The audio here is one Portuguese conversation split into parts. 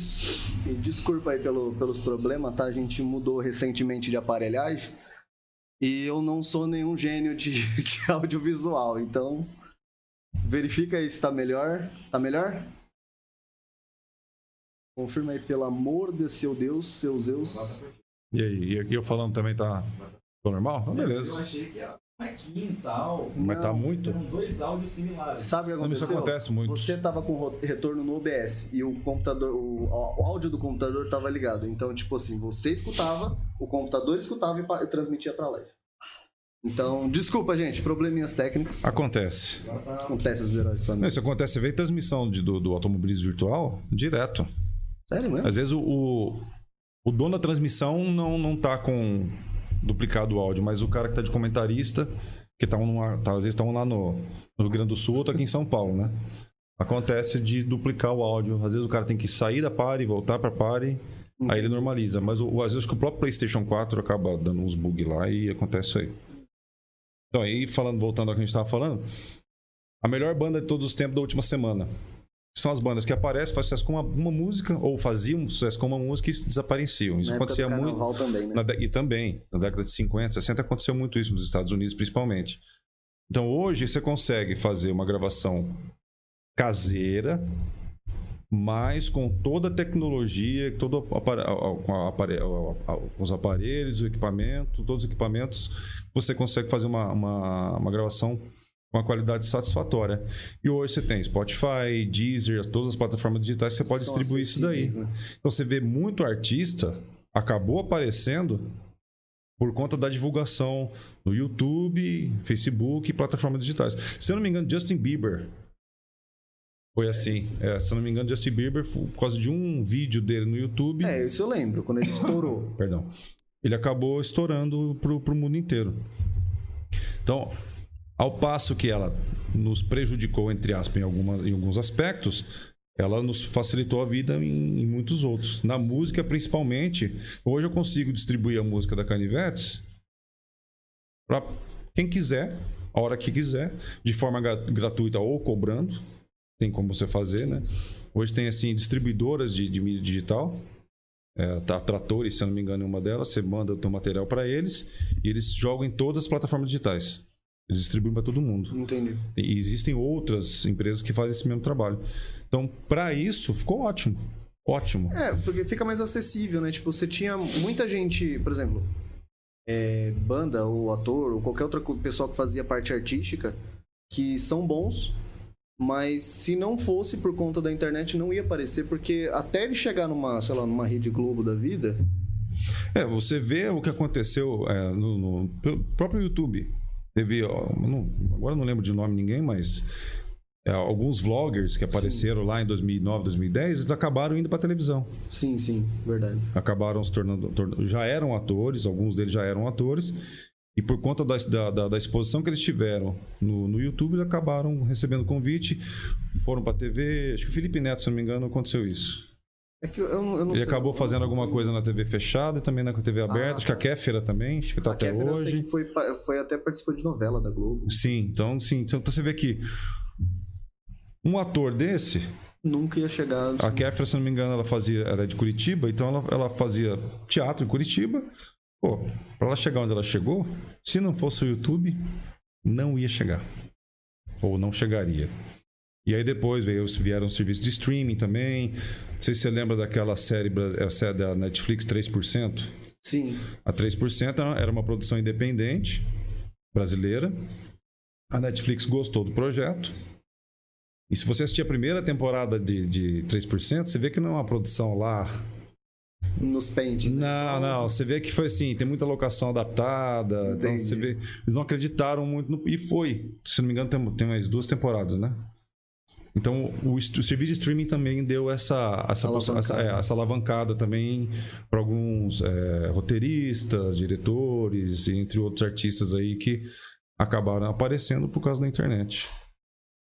vocês. E desculpa aí pelo, pelos problemas, tá? A gente mudou recentemente de aparelhagem. E eu não sou nenhum gênio de, de audiovisual, então verifica aí se tá melhor. Tá melhor? Confirma aí, pelo amor de seu Deus, seus Zeus. E aí, e eu falando também tá, tá normal? Então, Eu beleza. achei que era aqui e tal. Mas tá muito? Eram dois áudios similares. Sabe o que Não, isso aconteceu? acontece muito. Você tava com retorno no OBS e o computador, o, o áudio do computador tava ligado. Então, tipo assim, você escutava, o computador escutava e, transmitia pra live. Então, desculpa, gente, probleminhas técnicos. Acontece. Acontece os melhores Não, isso acontece, você vê transmissão de- do, do automobilismo virtual direto. Sério mesmo? Às vezes o, o, o dono da transmissão não, não tá com duplicado o áudio, mas o cara que tá de comentarista, que tá, numa, tá às vezes estão lá no, no Rio Grande do Sul ou tá aqui em São Paulo, né? Acontece de duplicar o áudio. Às vezes o cara tem que sair da pare, voltar pra pare, aí ele normaliza. Mas o, às vezes que o próprio PlayStation 4 acaba dando uns bugs lá e acontece isso aí. Então, aí falando, voltando ao que a gente tava falando, a melhor banda de todos os tempos da última semana são as bandas que aparecem, fazem sucesso com uma, uma música, ou faziam sucesso com uma música e desapareciam. Isso Na acontecia muito. também, né? na e também, na década de 50, 60, aconteceu muito isso nos Estados Unidos, principalmente. Então hoje você consegue fazer uma gravação caseira, mas com toda a tecnologia, todo o apare- com a apare- os aparelhos, o equipamento, todos os equipamentos, você consegue fazer uma, uma, uma gravação com uma qualidade satisfatória. E hoje você tem Spotify, Deezer, todas as plataformas digitais, você pode São distribuir isso daí. né? Então você vê muito artista acabou aparecendo por conta da divulgação no YouTube, Facebook e plataformas digitais. Se eu não me engano, Justin Bieber foi assim. É, se eu não me engano, Justin Bieber, por causa de um vídeo dele no YouTube, É, isso eu lembro, quando ele estourou. perdão, ele acabou estourando pro, pro mundo inteiro. Então, ao passo que ela nos prejudicou, entre aspas, em, alguma, em alguns aspectos, ela nos facilitou a vida em, em muitos outros. Na música, principalmente, hoje eu consigo distribuir a música da Canivetes para quem quiser, a hora que quiser, de forma gra- gratuita ou cobrando. Tem como você fazer, né? Hoje tem, assim, distribuidoras de, de mídia digital. É, tá, tratores, se eu não me engano, é uma delas. Você manda o teu material para eles e eles jogam em todas as plataformas digitais. Eles distribuem para todo mundo. Entendi. E existem outras empresas que fazem esse mesmo trabalho. Então, para isso, ficou ótimo. Ótimo. É, porque fica mais acessível, né? Tipo, você tinha muita gente, por exemplo, é, banda ou ator ou qualquer outra pessoa que fazia parte artística que são bons, mas se não fosse por conta da internet não ia aparecer, porque até ele chegar numa, sei lá, numa rede Globo da vida, É, você vê o que aconteceu é, no, no próprio YouTube. Teve, não- agora não lembro de nome ninguém, mas é, alguns vloggers que apareceram lá em 2009, 2010, eles acabaram indo para televisão. sim, sim, verdade. acabaram se tornando. torn- Já eram atores, alguns deles já eram atores. E por conta da, da, da- exposição que eles tiveram no, no YouTube, eles acabaram recebendo convite, foram pra TV. Acho que o Felipe Neto, se não me engano, aconteceu isso. É que eu, eu não, eu não Ele acabou fazendo alguma coisa na TV fechada e também na TV aberta. Ah, acho que a tá. Kéfera também, acho que tá até Kéfera eu sei hoje. que foi, foi até participou de novela da Globo. Sim, então, sim. Então você vê que um ator desse, Nunca ia chegar. A Kéfera, se não me engano, ela fazia, ela é de Curitiba, então ela, ela fazia teatro em Curitiba. Pô, pra ela chegar onde ela chegou, se não fosse o YouTube, não ia chegar. Ou não chegaria. E aí depois veio, vieram os serviços de streaming também. Não sei se você lembra daquela série, série da Netflix 3%. Sim. A 3% era- uma produção independente brasileira. A Netflix gostou do projeto. E se você assistir a primeira temporada de, de 3%, você vê que não é uma produção lá. Nos pente. né? Não, não. Você vê que foi assim, tem muita locação adaptada. Então Entendi. você vê. Eles não acreditaram muito no. E foi. Se não me engano, tem, tem mais duas temporadas, né? Então, o, o serviço de streaming também deu essa, essa, Alavancada. essa, é, essa alavancada também para alguns é, roteiristas, diretores, entre outros artistas aí que acabaram aparecendo por causa da internet.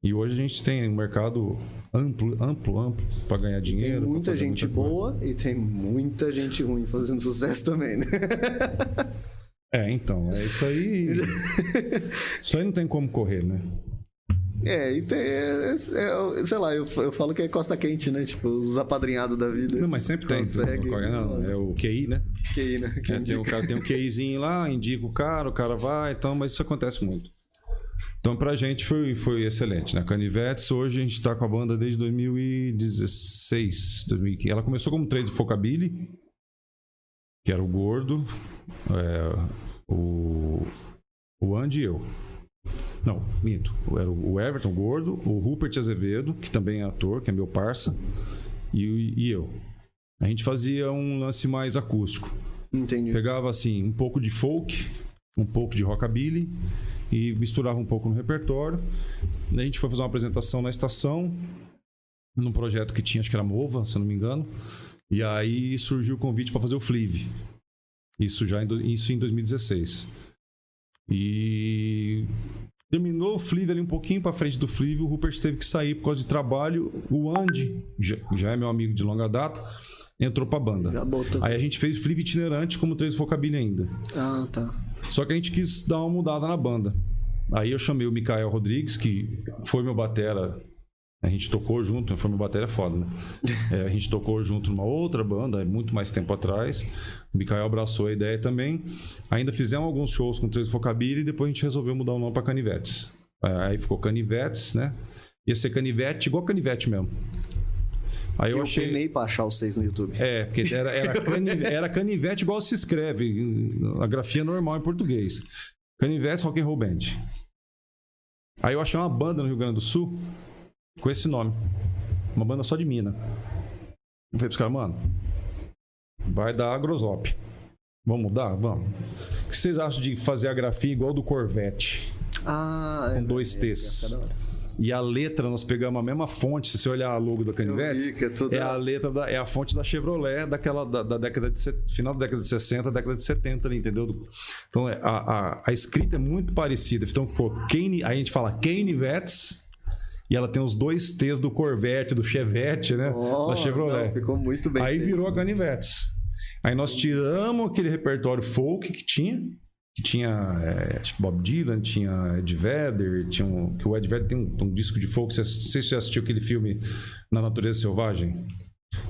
E hoje a gente tem um mercado amplo, amplo, amplo para ganhar Tem dinheiro. pra muita fazer gente muita boa e tem muita gente ruim fazendo sucesso também, né? É, então, é isso aí. isso aí não tem como correr, né? É, e tem, é, é- é- sei lá, eu, eu falo que é costa quente, né? Tipo, os apadrinhados da vida. Não, mas sempre tem. Consegue. Não, é o QI, né? Aí, né? É, tem, o cara tem um QIzinho lá, indica o cara, o cara vai, então, mas isso acontece muito. Então, pra gente foi, foi excelente, né? Canivetes, hoje a gente tá com a banda desde 2016. 2015. Ela começou como trade Focabilly, que era o Gordo, é, o, o Andy e eu. Não, minto. Era o Everton Gordo, o Rupert Azevedo, que também é ator, que é meu parça, e, e eu. A gente fazia um lance mais acústico. Entendi. Pegava assim um pouco de folk, um pouco de rockabilly e misturava um pouco no repertório. Daí a gente foi fazer uma apresentação na estação, num projeto que tinha, acho que era Mova, se eu não me engano. E aí surgiu o convite para fazer o Flive. Isso já em, isso em 2016. E terminou o Flive ali um pouquinho para frente do Flive, o Rupert teve que sair por causa de trabalho. O Andy, já, já é meu amigo de longa data, entrou pra banda. Já botou. Aí a gente fez Flive itinerante como três Focabilly ainda. Ah, tá. Só que a gente quis dar uma mudada na banda. Aí eu chamei o Mikael Rodrigues, que foi meu batera. A gente tocou junto, foi meu batera é foda, né? É, a gente tocou junto numa outra banda, muito mais tempo atrás. O Mikael abraçou a ideia também. Ainda fizemos alguns shows com três Focabilly e depois a gente resolveu mudar o nome pra Canivetes. Aí ficou Canivetes, né? Ia ser Canivete, igual Canivete mesmo. Aí eu, Eu, achei. penei pra achar vocês no YouTube. É, porque era, era, era canivete igual se escreve, a grafia normal em português. Canivete Rock and Roll Band. Aí eu achei uma banda no Rio Grande do Sul com esse nome. Uma banda só de mina. Eu falei pros caras, mano, vai dar agrosop. Vamos mudar? Vamos. O que vocês acham de fazer a grafia igual do Corvette? Ah, é. Com dois é, T's. ficar da hora. E a letra, nós pegamos a mesma fonte. Se você olhar a logo da Canivete, é tudo- é a letra da, é a fonte da Chevrolet daquela da, da década de final da década de 60, década de 70 ali, entendeu? Então é, a, a, a escrita é muito parecida. Então ficou Kane, aí a gente fala Canivetes e ela tem os dois T's do Corvette, do Chevette, né? Oh, da Chevrolet. não, ficou muito bem. Aí feito. virou a Canivetes. Aí nós tiramos aquele repertório folk que tinha, que tinha é, acho que Bob Dylan, tinha Ed Vedder, tinha um, que o Ed Vedder tem um, um disco de folk. Você, não sei se você assistiu aquele filme Na Natureza Selvagem,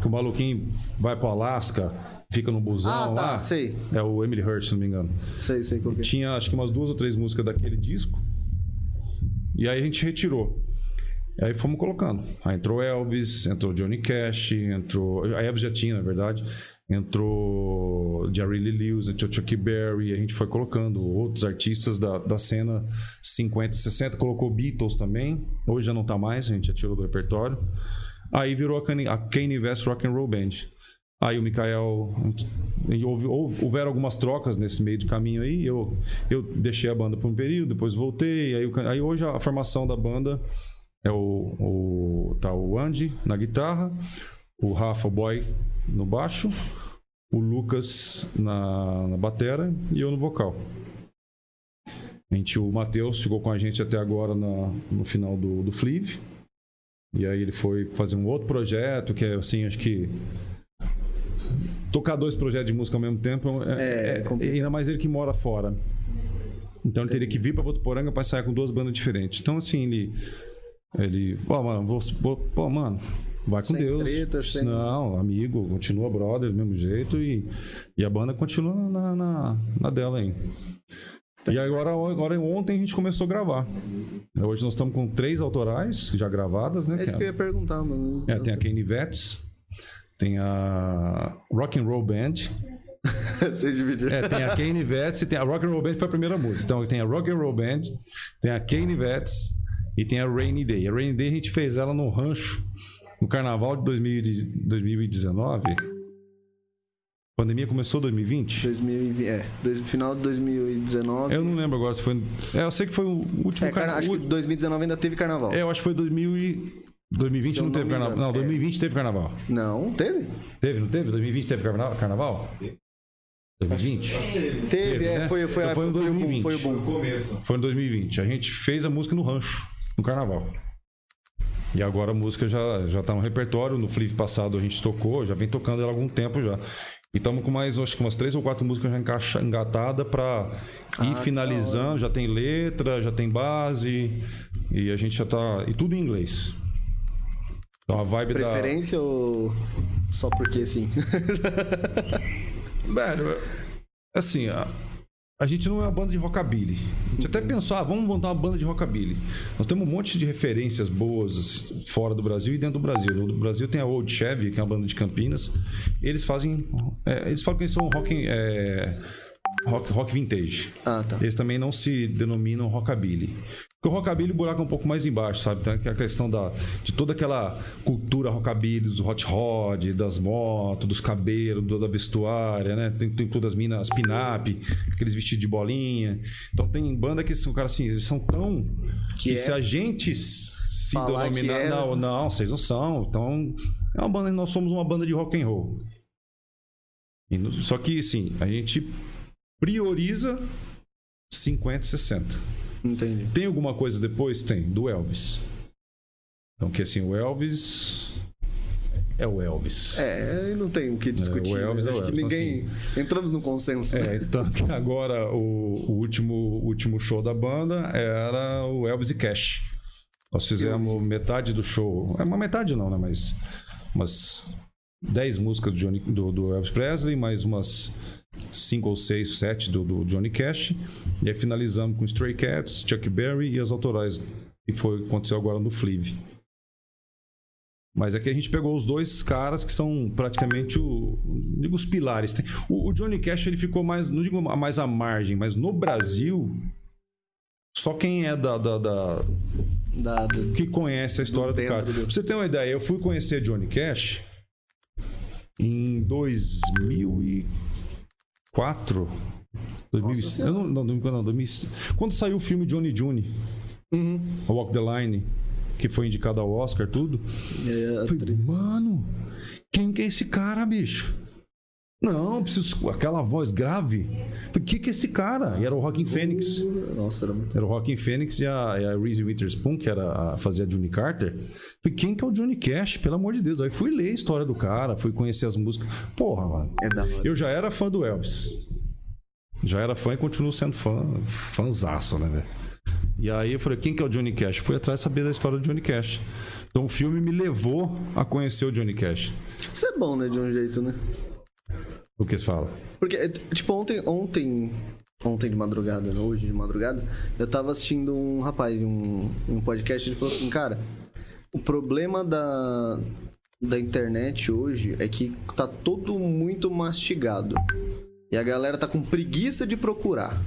que o maluquinho vai pro Alasca, fica no busão Ah, tá, lá. sei. É o Emily Hurt, se não me engano. Sei, sei qual que é. Tinha acho que umas duas ou três músicas daquele disco. E aí a gente retirou. Aí fomos colocando. Aí entrou Elvis, entrou Johnny Cash, entrou. A Elvis já tinha, na verdade. Entrou Jerry Lee Lewis, entrou Chuck Berry. A gente foi colocando outros artistas da, da cena 50, 60. Colocou Beatles também. Hoje já não tá mais, a gente já tirou do repertório. Aí virou a Kanye, West Rock and Roll Band. Aí o Mikael. Houve, houve- houveram algumas trocas nesse meio do caminho aí. Eu, eu deixei a banda por um período, depois voltei. Aí, aí hoje a formação da banda é o, o. Tá o Andy na guitarra, o Rafa Boy no baixo, o Lucas na, na batera e eu no vocal. A gente, o Matheus ficou com a gente até agora na- no final do, do Flive. E aí ele foi fazer um outro projeto, que é assim, acho que. Tocar dois projetos de música ao mesmo tempo é, É, é- complicado. ainda mais ele que mora fora. Então ele teria que vir para Votuporanga para sair com duas bandas diferentes. Então, assim, ele. Ele. Pô, mano, vou, vou- pô, mano, vai com Sem Deus. treta, sem- Não, amigo, continua brother do mesmo jeito e, e a banda continua na, na, na dela aí. E agora, agora, ontem a gente começou a gravar. Hoje nós estamos com três autorais já gravadas, né? É isso que que eu ia perguntar, mano. é, tem a Kane Vets, tem a Rock and Roll Band, Vocês dividiram. é, tem a Kane Vets e tem a Rock and Roll Band foi a primeira música. Então tem a Rock and Roll Band, tem a Kane Vets e tem a Rainy Day. A Rainy Day a gente fez ela no rancho no carnaval de 2000 e 2019. A pandemia começou em 2020? 2020, é, dois- final de 2019. Eu não lembro agora se foi. É, eu sei que foi o último É, carna- carnaval. acho que 2019 ainda teve carnaval. É, eu acho que foi 2000 e... 2020 Se eu não não teve carnaval. engano, Não, é. 2020 teve carnaval. Não, teve? Teve, não teve? 2020 teve carna- carnaval? 2020? Teve, Teve, é, né? foi, foi, Então a- foi em foi o boom, 2020. foi o boom. começo. Foi em 2020. A gente fez a música no rancho, no carnaval. E agora a música já, já tá no repertório. No Flip passado a gente tocou, já vem tocando ela há algum tempo já. E estamos com mais, acho que umas três ou quatro músicas já encaixa, engatadas para ir Ah, que finalizando. Já tem letra, já tem base. E a gente já tá. E tudo em inglês. Então a vibe da. Preferência ou só porque sim? Velho, assim, a, a gente não é uma banda de rockabilly. A gente até pensou, ah, vamos montar uma banda de rockabilly. Nós temos um monte de referências boas fora do Brasil e dentro do Brasil. No Brasil tem a Old Chevy, que é uma banda de Campinas. Eles fazem. é, eles falam que eles são rock, é, rock, rock vintage. Ah, tá. Eles também não se denominam rockabilly. Porque o rockabilly o buraco é um pouco mais embaixo, sabe? Tem a questão da, de toda aquela cultura rockabilly, dos hot rod, das motos, dos cabelos, do- da vestuária, né? Tem, tem todas as minas, as pin-up, aqueles vestidos de bolinha. Então tem banda que são, cara, assim, eles são tão... Que Que, é- se a gente se denominar... é- Não, não, vocês não são. Então, é uma banda, nós somos uma banda de rock and roll. Só que, assim, a gente prioriza 50 e 60. Entendi. Tem alguma coisa depois? Tem, do Elvis. Então, que assim, o Elvis é o Elvis. É, não tem o que discutir. o Elvis né? é o Acho que Elvis, ninguém. Entramos no consenso. né? É, então que agora o, o último, o último show da banda era o Elvis e Cash. Nós fizemos metade do show. É uma metade não, né? Mas umas 10 músicas do, Johnny- do- do Elvis Presley, mais umas 5 ou 6, 7 do, do Johnny Cash. E aí finalizamos com Stray Cats, Chuck Berry e as autorais. E foi aconteceu agora no Flive. Mas aqui a gente pegou os dois caras que são praticamente o, digo os pilares. Tem- O, o Johnny Cash ele ficou mais, não digo mais à margem, mas no Brasil só quem é da, da- da- Da- do- que conhece a história do, dentro cara. do- você ter uma ideia, eu fui conhecer Johnny Cash em 2004. 2000, eu não, não, não, não, 2000, quando saiu o filme Johnny June, Uhum. Walk the Line, que foi indicado ao Oscar, tudo. É, Eu falei, mano, quem que é esse cara, bicho? Não, preciso. Aquela voz grave. Falei, que que é esse cara? E era o Rockin' Fênix. Nossa, era muito. Era o Rockin' Fênix e a, e a Reese Witherspoon, que era a, fazia a Johnny Carter. Falei, quem que é o Johnny Cash? Pelo amor de Deus. Aí fui ler a história do cara, fui conhecer as músicas. Porra, mano. É da hora. Eu já era fã do Elvis. Já era fã e continuo sendo fã. Fãzaço, né, velho? E aí eu falei, quem que é o Johnny Cash? Fui atrás saber da história do Johnny Cash. Então o filme me levou a conhecer o Johnny Cash. Isso é bom, né? De um jeito, né? O que você fala? Porque, é, tipo, ontem, ontem, ontem de madrugada, né? hoje de madrugada, eu tava assistindo um rapaz, um, um podcast, ele falou assim, cara, o problema da, da internet hoje é que tá tudo muito mastigado. E a galera tá com preguiça de procurar.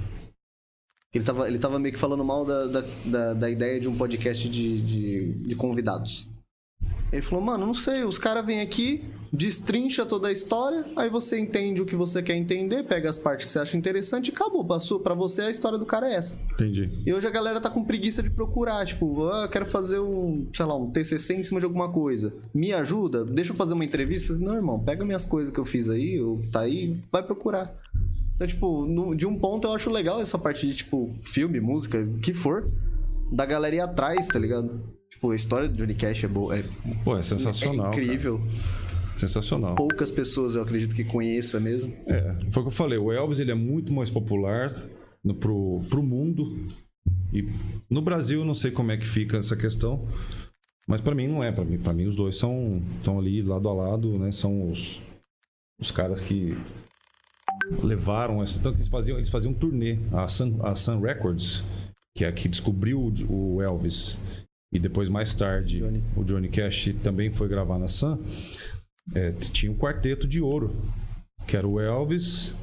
Ele tava, ele tava meio que falando mal da, da, da, da ideia de um podcast de, de, de convidados. Ele falou, mano, não sei, os caras vêm aqui, destrincha toda a história, aí você entende o que você quer entender, pega as partes que você acha interessante e acabou. Passou, pra você a história do cara é essa. Entendi. E hoje a galera tá com preguiça de procurar, tipo, ah, quero fazer um, sei lá, um TCC em cima de alguma coisa. Me ajuda? Deixa eu fazer uma entrevista? Falei, não, irmão, pega minhas coisas que eu fiz aí, ou tá aí, vai procurar. Então, tipo, no- de um ponto eu acho legal essa parte de, tipo, filme, música, o que for, da galera ir atrás, tá ligado? Tipo, a história do Johnny Cash é boa, é, Pô, é sensacional. é incrível. cara. Sensacional. Poucas pessoas eu acredito que conheça mesmo. É, foi o que eu falei. O Elvis ele é muito mais popular no, pro, pro mundo. E no Brasil eu não sei como é que fica essa questão. Mas pra mim não é. Pra mim, pra mim os dois são estão ali lado a lado, né? São os, os caras que levaram essa. Tanto que eles faziam, eles faziam um turnê. A Sun, a Sun Records, que é a que descobriu o, o Elvis. E depois, mais tarde, Johnny. o Johnny Cash também foi gravar na Sun. É, tinha um quarteto de ouro que era o Elvis,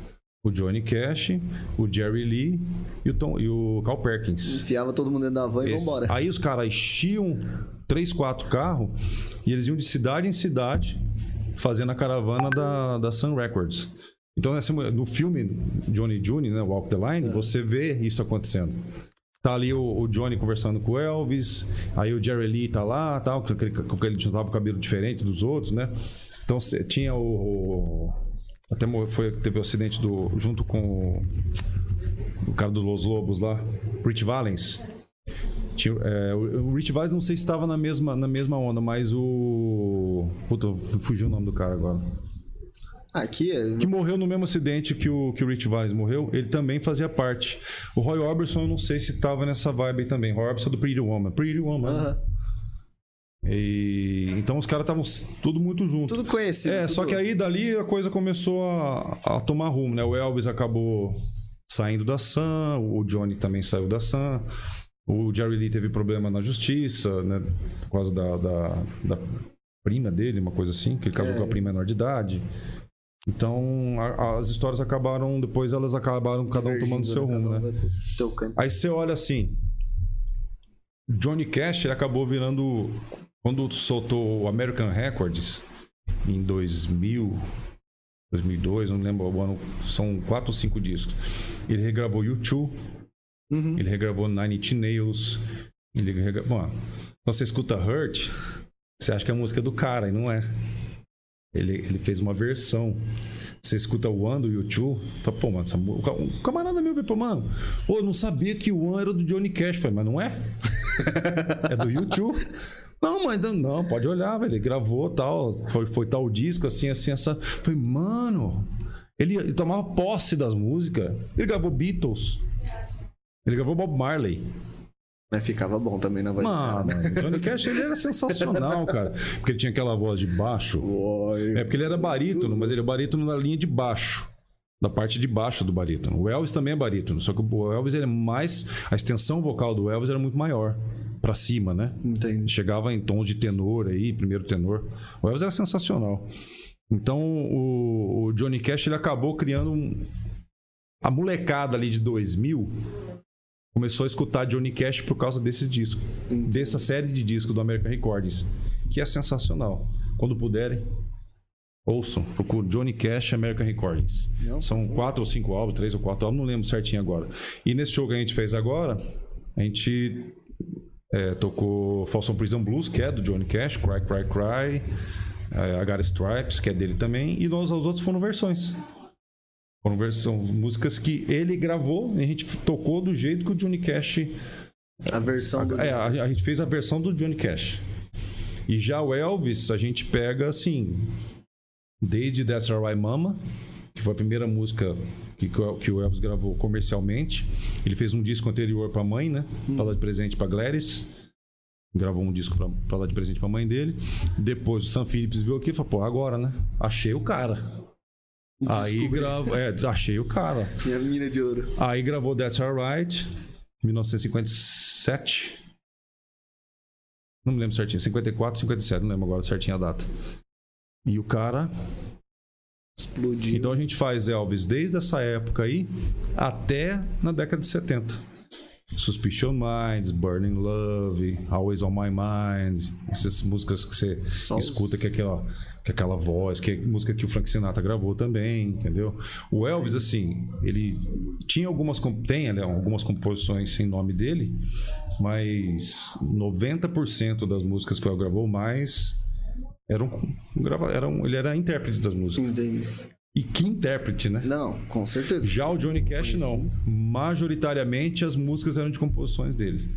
o Johnny Cash, o Jerry Lee e o, Tom, e o Carl Perkins. Enfiava todo mundo dentro da van e Esse- vambora. Aí os caras enchiam três, quatro carros e eles iam de cidade em cidade fazendo a caravana da, da Sun Records. Então, nessa- no filme Johnny June, né, Walk the Line, você vê isso acontecendo. Tá ali o, o Johnny conversando com o Elvis, aí o Jerry Lee tá lá, tal, aquele, com aquele tava o cabelo diferente dos outros, né? Então tinha o, o- até foi teve o acidente do junto com o, o cara do Los Lobos lá, Rich Valens. Tinha, é, o Rich Valens não sei se estava na mesma na mesma onda, mas o puta, fugiu o nome do cara agora. Aqui é. que morreu no mesmo acidente que o, que o Rich Valens morreu, ele também fazia parte. O Roy Orbison, eu não sei se tava nessa vibe aí também. Roy Orbison é do Pretty Woman. Pretty Woman. né? E, então os caras estavam tudo muito junto. Tudo conhecido. É, tudo- só que aí dali a coisa começou a, a tomar rumo, né? O Elvis acabou saindo da Sun, o Johnny também saiu da Sun, o Jerry Lee teve problema na justiça, né? Por causa da, da, da prima dele, uma coisa assim, que ele casou É. com a prima menor de idade. Então a- as histórias acabaram, depois elas acabaram cada um tomando seu rumo, né? um canto. Aí você olha assim, Johnny Cash acabou virando quando soltou o American Records em 2000, 2002, não lembro o ano, são quatro ou cinco discos. Ele regravou U2, Uhum. ele regravou Nine Inch Nails, ele regravou, bom, então você escuta Hurt, você acha que é a música do cara e não é. Ele, ele fez uma versão. Você escuta o One do YouTube, fala, pô, mano, essa um camarada meu veio, pô, mano, pô, eu não sabia que o One era do Johnny Cash. Eu Falei, mas não é? é do YouTube. Não, mas não, pode olhar, velho. Ele gravou tal, foi, foi tal disco, assim, assim, essa. Falei, mano, ele, ele tomava posse das músicas. Ele gravou Beatles. Ele gravou Bob Marley. Mas ficava bom também na voz do cara. Mano, o Johnny Cash ele era sensacional, cara. Porque ele tinha aquela voz de baixo. É porque ele era barítono, mas ele é barítono na linha de baixo. Da parte de baixo do barítono. O Elvis também é barítono, só que o Elvis ele é mais. A extensão vocal do Elvis era muito maior. Pra cima, né? Entendi. Chegava em tons de tenor aí, primeiro tenor. O Elvis era sensacional. Então o, o Johnny Cash ele acabou criando um. A molecada ali de 2000 começou a escutar Johnny Cash por causa desse disco. Dessa série de discos do American Recordings. Que é sensacional. Quando puderem, ouçam. Procure Johnny Cash American Recordings. Não, São quatro ou cinco álbuns, três ou quatro álbuns, não lembro certinho agora. E nesse show que a gente fez agora, a gente é, tocou Folsom Prison Blues, que é do Johnny Cash, Cry, Cry, Cry, é, I Got Stripes, que é dele também, e nós, os outros foram versões. Foram versão, músicas que ele gravou e a gente tocou do jeito que o Johnny Cash. A versão do. É, a, a gente fez a versão do Johnny Cash. E já o Elvis, a gente pega assim. Desde That's Alright Mama, que foi a primeira música que, que o- Elvis gravou comercialmente. Ele fez um disco anterior pra mãe, né? Pra dar de presente pra Gladys. Gravou um disco pra, pra dar de presente pra mãe dele. Depois o Sam Phillips viu aqui e falou: pô, agora, né? Achei o cara. Aí Descobri. gravou. É, achei o cara. Minha mina de ouro. Aí gravou That's Alright, 1957. Não me lembro certinho, 54, 57, não lembro agora certinho a data. E o cara. Explodiu. Então a gente faz Elvis desde essa época aí até na década de 70. Suspicion Minds, Burning Love, Always on My Mind, essas músicas que você Só os- escuta que é aquela, que é aquela voz, que é música que o Frank Sinatra gravou também, entendeu? O Elvis, assim, ele tinha algumas, tem né, algumas composições sem nome dele, mas 90% das músicas que o Elvis gravou mais eram, grava- eram, ele era intérprete das músicas. Entendi. E que intérprete, né? Não, com certeza. Já o Johnny Cash não. Majoritariamente as músicas eram de composições dele.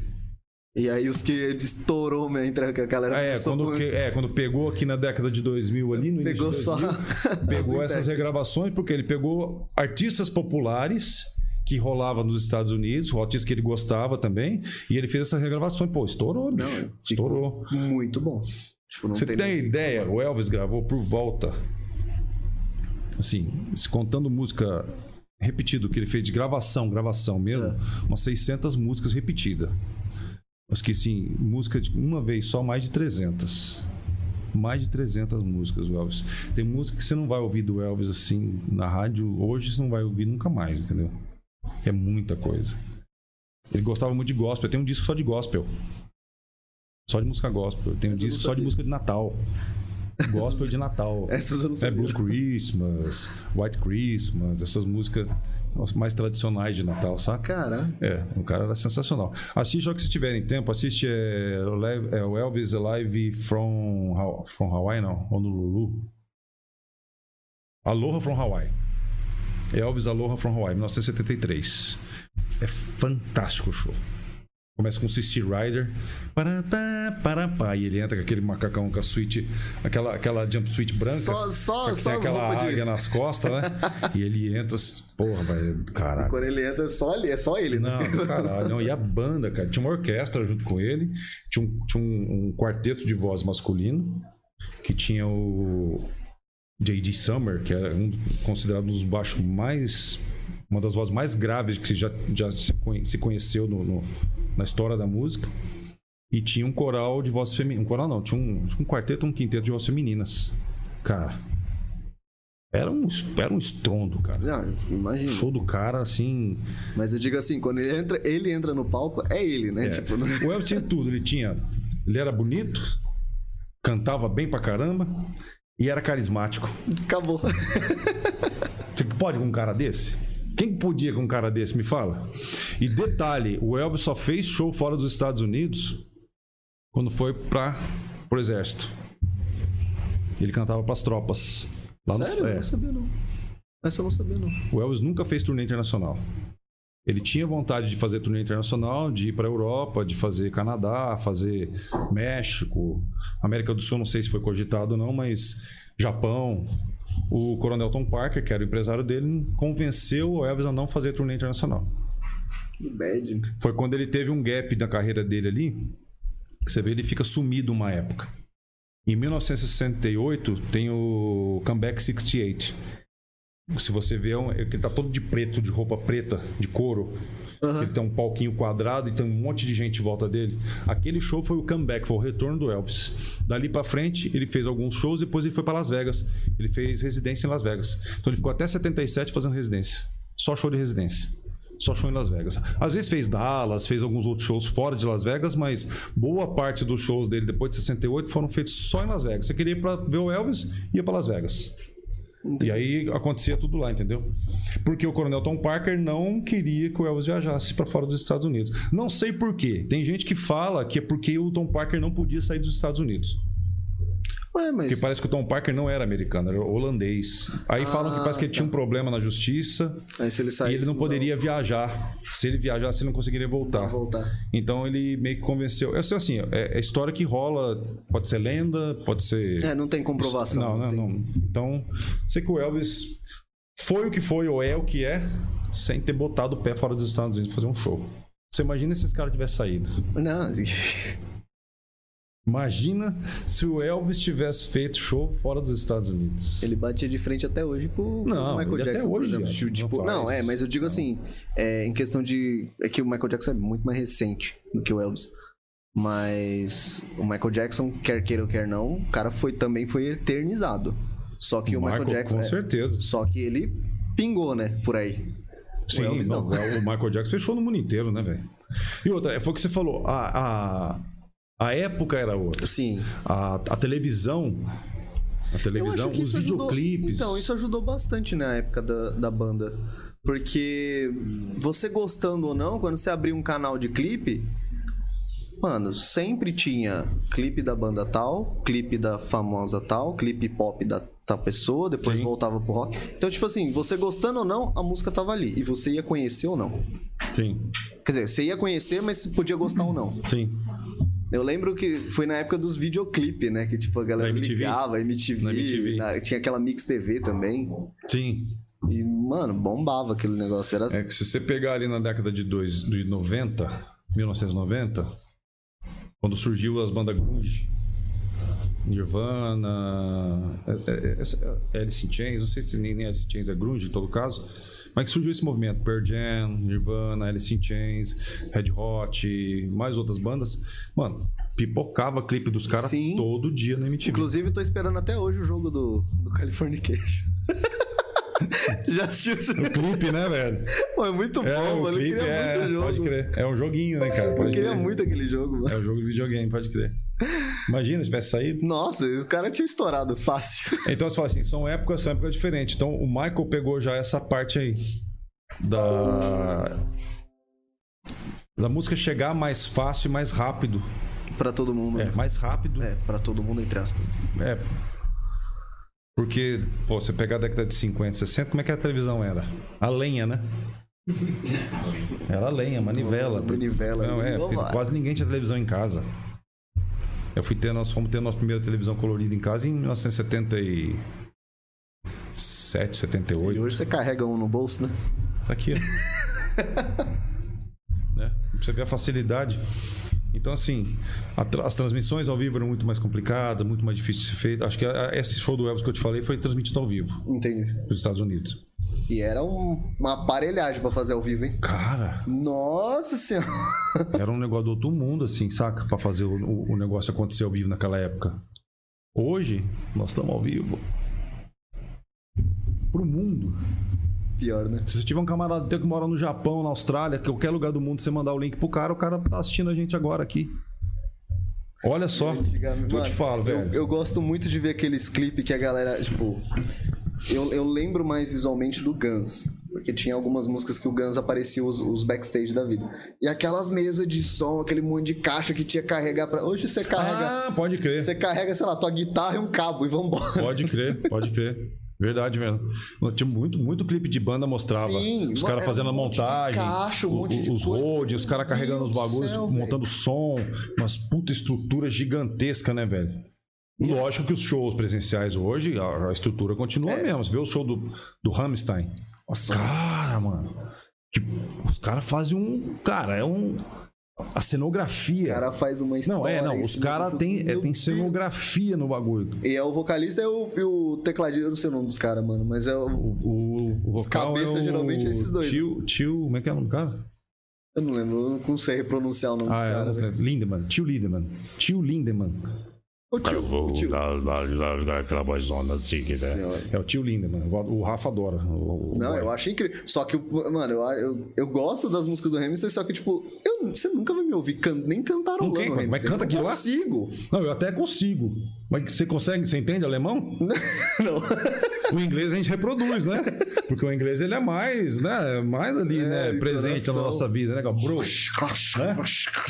E aí os que ele estourou mesmo, entre que a galera É, quando, que- é, quando pegou aqui na década de 2000 ali, no Pegou início só 2000, pegou as essas regravações porque ele pegou artistas populares que rolava nos Estados Unidos, o artista que ele gostava também, e ele fez essas regravações. Pô, estourou, bicho. Não, estourou. Muito bom. Tipo, Você tem tem ideia? O Elvis gravou por volta. Assim, se contando música repetido que ele fez de gravação, gravação mesmo, É. umas 600 músicas repetidas. Mas que assim, música de uma vez só mais de 300. Mais de 300 músicas do Elvis. Tem música que você não vai ouvir do Elvis assim na rádio, hoje você não vai ouvir nunca mais, entendeu? É muita coisa. Ele gostava muito de gospel, tem um disco só de gospel. Só de música gospel. Essa eu não disco só de música de Natal. Gospel de Natal. Essas eu não É sabia. Blues Christmas, White Christmas, essas músicas mais tradicionais de Natal, saca? Caralho. É, o cara era sensacional. Assiste só que se tiverem tempo, assiste é, é, o Elvis Alive from, from Hawaii, não, Honolulu. Aloha from Hawaii. Elvis Aloha from Hawaii, 1973. É fantástico o show. Começa com CC Rider. Parapá, parapá. E ele entra com aquele macacão com a suíte, aquela, aquela jumpsuit branca. Só, só, só aquela águia de... nas costas, né? e ele entra. Porra, velho. Caralho. Quando ele entra, é só ele, é só ele, né? Não, caralho. Não. E a banda, cara. Tinha uma orquestra junto com ele. Tinha um, tinha um, um quarteto de voz masculino. Que tinha o J.D. Summer, que é um, considerado um dos baixos mais. Uma das vozes mais graves que já, já se conheceu no- no, na história da música. E tinha um coral de voz feminina. Um coral não, tinha um, um quarteto, um quinteto de vozes femininas. Cara. Era um, era um estrondo, cara. Não, O imagina. show do cara, assim. Mas eu digo assim, quando ele entra, ele entra no palco, é ele, né? É. Tipo, não- O Elvis tinha tudo. Ele tinha. Ele era bonito, cantava bem pra caramba e era carismático. acabou. Você pode com um cara desse? Quem podia com um cara desse? Me fala. E detalhe: o Elvis só fez show fora dos Estados Unidos quando foi para pro exército. Ele cantava pras tropas. Lá no- Sério? Eu é. não sabia não. Essa eu não sabia não. O Elvis nunca fez turnê internacional. Ele tinha vontade de fazer turnê internacional, de ir para Europa, de fazer Canadá, fazer México, América do Sul, não sei se foi cogitado ou não, mas Japão. O Coronel Tom Parker, que era o empresário dele, convenceu o Elvis a não fazer turnê internacional. Que bad. Foi quando ele teve um gap na carreira dele ali. Você vê, ele fica sumido uma época. Em 1968 tem o Comeback 68. Se você vê, é ele tá todo de preto, de roupa preta, de couro. Aham. Ele tem um palquinho quadrado e tem um monte de gente em volta dele. Aquele show foi o comeback, foi o retorno do Elvis. Dali pra frente, ele fez alguns shows, depois ele foi pra Las Vegas. Ele fez residência em Las Vegas. Então ele ficou até 77 fazendo residência. Só show de residência. Só show em Las Vegas. Às vezes fez Dallas, fez alguns outros shows fora de Las Vegas, mas boa parte dos shows dele depois de 68 foram feitos só em Las Vegas. Você queria ir pra ver o Elvis, ia pra Las Vegas. E aí acontecia tudo lá, entendeu? Porque o Coronel Tom Parker não queria que o Elvis viajasse para fora dos Estados Unidos. Não sei por quê. Tem gente que fala que é porque o Tom Parker não podia sair dos Estados Unidos. Ué, mas. Porque parece que o Tom Parker não era americano, era holandês. Aí falam que parece que ele tinha um problema na justiça Aí se ele e sair. ele não poderia viajar. Se ele viajasse, ele não conseguiria voltar. voltar. Então ele meio que convenceu. Eu sei assim, é, é história que rola, pode ser lenda, pode ser. É, não tem comprovação. Não, não, tem. não. Então, sei que o Elvis foi o que foi, ou é o que é, sem ter botado o pé fora dos Estados Unidos pra fazer um show. Você imagina se esse cara tivesse saído. Não, Imagina se o Elvis tivesse feito show fora dos Estados Unidos. ele batia de frente até hoje com, Não, o Michael ele até Jackson, por hoje, exemplo. Tipo, não não, é, mas eu digo assim, é, em questão de. É que o Michael Jackson é muito mais recente do que o Elvis. Mas o Michael Jackson, quer queira ou quer não, o cara foi, também foi eternizado. Só que o, Michael, Jackson. Com é, certeza. só que ele pingou, né? Por aí. Sim, Elvis não, não. o Michael Jackson fechou no mundo inteiro, né, velho? E outra, foi o que você falou, a, a, a época era outra. Sim. A, a televisão. A televisão, os ajudou- videoclipes. Então, isso ajudou bastante na época da, da banda. Porque você gostando ou não, quando você abria um canal de clipe, mano, sempre tinha clipe da banda tal, clipe da famosa tal, clipe pop da tal pessoa, depois Sim. voltava pro rock. Então, tipo assim, você gostando ou não, a música tava ali. E você ia conhecer ou não. Sim, Quer dizer, você ia conhecer, mas você podia gostar ou não. sim. Eu lembro que foi na época dos videoclipes, né? Que tipo, a galera Na MTV? ligava, MTV, MTV. na- tinha aquela Mix TV também. Sim. E, mano, bombava aquele negócio. Era... É que se você pegar ali na década de, dois, de 90, 1990, quando surgiu as bandas grunge, Nirvana, é, é, é, Alice in Chains, não sei se nem, nem Alice in Chains é grunge em todo caso, mas que surgiu esse movimento, Pearl Jam, Nirvana, Alice in Chains, Red Hot, mais outras bandas, mano, pipocava clipe dos caras todo dia na MTV. Inclusive, tô esperando até hoje o jogo do, do Californication. Já assistiu esse O clipe, né, velho? Pô, é muito bom, É, o mano. Eu clipe queria é, muito o jogo. pode crer. É um joguinho, né, cara? Eu Pode queria crer. muito aquele jogo, mano. É o jogo de videogame, pode crer. Imagina se tivesse saído. Nossa, o cara tinha estourado fácil. Então você fala assim, são épocas, são épocas diferentes. Então o Michael pegou já essa parte aí da da música chegar mais fácil e mais rápido. pra todo mundo. É, né? mais rápido. É, pra todo mundo, entre aspas. É. Porque, pô, você pegar a década de 50, 60, como é que a televisão era? A lenha, né? Era lenha, manivela. Manivela. Não, é, quase ninguém tinha televisão em casa. Eu fui ter, nós fomos ter nossa primeira televisão colorida em casa em 1977, E 78. hoje você carrega um no bolso, né? Tá aqui, ó. né? Você ver a facilidade. Então, assim, a as transmissões ao vivo eram muito mais complicadas, muito mais difícil de ser feito. Acho que a- a- esse show do Elvis que eu te falei foi transmitido ao vivo Entendi. nos Estados Unidos. E era um- uma aparelhagem pra fazer ao vivo, hein? Cara, Nossa senhora. era um negócio do outro mundo, assim, saca? Pra fazer o, o- o negócio acontecer ao vivo naquela época. Hoje, nós estamos ao vivo. Pro mundo. Pior, né? Se você tiver um camarada teu que mora no Japão, na Austrália, qualquer lugar do mundo, você mandar o link pro cara, o cara tá assistindo a gente agora aqui. Olha só. Eu te falo, eu- velho. Eu, gosto muito de ver aqueles clipes que a galera, tipo. Eu, eu lembro mais visualmente do Guns. Porque tinha algumas músicas que o Guns aparecia os, os backstage da vida. E aquelas mesas de som, aquele monte de caixa que tinha que carregar pra. Hoje você carrega. Ah, pode crer. Você carrega, sei lá, tua guitarra e um cabo e vambora. Pode crer, pode crer. Verdade mesmo. Tinha muito, muito clipe de banda mostrava. Sim, os caras era fazendo a um de montagem. caixa, um monte de os roads, os caras carregando os Deus do bagulhos, céu, montando som. Umas puta estrutura gigantesca, né, velho? Lógico que os shows presenciais hoje, a, a estrutura continua É. mesmo. Você vê o show do, do Rammstein. Nossa, Cara, mano. os caras fazem um. Cara, é um. A o cenografia. cara faz uma história. não, é, não. Os caras têm é, tem cenografia no bagulho. E é o vocalista e o, e o tecladista, eu não sei o nome dos caras, mano, mas é o. O, o, o Os vocal cabeça, é o geralmente, é esses dois. Tio, tio, como é que é o nome do cara? Eu não lembro, eu não consigo pronunciar o nome dos Ah, é, caras. sei. Lindemann. Tio Lindemann. Tio Lindemann. O tio, o tio. Aquela vozona assim, que Senhora. é. O tio Lindemann. O Rafa adora. O- o- Não, o- eu acho incrível. Só que, mano, eu, eu, eu gosto das músicas do Hamilton, só que, tipo, eu, você nunca vai me ouvir can, nem cantarolando quem? o Mas Hamilton. canta eu aquilo lá? consigo. Não, eu até consigo. Mas você consegue? Você entende alemão? Não. O inglês a gente reproduz, né? Porque o inglês ele é mais, né? Mais ali, É, né? Presente na nossa vida, né? Bro. Né?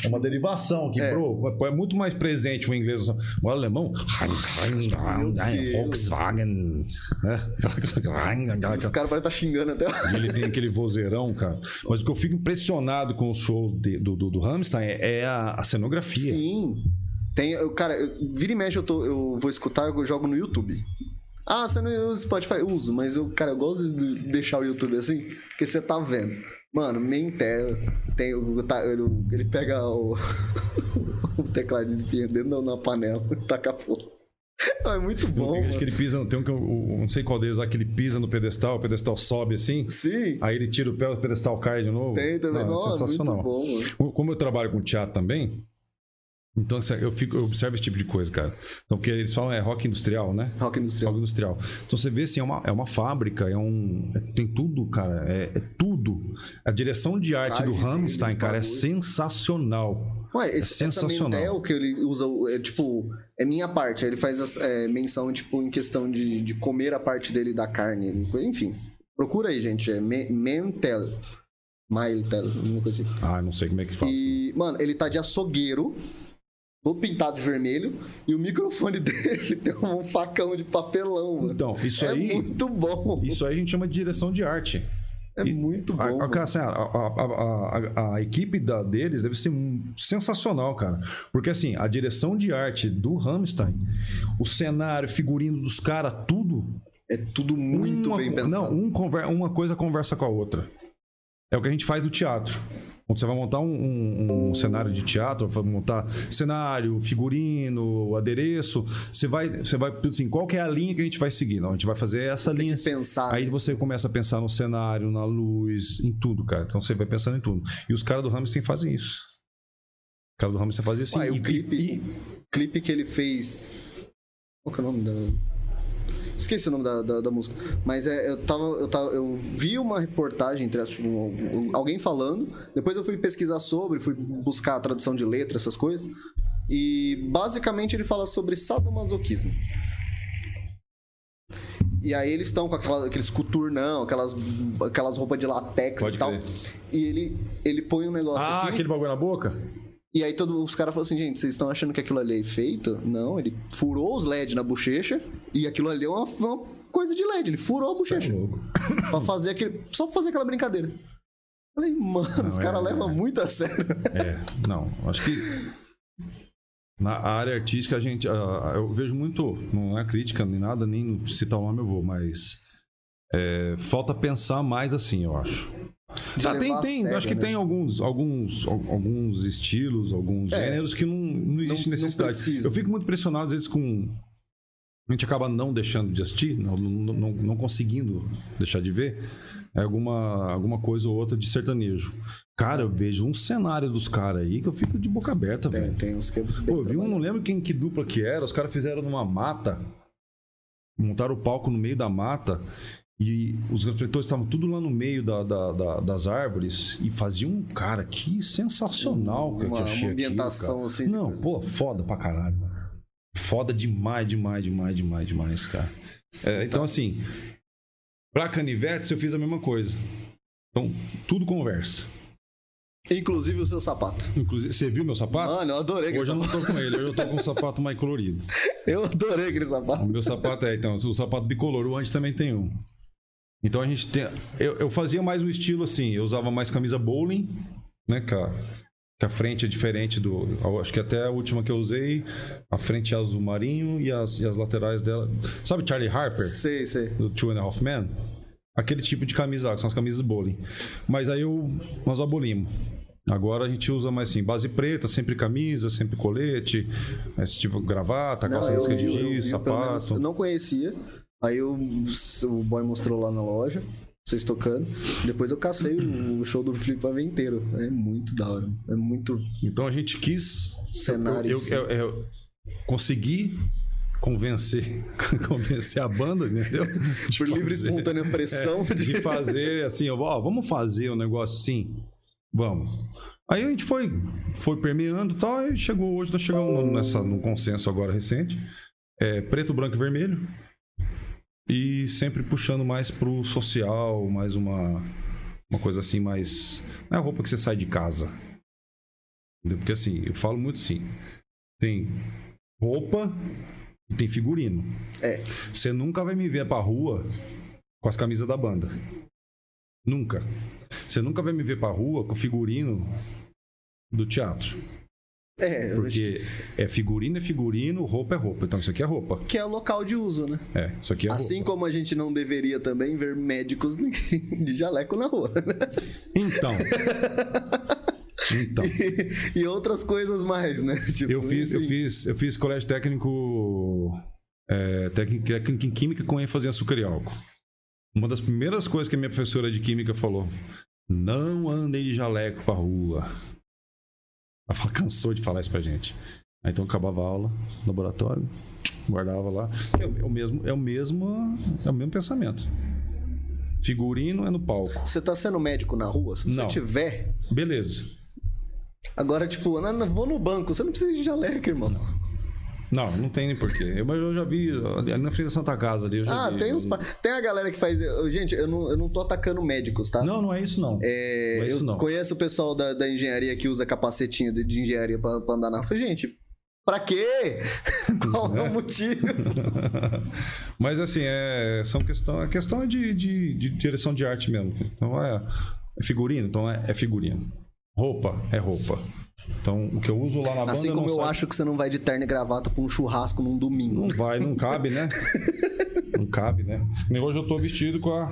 É uma derivação que, É. bro, é muito mais presente o inglês. O alemão. Volkswagen, né? Os caras parecem estar xingando até. E ele tem aquele vozeirão, cara. Mas o que eu fico impressionado com o show de- do, do, do Rammstein é, é a, a cenografia. Sim. Tem, eu, cara, eu, vira e mexe eu, tô, eu vou escutar, eu jogo no YouTube. Ah, você não usa Spotify? Eu uso, mas eu, cara, eu gosto de deixar o YouTube assim, porque você tá vendo. Mano, Mentel, tem, o- tá, ele, ele pega o, o teclado de enfia dentro da- na panela e taca fogo. É muito bom, Tem, que ele pisa, tem um que eu, eu não sei qual deles lá, que ele pisa no pedestal, o pedestal sobe assim, Sim, aí ele tira o pé, o pedestal cai de novo. tem também. Não, é Nossa, sensacional. muito bom, mano. Como eu trabalho com teatro também, então eu, fico, eu observo esse tipo de coisa, cara. Então, porque eles falam é rock industrial, né? Rock industrial. Rock industrial. Então você vê assim, é uma, é uma fábrica, é um. é- tem tudo, cara. É, é tudo. A direção de arte do Rammstein, cara, é sensacional. Ué, esse, sensacional. Essa Mendel que ele usa, é tipo, é minha parte. Ele faz as- é, menção, tipo, em questão de, de comer a parte dele da carne. Enfim, procura aí, gente. É Me- Mentel. Mailtel, uma coisa assim. Ah, não sei como é que fala. E, mano, ele tá de açougueiro, todo pintado de vermelho, e o microfone dele tem um facão de papelão, mano. Então, isso é aí. muito bom. Isso aí a gente chama de direção de arte. é muito bom. A, assim, a, a- a- a- equipe da, deles deve ser um- sensacional, cara. Porque assim, a direção de arte do Rammstein, o cenário, figurino dos caras, tudo. É tudo muito uma, bem pensado. Não, um conver- uma coisa conversa com a outra. É o que a gente faz no teatro. Você vai montar um, um- um cenário de teatro, vai montar cenário, figurino, adereço, você vai, você vai assim, qual é a linha que a gente vai seguir? Não, a gente vai fazer essa Tem linha. que pensar. Aí você começa a pensar no cenário, na luz, em tudo, cara. Então você vai pensando em tudo. E os caras do Hamilton fazem isso. Os caras do Hamilton fazem assim. Ué, e- o clipe, e- clipe que ele fez. Qual que é o nome da. Esqueci o nome da, da, da música. Mas é, eu tava. Eu, tava, eu vi uma reportagem, entre aspas, um- alguém falando. Depois eu fui pesquisar sobre, fui buscar a tradução de letra, essas coisas. E basicamente ele fala sobre sadomasoquismo. E aí eles estão com aquela- aqueles coturnão, aquelas, aquelas roupas de latex Pode e tal. crer. E ele, ele põe um negócio Ah, aqui. aquele bagulho na boca? E aí todos os caras falam assim, gente, vocês estão achando que aquilo ali é feito? Não, ele furou os LED na bochecha e aquilo ali é uma, uma coisa de LED, ele furou a bochecha. Cê é pra fazer aquele, só pra fazer aquela brincadeira. Falei, mano, Não, os caras é- levam muito a sério. É, não, acho que na área artística a gente, ah, eu vejo muito, não é crítica nem nada, nem citar o nome eu vou, mas é, falta pensar mais assim, eu acho. Tá, tem, tem, acho que né? tem alguns, alguns, al- alguns estilos, alguns É. gêneros que não, não existe não necessidade. precisa. eu fico muito impressionado às vezes com a gente acaba não deixando de assistir, não, não, não, não conseguindo deixar de ver é alguma, alguma coisa ou outra de sertanejo. Cara, eu vejo um cenário dos caras aí que eu fico de boca aberta, Tem, velho. tem uns que é Pô, eu vi um, não lembro quem que dupla que era, os caras fizeram numa mata, montaram o palco no meio da mata e os refletores estavam tudo lá no meio da- da- da- das árvores e faziam, cara, que sensacional que, Uma- eu achei uma ambientação, aquilo, assim, Não, pô, foda pra caralho. Foda demais, demais, demais, demais, demais, cara. É, então, assim, pra canivetes eu fiz a mesma coisa. Então, tudo conversa. Inclusive o seu sapato. Inclusive, você viu meu sapato? Mano, eu adorei aquele Hoje eu não sapato. tô com ele, hoje eu tô com um sapato mais colorido. Eu adorei aquele sapato. O meu sapato é, então, o sapato bicolor, o Andy também tem um. Então a gente tem. Eu, eu fazia mais um estilo assim, eu usava mais camisa bowling, né, cara? Que a frente é diferente do. Acho que até a última que eu usei, a frente é azul marinho e as, e as laterais dela. Sabe Charlie Harper? Sei, sei. do Two and a Half Men, aquele tipo de camisa, que são as camisas bowling. Mas aí eu, nós abolimos. Agora a gente usa mais assim, base preta, sempre camisa, sempre colete, esse tipo gravata, calça eu risca de giz, sapato. Eu não conhecia. Aí eu- o boy mostrou lá na loja, vocês tocando. Depois eu cacei o, o show do Felipe Pavê inteiro. É muito da hora. É muito Então a gente quis. cenário. Eu, eu, eu- eu consegui convencer, convencer a banda, entendeu? De Por livre e fazer- espontânea pressão. É, de fazer assim, ó, vamos fazer um negócio assim? Vamos. Aí a gente foi, foi permeando e tal, e chegou hoje, nós chegamos nessa, num consenso agora recente. É, preto, branco e vermelho. E sempre puxando mais pro social, mais uma, uma coisa assim, mais. Não é a roupa que você sai de casa. Entendeu? Porque assim, eu falo muito assim. Tem roupa e tem figurino. É. Você nunca vai me ver pra rua com as camisas da banda. Nunca. Você nunca vai me ver pra rua com o figurino do teatro. É, Porque é figurino, é figurino, roupa é roupa. Então isso aqui é roupa. que é o local de uso, né? É, isso aqui é assim roupa. como a gente não deveria também ver médicos de jaleco na rua. Então. Então. e outras coisas mais, né? Tipo, Eu fiz, eu fiz, eu fiz colégio técnico, é, técnico, técnico em química com ênfase em açúcar e álcool. Uma das primeiras coisas que a minha professora de química falou: não andem de jaleco pra rua. Ela falou- cansou de falar isso pra gente. Aí então acabava a aula, laboratório, guardava lá. É o, é o mesmo, é o mesmo, é o mesmo pensamento. Figurino é no palco. Você tá sendo médico na rua? Se você Não. tiver. Beleza. Agora, tipo, vou no banco, você não precisa de jaleco, irmão. Não, não tem nem porquê. Eu, mas eu já vi ali na frente da Santa Casa ali. Eu já Ah, vi. tem uns. Tem a galera que faz. Gente, eu não, eu não tô atacando médicos, tá? Não, não é isso não. É, Não é isso eu não. conheço o pessoal da, da engenharia que usa capacetinho de, de engenharia pra, pra andar na rua. Gente, pra quê? Qual é o motivo? Mas assim, é, são questão, a questão é de, de, de direção de arte mesmo. Então é, é figurino, então é, é figurino. Roupa é roupa. Então o que eu uso lá na banda Assim como eu sai- acho que você não vai de terno e gravata pra um churrasco num domingo. não vai, não cabe, né? não cabe, né? Nem hoje eu tô vestido com a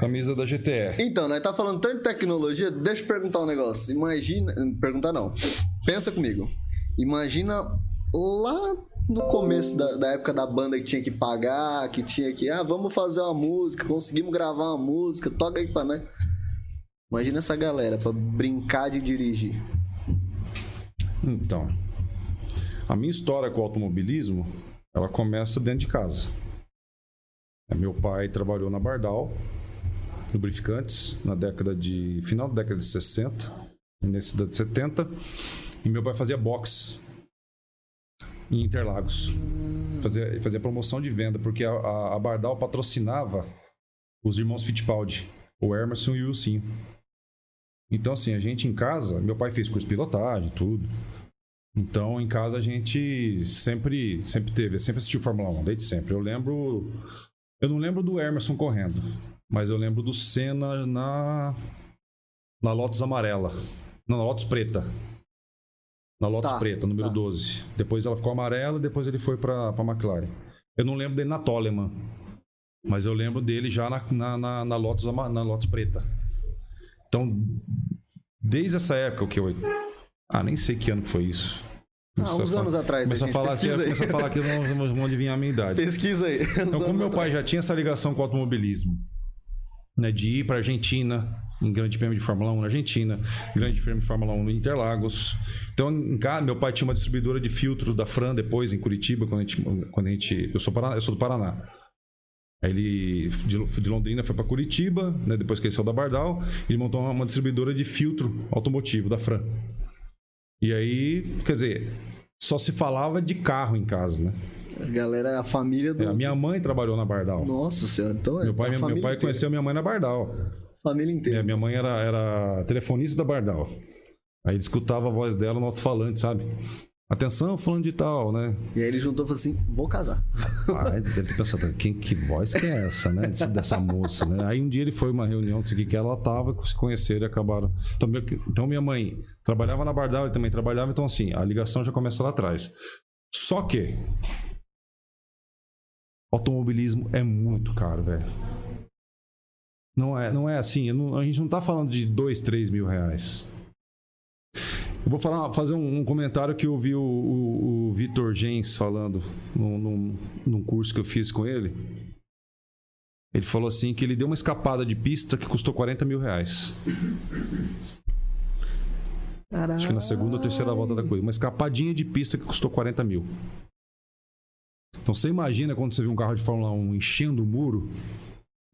camisa da GTR. Então, nós tá falando tanto de tecnologia, deixa eu perguntar um negócio. Imagina. Perguntar não. Pensa comigo. Imagina lá no começo da, da época da banda que tinha que pagar, que tinha que. Ah, vamos fazer uma música, conseguimos gravar uma música, toca aí pra nós. Imagina essa galera pra brincar de dirigir. Então, a minha história com o automobilismo, ela começa dentro de casa. É, Meu pai trabalhou na Bardal, lubrificantes, na década de final da década de 60, início da de 70, e meu pai fazia boxe em Interlagos. Fazia, fazia promoção de venda, porque a, a, a Bardal patrocinava os irmãos Fittipaldi, o Emerson e o Wilson. Então, assim, a gente em casa, meu pai fez curso de pilotagem, tudo. Então, em casa a gente sempre, sempre teve, sempre assistiu Fórmula 1, desde sempre. Eu lembro, eu não lembro do Emerson correndo, mas eu lembro do Senna na na Lotus amarela. Não, na Lotus preta. Na Lotus Tá, preta, número tá. 12. Depois ela ficou amarela e depois ele foi pra, pra McLaren. Eu não lembro dele na Toleman. Mas eu lembro dele já na, na, na, na Lotus, na Lotus preta. Então, desde essa época, o que eu. Ah, nem sei que ano que foi isso. Ah, uns anos falar- atrás. Começa a falar aqui, começa a falar aqui, vamos, vamos, vamos adivinhar a minha idade. Pesquisa aí. Então, como meu pai já tinha essa ligação com o automobilismo, né, de ir para Argentina, em Grande Prêmio de Fórmula 1 na Argentina, Grande Prêmio de Fórmula 1 no Interlagos. Então, em casa, meu pai tinha uma distribuidora de filtro da Fran depois em Curitiba, quando a gente, quando a gente eu sou Paraná, eu sou do Paraná. Aí ele de, de Londrina foi para Curitiba, né, depois que ele saiu da Bardal, ele montou uma, uma distribuidora de filtro automotivo da Fran. E aí, quer dizer, só se falava de carro em casa, né? A galera a família do. É, a minha mãe trabalhou na Bardal. Nossa senhora, então é Meu pai, a meu pai inteira. conheceu minha mãe na Bardal. Família inteira. É, minha mãe era, era telefonista da Bardal. Aí escutava a voz dela no alto-falante, sabe? Atenção, falando de tal, né? E aí ele juntou e falou assim: vou casar. Rapaz, deve ter pensado, quem, que voz que é essa, né? Desse- Dessa moça, né? Aí um dia ele foi uma reunião, o que, ela tava, se conheceram e acabaram. Então, meu- então minha mãe trabalhava na Bardal, ele também trabalhava, então assim, a ligação já começa lá atrás. Só que automobilismo é muito caro, velho. Não é, não é assim, não- a gente não tá falando de 2, 3 mil reais. Eu vou falar, fazer um, um comentário que eu vi o, o, o Vitor Gens falando num, num, num curso que eu fiz com ele. Ele falou assim que ele deu uma escapada de pista que custou 40 mil reais. Caralho. Acho que na segunda ou terceira volta da coisa. Uma escapadinha de pista que custou 40 mil. Então você imagina quando você vê um carro de Fórmula 1 enchendo o muro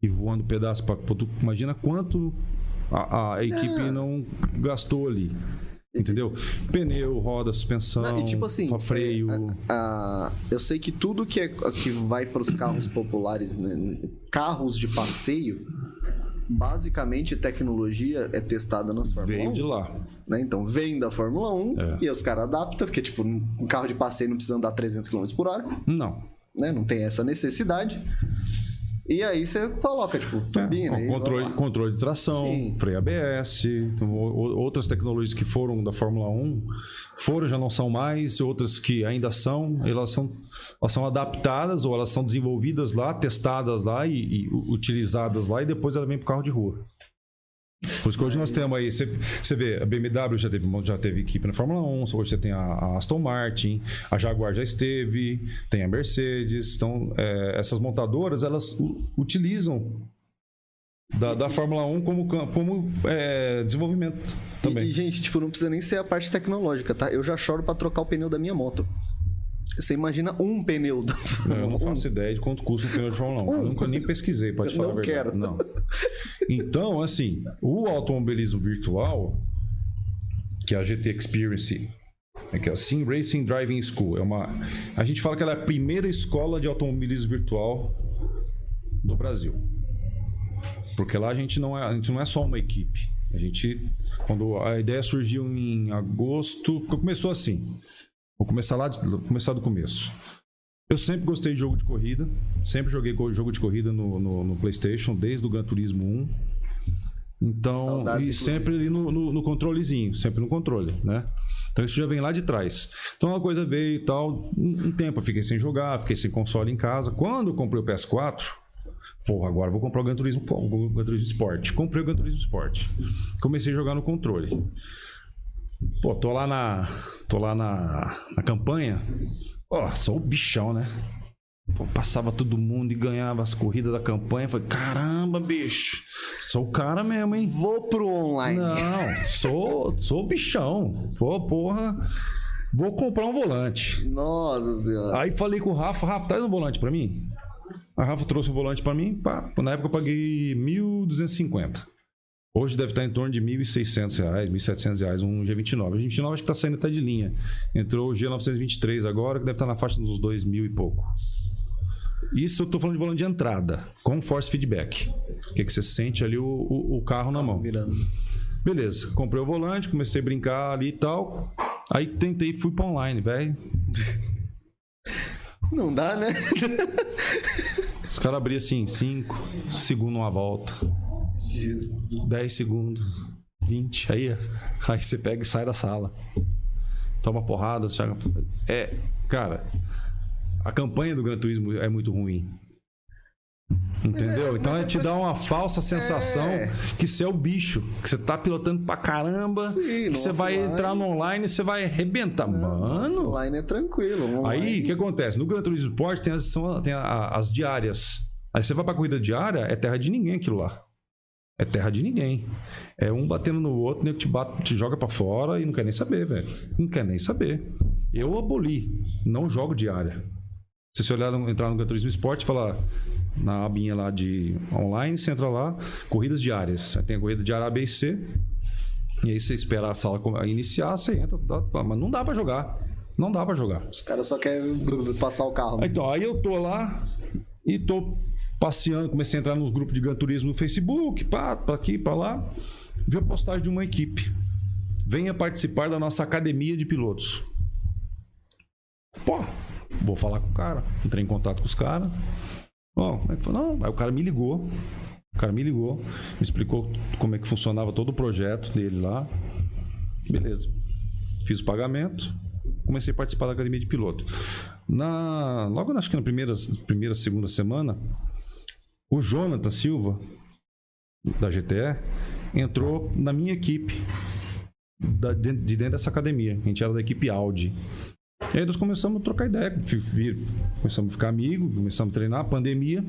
e voando pedaço para Imagina quanto a, a equipe É. não gastou ali. Entendeu? Pneu, roda, suspensão, Não, e tipo assim, freio. Ah, eu sei que tudo que, é, que vai para os carros populares, né, carros de passeio, basicamente tecnologia é testada nas Fórmula veio 1. de lá. né? Então vem da Fórmula 1 É. e os caras adaptam, porque tipo, um carro de passeio não precisa andar 300 km por hora, Não. né? Não tem essa necessidade. E aí você coloca, tipo, turbina. É, controle, controle de tração, Sim. freio ABS, então, outras tecnologias que foram da Fórmula 1 foram, já não são mais, outras que ainda são, elas são, elas são adaptadas ou elas são desenvolvidas lá, testadas lá e, e utilizadas lá e depois ela vem para o carro de rua. Por isso que hoje nós temos aí, você, você vê, a BMW já teve, já teve equipe na Fórmula 1, hoje você tem a, a Aston Martin, a Jaguar já esteve, tem a Mercedes. Então, é, essas montadoras, elas utilizam da, da Fórmula 1 como, como é, desenvolvimento também. E, e, gente, tipo, não precisa nem ser a parte tecnológica, tá? Eu já choro pra trocar o pneu da minha moto. Você imagina um pneu da Eu não faço ideia de quanto custa um pneu de Fórmula 1. Eu nunca nem pesquisei, pode falar não a verdade. quero. Não. Então, assim, o automobilismo virtual, que é a GT Experience, é que é a Sim Racing Driving School, é uma. A gente fala que ela é a primeira escola de automobilismo virtual do Brasil. Porque lá a gente não é, a gente não é só uma equipe. A gente, quando a ideia surgiu em agosto, começou assim. Vou começar lá, de- começar do começo. Eu sempre gostei de jogo de corrida, sempre joguei go- jogo de corrida no, no- no PlayStation, desde o Gran Turismo 1. Então, Saudades, e sempre ali no, no- no controlezinho, sempre no controle, né? Então isso já vem lá de trás. Então a coisa veio e tal. Um, um tempo eu fiquei sem jogar, fiquei sem console em casa. Quando eu comprei o PS4, Porra, agora vou comprar o Gran Turismo, o Gran Turismo Sport. Comprei o Gran Turismo Sport. Comecei a jogar no controle. Pô, tô lá na. tô lá na, na campanha. Ó, sou o bichão, né? Pô, passava todo mundo e ganhava as corridas da campanha. Falei, caramba, bicho. Sou o cara mesmo, hein? Vou pro online. Não, sou, sou o bichão. Pô, porra. Vou comprar um volante. Nossa senhora. Aí falei com o Rafa, Rafa, traz um volante pra mim. A Rafa trouxe um volante pra mim, pá, na época eu paguei 1.250. Hoje deve estar em torno de 1.600 reais, 1.700 reais, um G29. O G29 acho que tá saindo até de linha. Entrou o G923 agora, que deve estar na faixa dos 2.000 e pouco. Isso eu tô falando de volante de entrada, com force feedback. O que, que você sente ali o, o, o carro na mão. Virando. Beleza, comprei o volante, comecei a brincar ali e tal. Aí tentei, fui pra online, velho. Não dá, né? Os caras abriam assim, 5 segundos uma volta, Jesus. 10 segundos. 20. Aí, aí você pega e sai da sala. Toma porrada, chega... É, cara, a campanha do Gran Turismo é muito ruim. Entendeu? então é é te dá uma falsa sensação É. que você é o bicho, que você tá pilotando pra caramba, Sim, que você vai entrar no online e você vai arrebentar. Mano, Online é tranquilo. Aí, online- o que acontece? No Gran Turismo Sport tem as, são- tem a- as diárias. Aí você vai pra corrida diária, é terra de ninguém aquilo lá. É terra de ninguém. É um batendo no outro, nego te, bate, te joga pra fora e não quer nem saber, velho. Não quer nem saber. Eu aboli. Não jogo diária. Se você olhar, entrar no Gran Turismo Sport e falar na abinha lá de online, você entra lá, corridas diárias. Aí tem a corrida diária A, B e C. E aí você espera a sala iniciar, você entra. mas não dá pra jogar. Não dá pra jogar. Os caras só querem passar o carro. Então, aí eu tô lá e tô passeando, comecei a entrar nos grupos de Gran Turismo no Facebook, pá, pra aqui, pra lá. Vi a postagem de uma equipe. Venha participar da nossa academia de pilotos. Pô, vou falar com o cara. Entrei em contato com os caras. Bom, aí, falou, não, aí o cara me ligou. O cara me ligou, me explicou como é que funcionava todo o projeto dele lá. Beleza. Fiz o pagamento, comecei a participar da academia de piloto. Na, logo acho que na primeira, primeira, segunda semana, o Jonathan Silva, da GTE, entrou na minha equipe, da- de de dentro dessa academia. A gente era da equipe Audi. E aí nós começamos a trocar ideia, começamos a ficar amigos, começamos a treinar, pandemia,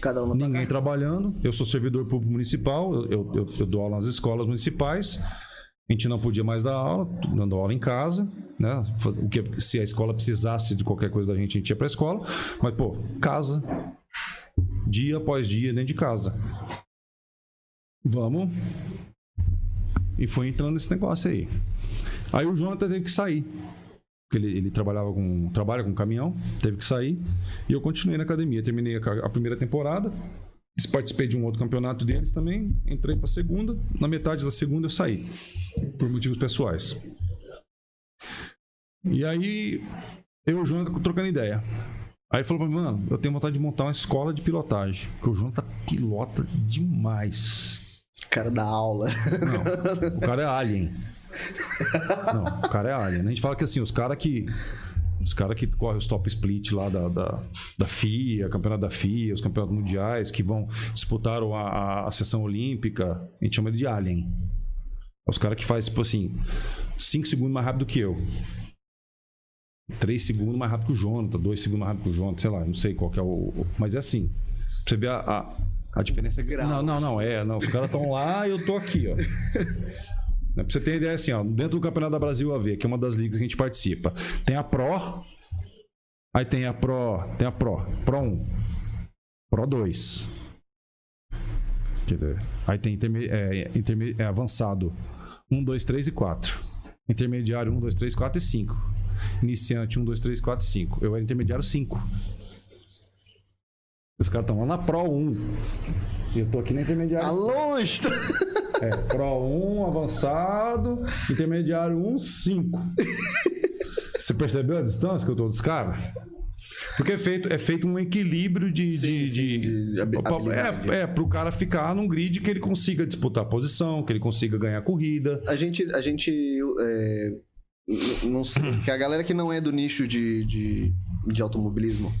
Cada um ninguém trabalhando. Eu sou servidor público municipal, eu, eu- eu- dou aula nas escolas municipais. A gente não podia mais dar aula, dando aula em casa, né? O que, se a escola precisasse de qualquer coisa da gente, a gente ia para a escola. Mas, pô, casa, dia após dia dentro de casa. Vamos. E foi entrando nesse negócio aí. Aí o Jonathan teve que sair. Porque ele, ele trabalhava com. trabalha com caminhão, teve que sair. E eu continuei na academia. Terminei a, a primeira temporada. Participei de um outro campeonato deles também. Entrei pra segunda. Na metade da segunda eu saí. Por motivos pessoais. E aí, eu e o Jonathan trocando ideia. Aí ele falou pra mim, mano, eu tenho vontade de montar uma escola de pilotagem. Porque o Jonathan pilota demais. cara da aula. Não, o cara é alien. Não, o cara é alien. A gente fala que assim, os caras que. Os caras que correm os top split lá da, da, da FIA, campeonato da FIA, os campeonatos mundiais, que vão disputar a, a, a sessão olímpica, a gente chama ele de alien. Os caras que fazem, tipo assim, 5 segundos mais rápido que eu. 3 segundos mais rápido que o Jonathan, 2 segundos mais rápido que o Jonathan, sei lá, não sei qual que é o. Mas é assim. Pra você ver a, a, a diferença. Grau. Não, não, não, é. Não, os caras estão lá e eu tô aqui, ó. Né, Pra você ter ideia, assim, ó, dentro do Campeonato da Brasil AV, que é uma das ligas que a gente participa, tem a Pro, aí tem a Pro, tem a Pro, Pro 1, Pro 2. Quer dizer, Aí tem interme- é, interme- é, avançado 1, 2, 3 e 4. Intermediário 1, 2, 3, 4 e 5. Iniciante 1, 2, 3, 4 e 5. Eu era intermediário 5. Os caras estão lá na Pro 1. E eu tô aqui na intermediário Tá 5. longe. É, Pro 1, avançado, intermediário 1, 5. Você percebeu a distância que eu tô dos caras? Porque é feito, é feito um equilíbrio de. Sim, de, sim, de- de é, é, pro cara ficar num grid que ele consiga disputar a posição, que ele consiga ganhar corrida. A gente, a gente é, não sei, que a galera que não é do nicho de, de, de automobilismo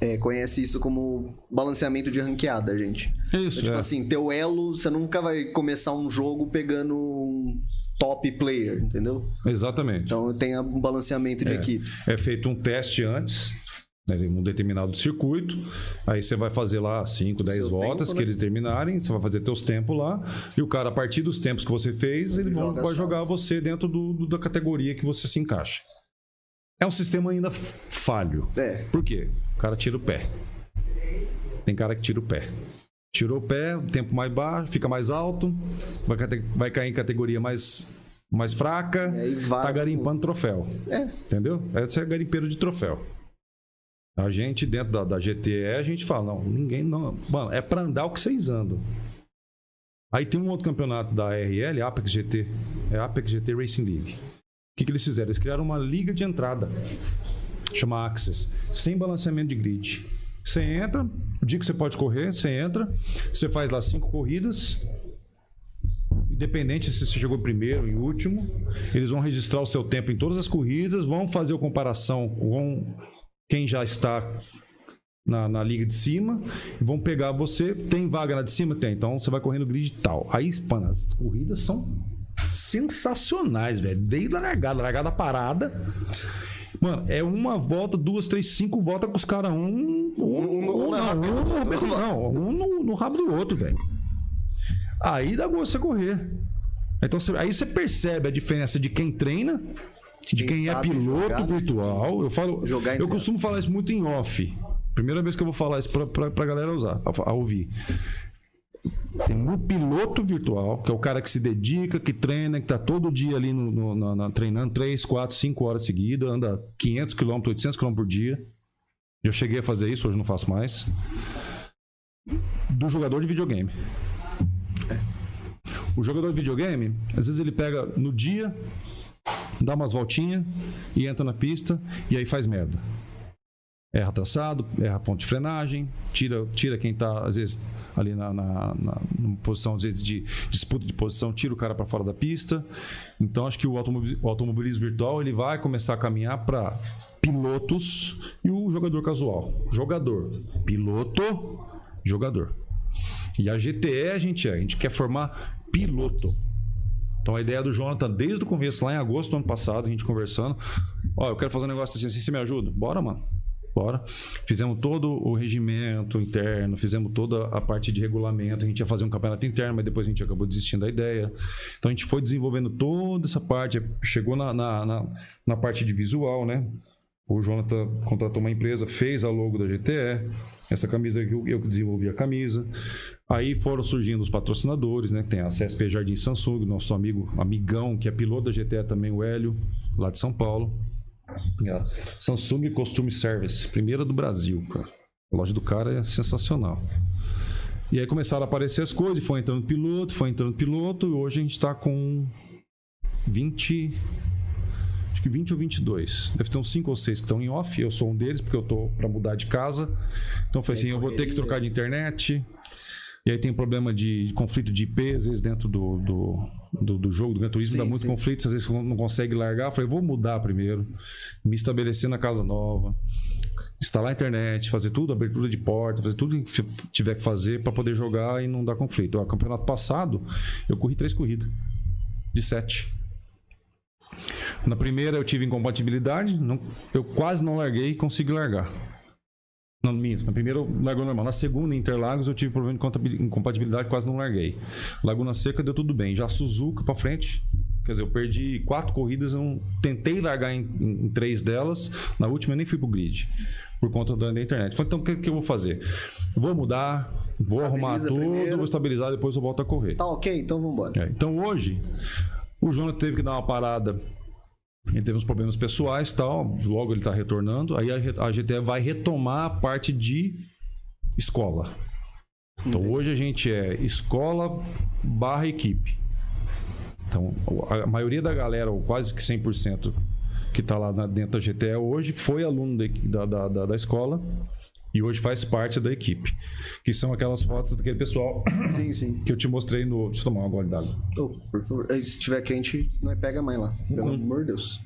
é, conhece isso como balanceamento de ranqueada, gente. Isso, É, tipo é. assim, teu elo, você nunca vai começar um jogo pegando um top player, entendeu? Exatamente. Então tem um balanceamento de É. equipes. É feito um teste antes, né, em um determinado circuito. Aí você vai fazer lá 5, 10 Seu voltas tempo, que né? eles terminarem. Você vai fazer teus tempos lá. E o cara, a partir dos tempos que você fez, ele, Ele vai as jogar você dentro do- do- da categoria que você se encaixa. É um sistema ainda falho. É. Por quê? O cara tira o pé. Tem cara que tira o pé. Tirou o pé, o tempo mais baixo, fica mais alto, vai, vai cair em categoria mais, mais fraca, E vai- tá garimpando troféu. É. Entendeu? Esse é garimpeiro de troféu. A gente, dentro da, da GTE, a gente fala, não, ninguém não. Mano, é pra andar o que vocês andam. Aí tem um outro campeonato da RL, Apex GT. É Apex GT Racing League. O que, que eles fizeram? Eles criaram uma liga de entrada. Chama Access. Sem balanceamento de grid. Você entra, o dia que você pode correr, você entra, você faz lá cinco corridas. independente se você chegou primeiro, em último, eles vão registrar o seu tempo em todas as corridas, vão fazer a comparação com quem já está na, na liga de cima, vão pegar você. Tem vaga lá de cima? Tem. Então você vai correndo grid tal. Aí, mano, as corridas são sensacionais, velho. Desde a largada, largada parada. Mano, é uma volta, duas, três, cinco voltas com os caras, um. Um, um, um, não, um, no- não, um no, no rabo do outro, velho. Aí dá gosto você correr. Então, aí você percebe a diferença de quem treina, de Quem quem, é piloto jogar, virtual. Eu falo, Jogar eu costumo falar isso muito em off. Primeira vez que eu vou falar isso pra, pra galera usar, a, a ouvir. Tem um piloto virtual, que é o cara que se dedica, que treina, que tá todo dia ali no, no- na- na- treinando 3, 4, 5 horas seguidas, anda 500 km, 800 km por dia. Já cheguei a fazer isso, hoje não faço mais. Do jogador de videogame. O jogador de videogame, às vezes ele pega no dia, dá umas voltinhas e entra na pista e aí faz merda. Erra traçado, erra ponto de frenagem, tira, tira quem tá, às vezes, ali na, na, na- posição, às vezes, de disputa de posição, tira o cara para fora da pista. Então, acho que o, automobi- o automobilismo virtual ele vai começar a caminhar para pilotos e o jogador casual. Jogador, piloto, jogador. E a GTE a gente é, a gente quer formar piloto. Então a ideia do Jonathan, desde o começo, lá em agosto do ano passado, a gente conversando, ó, eu quero fazer um negócio assim, assim, você me ajuda? Bora, mano. Bora. Fizemos todo o regimento interno, fizemos toda a parte de regulamento. A gente ia fazer um campeonato interno, mas depois a gente acabou desistindo da ideia. Então a gente foi desenvolvendo toda essa parte, chegou na, na, na, na parte de visual, né? O Jonathan contratou uma empresa, fez a logo da GTE. Essa camisa aqui, eu que desenvolvi a camisa. Aí foram surgindo os patrocinadores, né? Tem a CSP Jardim Samsung, nosso amigo, amigão, que é piloto da GTE também, o Hélio, lá de São Paulo. A Samsung Costume Service, primeira do Brasil, cara. A loja do cara é sensacional. E aí começaram a aparecer as coisas, foi entrando piloto, foi entrando piloto, e hoje a gente tá com 20. Acho que 20 ou 22. Deve ter uns 5 ou 6 que estão em off. Eu sou um deles, porque eu tô para mudar de casa. Então foi assim: eu vou ter que trocar de internet. E aí tem problema de conflito de IP, às vezes, dentro do, do, do, do jogo, do Gran Turismo, Sim, dá muito sim. conflito, às vezes não consegue largar. Eu falei, vou mudar primeiro, me estabelecer na casa nova, instalar a internet, fazer tudo, abertura de porta, fazer tudo que tiver que fazer para poder jogar e não dar conflito. O campeonato passado, eu corri três corridas, de sete. Na primeira eu tive incompatibilidade, não- eu quase não larguei e consegui largar. Não, minto. Na primeira eu largou normal. Na segunda, em Interlagos, eu tive problema de incompatibilidade, quase não larguei. Laguna Seca deu tudo bem. Já Suzuka pra frente. Quer dizer, eu perdi quatro corridas, eu não- tentei largar em, em- três delas. Na última eu nem fui pro grid. Por conta da, internet. Falei, então o que, que eu vou fazer? Vou mudar, vou arrumar tudo, primeiro. vou estabilizar, depois eu volto a correr. Tá ok? Então vambora. É, então hoje, o Jonathan teve que dar uma parada. Ele teve uns problemas pessoais e tal. Logo ele está retornando. Aí a, a GTE vai retomar a parte de escola. Então hoje a gente é escola barra equipe. Então a maioria da galera, ou quase que 100% que está lá dentro da GTE hoje, foi aluno da, da, da- da escola e hoje faz parte da equipe. Que são aquelas fotos daquele pessoal Sim, sim. que eu te mostrei no. Deixa eu tomar uma gole d'água. Oh, por favor. Aí, Se tiver quente, não é pega mais lá. Pelo Uhum. amor de Deus.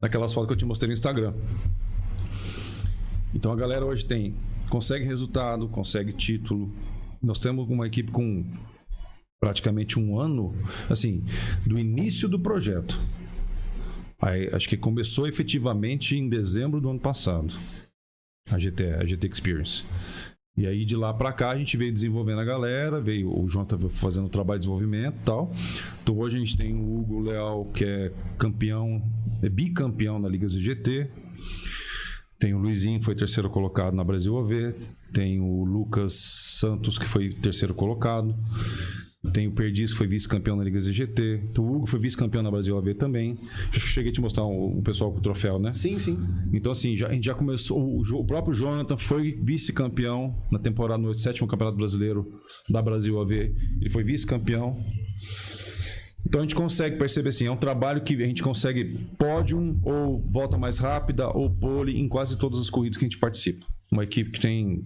Daquelas fotos que eu te mostrei no Instagram. Então a galera hoje tem. Consegue resultado, consegue título. Nós temos uma equipe com praticamente um ano, assim, do início do projeto. Aí, acho que começou efetivamente em dezembro do ano passado. A GT, a GT Experience. E aí de lá pra cá a gente veio desenvolvendo a galera, veio o João tá fazendo o trabalho de desenvolvimento e tal. Então hoje a gente tem o Hugo Leal, que é campeão, é bicampeão na Liga GT. Tem o Luizinho, que foi terceiro colocado na Brasil AV. Tem o Lucas Santos, que foi terceiro colocado. Tem o Perdiz, que foi vice-campeão na Liga ZGT. O Hugo foi vice-campeão na Brasil AV também. Acho que cheguei a te mostrar o, o pessoal com o troféu, né? Sim, sim. Então, assim, já, a gente já começou. O, o próprio Jonathan foi vice-campeão na temporada no sétimo Campeonato Brasileiro da Brasil AV. Ele foi vice-campeão. Então a gente consegue perceber assim, é um trabalho que a gente consegue pódio ou volta mais rápida ou pole em quase todas as corridas que a gente participa. Uma equipe que tem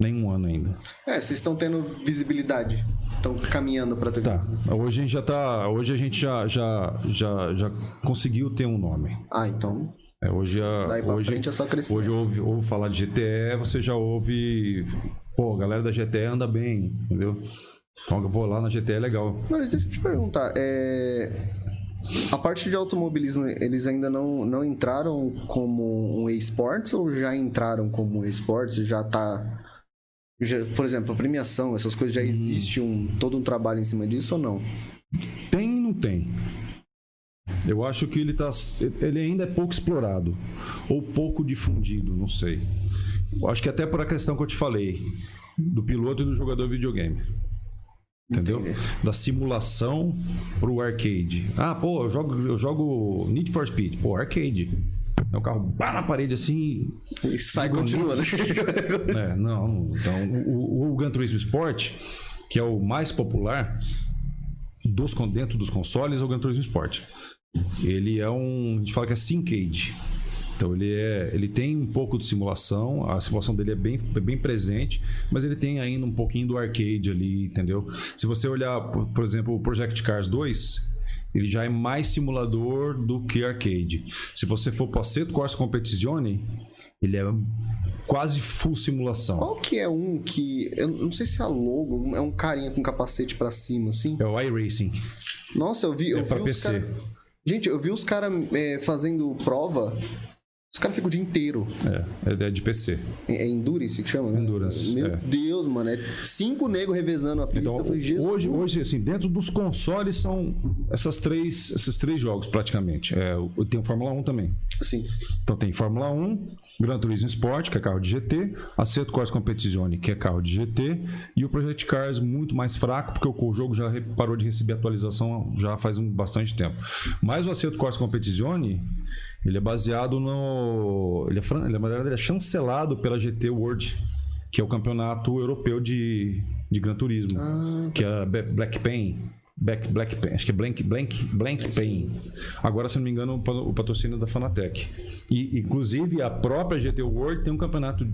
nem um ano ainda. É, vocês estão tendo visibilidade. Estão caminhando pra ter. Tá. Hoje a gente já tá. Hoje a gente já, já, já, já conseguiu ter um nome. Ah, então. É, hoje a, Daí pra hoje, frente é só crescer. hoje ouve, ouve falar de GTE, você já ouve. Pô, a galera da GTE anda bem, entendeu? Então eu vou lá na GTE é legal. Mas deixa eu te perguntar, é... a parte de automobilismo, eles ainda não, não entraram como um esportes ou já entraram como um esportes? Já tá. Por exemplo, a premiação, essas coisas, já existe um, todo um trabalho em cima disso ou não? Tem e não tem. Eu acho que ele tá. Ele ainda é pouco explorado. Ou pouco difundido, não sei. Eu acho que até por a questão que eu te falei. Do piloto e do jogador videogame. Entendeu? Entendi. Da simulação pro arcade. Ah, pô, eu jogo, eu jogo Need for Speed. Pô, arcade. É o carro bá na parede assim. E sai continua, né? É, não. Então, o, o, Gran Turismo Sport, que é o mais popular dos, dentro dos consoles, é o Gran Turismo Sport. Ele é um. A gente fala que é Syncade. Então ele, é, ele tem um pouco de simulação, a simulação dele é bem, é bem presente, mas ele tem ainda um pouquinho do arcade ali, entendeu? Se você olhar, por, por exemplo, o Project Cars 2, ele já é mais simulador do que arcade. Se você for para Assetto Corsa Competizione, ele é quase full simulação. Qual que é um que. Eu não sei se é a logo, é um carinha com capacete pra cima, assim. É o iRacing. Nossa, eu vi. Eu É vi pra os PC. cara- Gente, eu vi os caras fazendo prova. Os caras ficam o dia inteiro. É, é de PC. É, é Endurance que chama, né? Endurance, Meu é. Deus, mano. É cinco negros revezando a pista. Então, falei, hoje, hoje, assim, dentro dos consoles são essas três, esses três jogos, praticamente. É, tem o Fórmula 1 também. Sim. Então tem Fórmula 1, Gran Turismo Sport, que é carro de GT, Assetto Corsa Competizione, que é carro de GT, e o Project Cars muito mais fraco, porque o, jogo já parou de receber atualização já faz um, bastante tempo. Mas o Assetto Corsa Competizione, ele é baseado no... Ele é, ele é, ele é chancelado pela GT World, que é o campeonato europeu de, de Gran Turismo, que é Black Pain. Black, Black Pain, acho que é Blank, Blank, Blank Pain. Agora, se não me engano, o patrocínio é da Fanatec. E, inclusive, a própria GT World tem um campeonato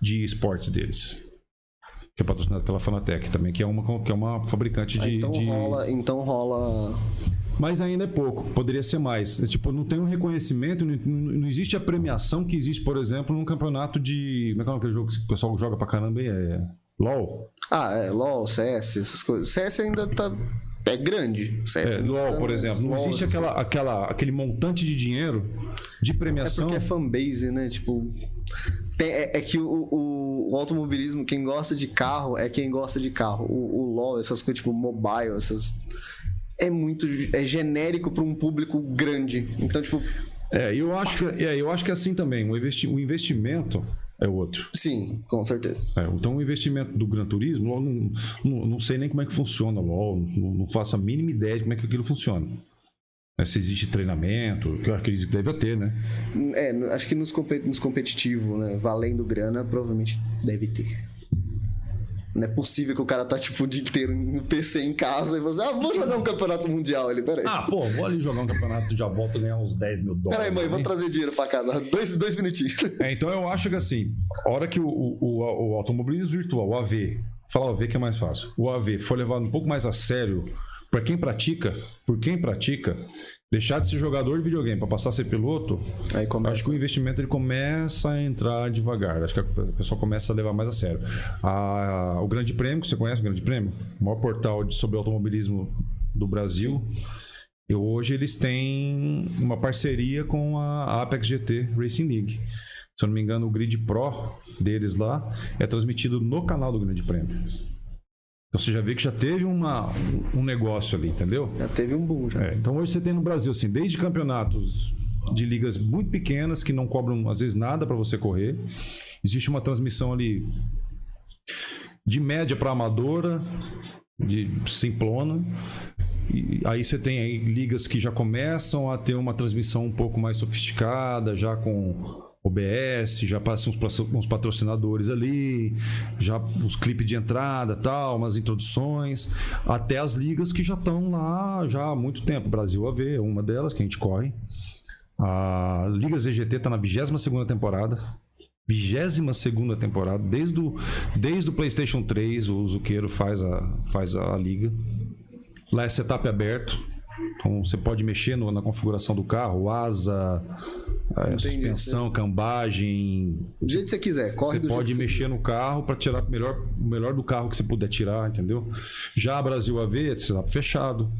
de esportes deles. Que é patrocinado pela Fanatec também, que é uma, que é uma fabricante Ah, de. então, de- rola, então rola. Mas ainda é pouco, poderia ser mais. É, Tipo, não tem um reconhecimento, não, não existe a premiação que existe, por exemplo, num campeonato de. Como é que é aquele jogo que o pessoal joga pra caramba aí? É. LOL? Ah, é, LOL, CS, essas coisas. CS ainda tá. É grande. É, LOL, tá por exemplo. Não existe aquela, aquela, aquele montante de dinheiro de É premiação. porque é fanbase, né? Tipo. tem- é, é que o, o- o automobilismo, quem gosta de carro é quem gosta de carro. O, o LOL, essas coisas tipo mobile, essas. É muito. É genérico para um público grande. Então, tipo. É, eu acho que, é, eu acho que é assim também. O, investi- o investimento é outro. Sim, com certeza. É, então, o investimento do Gran Turismo, LOL, não, não, não sei nem como é que funciona LOL, não, não faço a mínima ideia de como é que aquilo funciona. Mas se existe treinamento, que eu acredito que deve ter, né? É, acho que nos, compe- nos competitivos, né? Valendo grana, provavelmente deve ter. Não é possível que o cara tá, tipo, o dia inteiro no PC em casa e você, ah, vou jogar um campeonato mundial ali, peraí. Ah, pô, vou ali jogar um campeonato, já volto a ganhar uns 10 mil dólares. peraí, mãe, vou né? trazer dinheiro pra casa. Dois, dois minutinhos. É, então eu acho que assim, a hora que o, o, o- o automobilismo virtual, o AV, falar o AV que é mais fácil, o AV for levado um pouco mais a sério para quem pratica, por quem pratica, deixar de ser jogador de videogame para passar a ser piloto, acho que o investimento ele começa a entrar devagar. Acho que o pessoal começa a levar mais a sério. A- o Grande Prêmio, que você conhece o Grande Prêmio? O maior portal de, sobre automobilismo do Brasil. E hoje eles têm uma parceria com a Apex GT Racing League. Se eu não me engano, o Grid Pro deles lá é transmitido no canal do Grande Prêmio. Então você já vê que já teve uma, um negócio ali, entendeu? Já teve um boom, já. É, então hoje você tem no Brasil, assim, desde campeonatos de ligas muito pequenas que não cobram, às vezes, nada para você correr. Existe uma transmissão ali de média para amadora, de simplona. E aí você tem aí ligas que já começam a ter uma transmissão um pouco mais sofisticada, já com OBS, já passam uns patrocinadores ali, já os clipes de entrada, tal, umas introduções, até as ligas que já estão lá já há muito tempo. Brasil AV é uma delas que a gente corre. A Liga ZGT está na 22 segunda temporada. Vigésima segunda temporada, desde o, desde o PlayStation 3, o Zuqueiro faz a, faz a liga. Lá é setup aberto. Então você pode mexer no- na configuração do carro, asa, eh, suspensão, cambagem. Do jeito que você quiser, corre Você pode mexer no carro para tirar o melhor, o melhor do carro que você puder tirar, entendeu? Já a Brasil AV é setup fechado.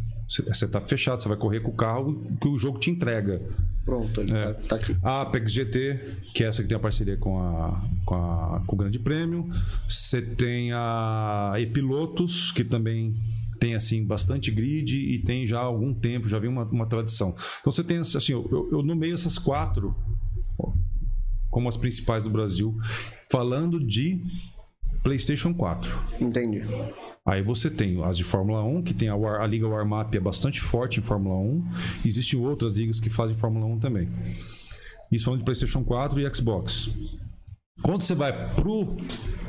É setup fechado, você vai correr com o carro que o jogo te entrega. você- Pronto, ele É. tá, tá aqui. A Apex GT, que é essa que tem a parceria com, a, com, a- com o Grande Prêmio. Você tem a Epilotos, que também tem assim bastante grid e tem já há algum tempo, já vem uma, uma tradição. Então você tem assim, eu, eu, nomeio essas quatro como as principais do Brasil, falando de PlayStation 4. Entendi. Aí você tem as de Fórmula 1, que tem a, War- a Liga Warmap é bastante forte em Fórmula 1. Existem outras ligas que fazem Fórmula 1 também. Isso falando de PlayStation 4 e Xbox. Quando você vai pro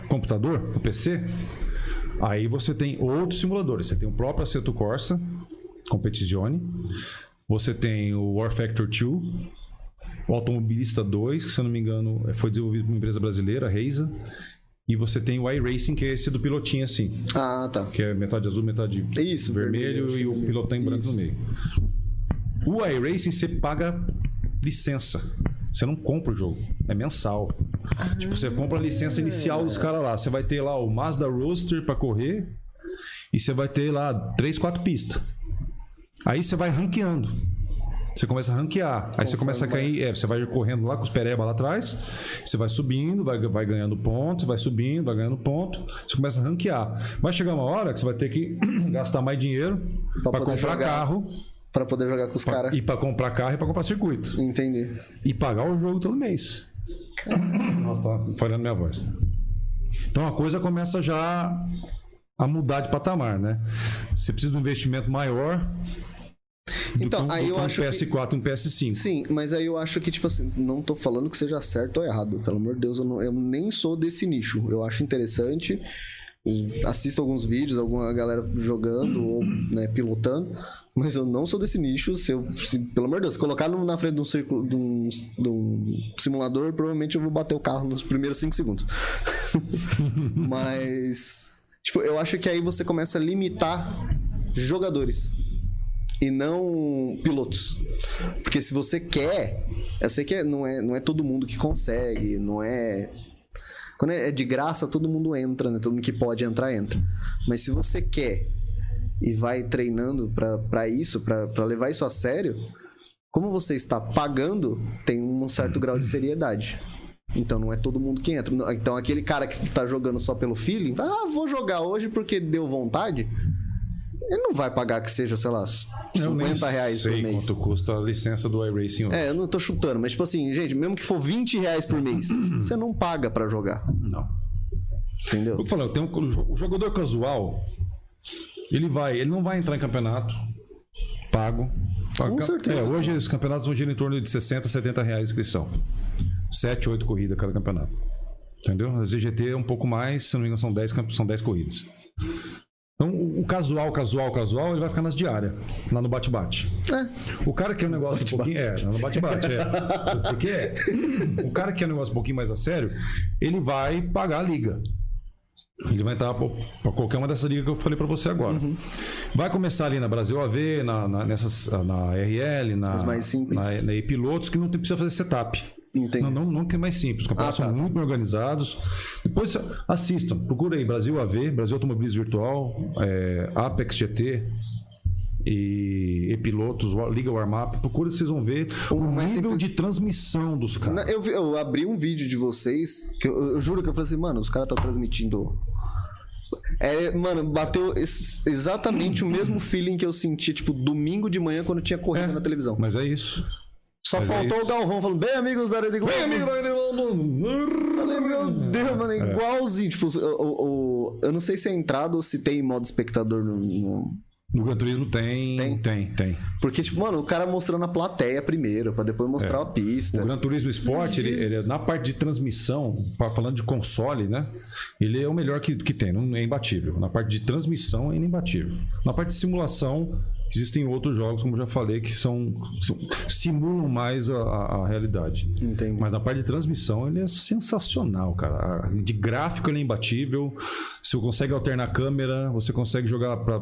computador, pro PC, aí você tem outros simuladores. Você tem o próprio Assetto Corsa, Competizione. Você tem o War Factor 2, o Automobilista 2, que se eu não me engano foi desenvolvido por uma empresa brasileira, a Reisa. E você tem o iRacing, que é esse do pilotinho assim Ah, tá. que é metade azul, metade Isso, vermelho, vermelho, e o pilotão em branco Isso. no meio. O iRacing você paga licença. Você não compra o jogo. É mensal. Tipo, você compra a licença inicial dos caras lá. Você vai ter lá o Mazda Roadster pra correr. E você vai ter lá três, quatro pistas. Aí você vai ranqueando. Você começa a ranquear. Aí você começa a cair. É, você vai correndo lá com os pereba lá atrás. Você vai subindo, vai, vai ganhando ponto, vai subindo, vai ganhando ponto. Você começa a ranquear. Vai chegar uma hora que você vai ter que gastar mais dinheiro para comprar jogar. carro. Pra poder jogar com os caras. E para comprar carro e para comprar circuito. Entendi. E pagar o jogo todo mês. Nossa, tá falhando minha voz. Então a coisa começa já a mudar de patamar, né? Você precisa de um investimento maior. Então, que um, aí eu que um acho que- PS4 e um PS5. Sim, mas aí eu acho que, tipo assim, não tô falando que seja certo ou errado. Pelo amor de Deus, eu, não- eu nem sou desse nicho. Eu acho interessante. Assisto alguns vídeos, alguma galera jogando ou né, pilotando, mas eu não sou desse nicho. Se eu, se- pelo amor de Deus, colocar na frente de um, círculo, de, um, de um simulador, provavelmente eu vou bater o carro nos primeiros 5 segundos. mas, tipo, eu acho que aí você começa a limitar jogadores e não pilotos. Porque se você quer, eu sei que não é, não é todo mundo que consegue, não é. Quando é de graça, todo mundo entra, né? Todo mundo que pode entrar, entra. Mas se você quer e vai treinando pra isso, pra levar isso a sério, como você está pagando, tem um certo grau de seriedade. Então não é todo mundo que entra. Então aquele cara que tá jogando só pelo feeling, ah, vou jogar hoje porque deu vontade. Ele não vai pagar que seja, sei lá, Eu nem 50 reais por sei mês. quanto custa a licença do iRacing hoje. É, eu não tô chutando, mas tipo assim, gente, mesmo que for 20 reais por mês, você não paga pra jogar, Não. entendeu? Eu falando, tem um, o jogador casual, ele vai, ele não vai entrar em campeonato pago. Com certeza. É, hoje os campeonatos vão girar em torno de 60, 70 reais de inscrição. 7, 8 corridas cada campeonato. Entendeu? A ZGT é um pouco mais, se não me engano, são 10, camp- são 10 corridas. Então, o casual, casual, casual, ele vai ficar nas diárias, lá no bate-bate. É, O cara que quer um negócio um pouquinho. É, no bate-bate, é. Porque é. O cara que quer um negócio um pouquinho mais a sério, ele vai pagar a liga. Ele vai entrar para qualquer uma dessas ligas que eu falei para você agora. Uhum. Vai começar ali na Brasil AV, na, na, nessas, na RL, na, As mais simples. na, na E-Pilotos, que não tem- precisa fazer setup. Entendi. Não, não, não é mais simples. Os campeonatos Ah, tá, são tá. muito bem organizados. Depois assistam, procura aí Brasil AV, Brasil Automobilismo Virtual, é, Apex GT e E-Pilotos, Wa- Liga Warmap. Procura vocês vão ver o mais nível simples- de transmissão dos caras. Eu, eu abri um vídeo de vocês, que eu, eu juro que eu falei assim, mano, os caras estão transmitindo. É, mano, bateu ex- exatamente o mesmo feeling que eu senti, tipo, domingo de manhã quando tinha corrida É. na televisão. Mas é isso. Só mas é faltou isso. o Galvão falando, bem amigos da Rede Globo. Falei, meu Deus, mano, é igualzinho. Tipo, o, o- o- eu não sei se é entrada ou se tem modo espectador no- no, No Gran Turismo tem, Tem? tem, tem. Porque, tipo, mano, o cara mostrando a plateia primeiro, pra depois mostrar a O pista. Gran Turismo Sport, ele, ele é- na parte de transmissão, falando de console, né? Ele é o melhor que, que tem, não é imbatível. Na parte de transmissão, ele é imbatível. Na parte de simulação, Existem outros jogos, como eu já falei, que são, são- simulam mais a, a- realidade. Entendi. Mas na parte de transmissão, ele é sensacional, cara. De gráfico, ele é imbatível. Você consegue alternar a câmera, você consegue jogar para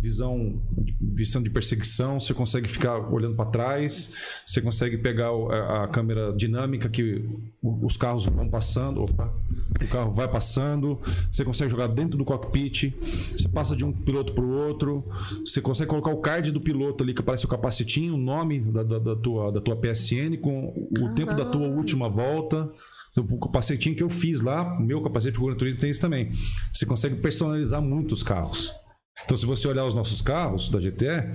visão, visão de perseguição, você consegue ficar olhando para trás, você consegue pegar a, a câmera dinâmica que os carros vão passando, opa, o carro vai passando, você consegue jogar dentro do cockpit, você passa de um piloto para o outro, você consegue colocar o card do piloto ali que aparece o capacetinho, o nome da, da- da tua, da tua PSN com o tempo da tua última volta. O capacetinho que eu fiz lá, o meu capacete pro Gran Turismo tem isso também. Você consegue personalizar muito os carros. Então, se você olhar os nossos carros da GTE,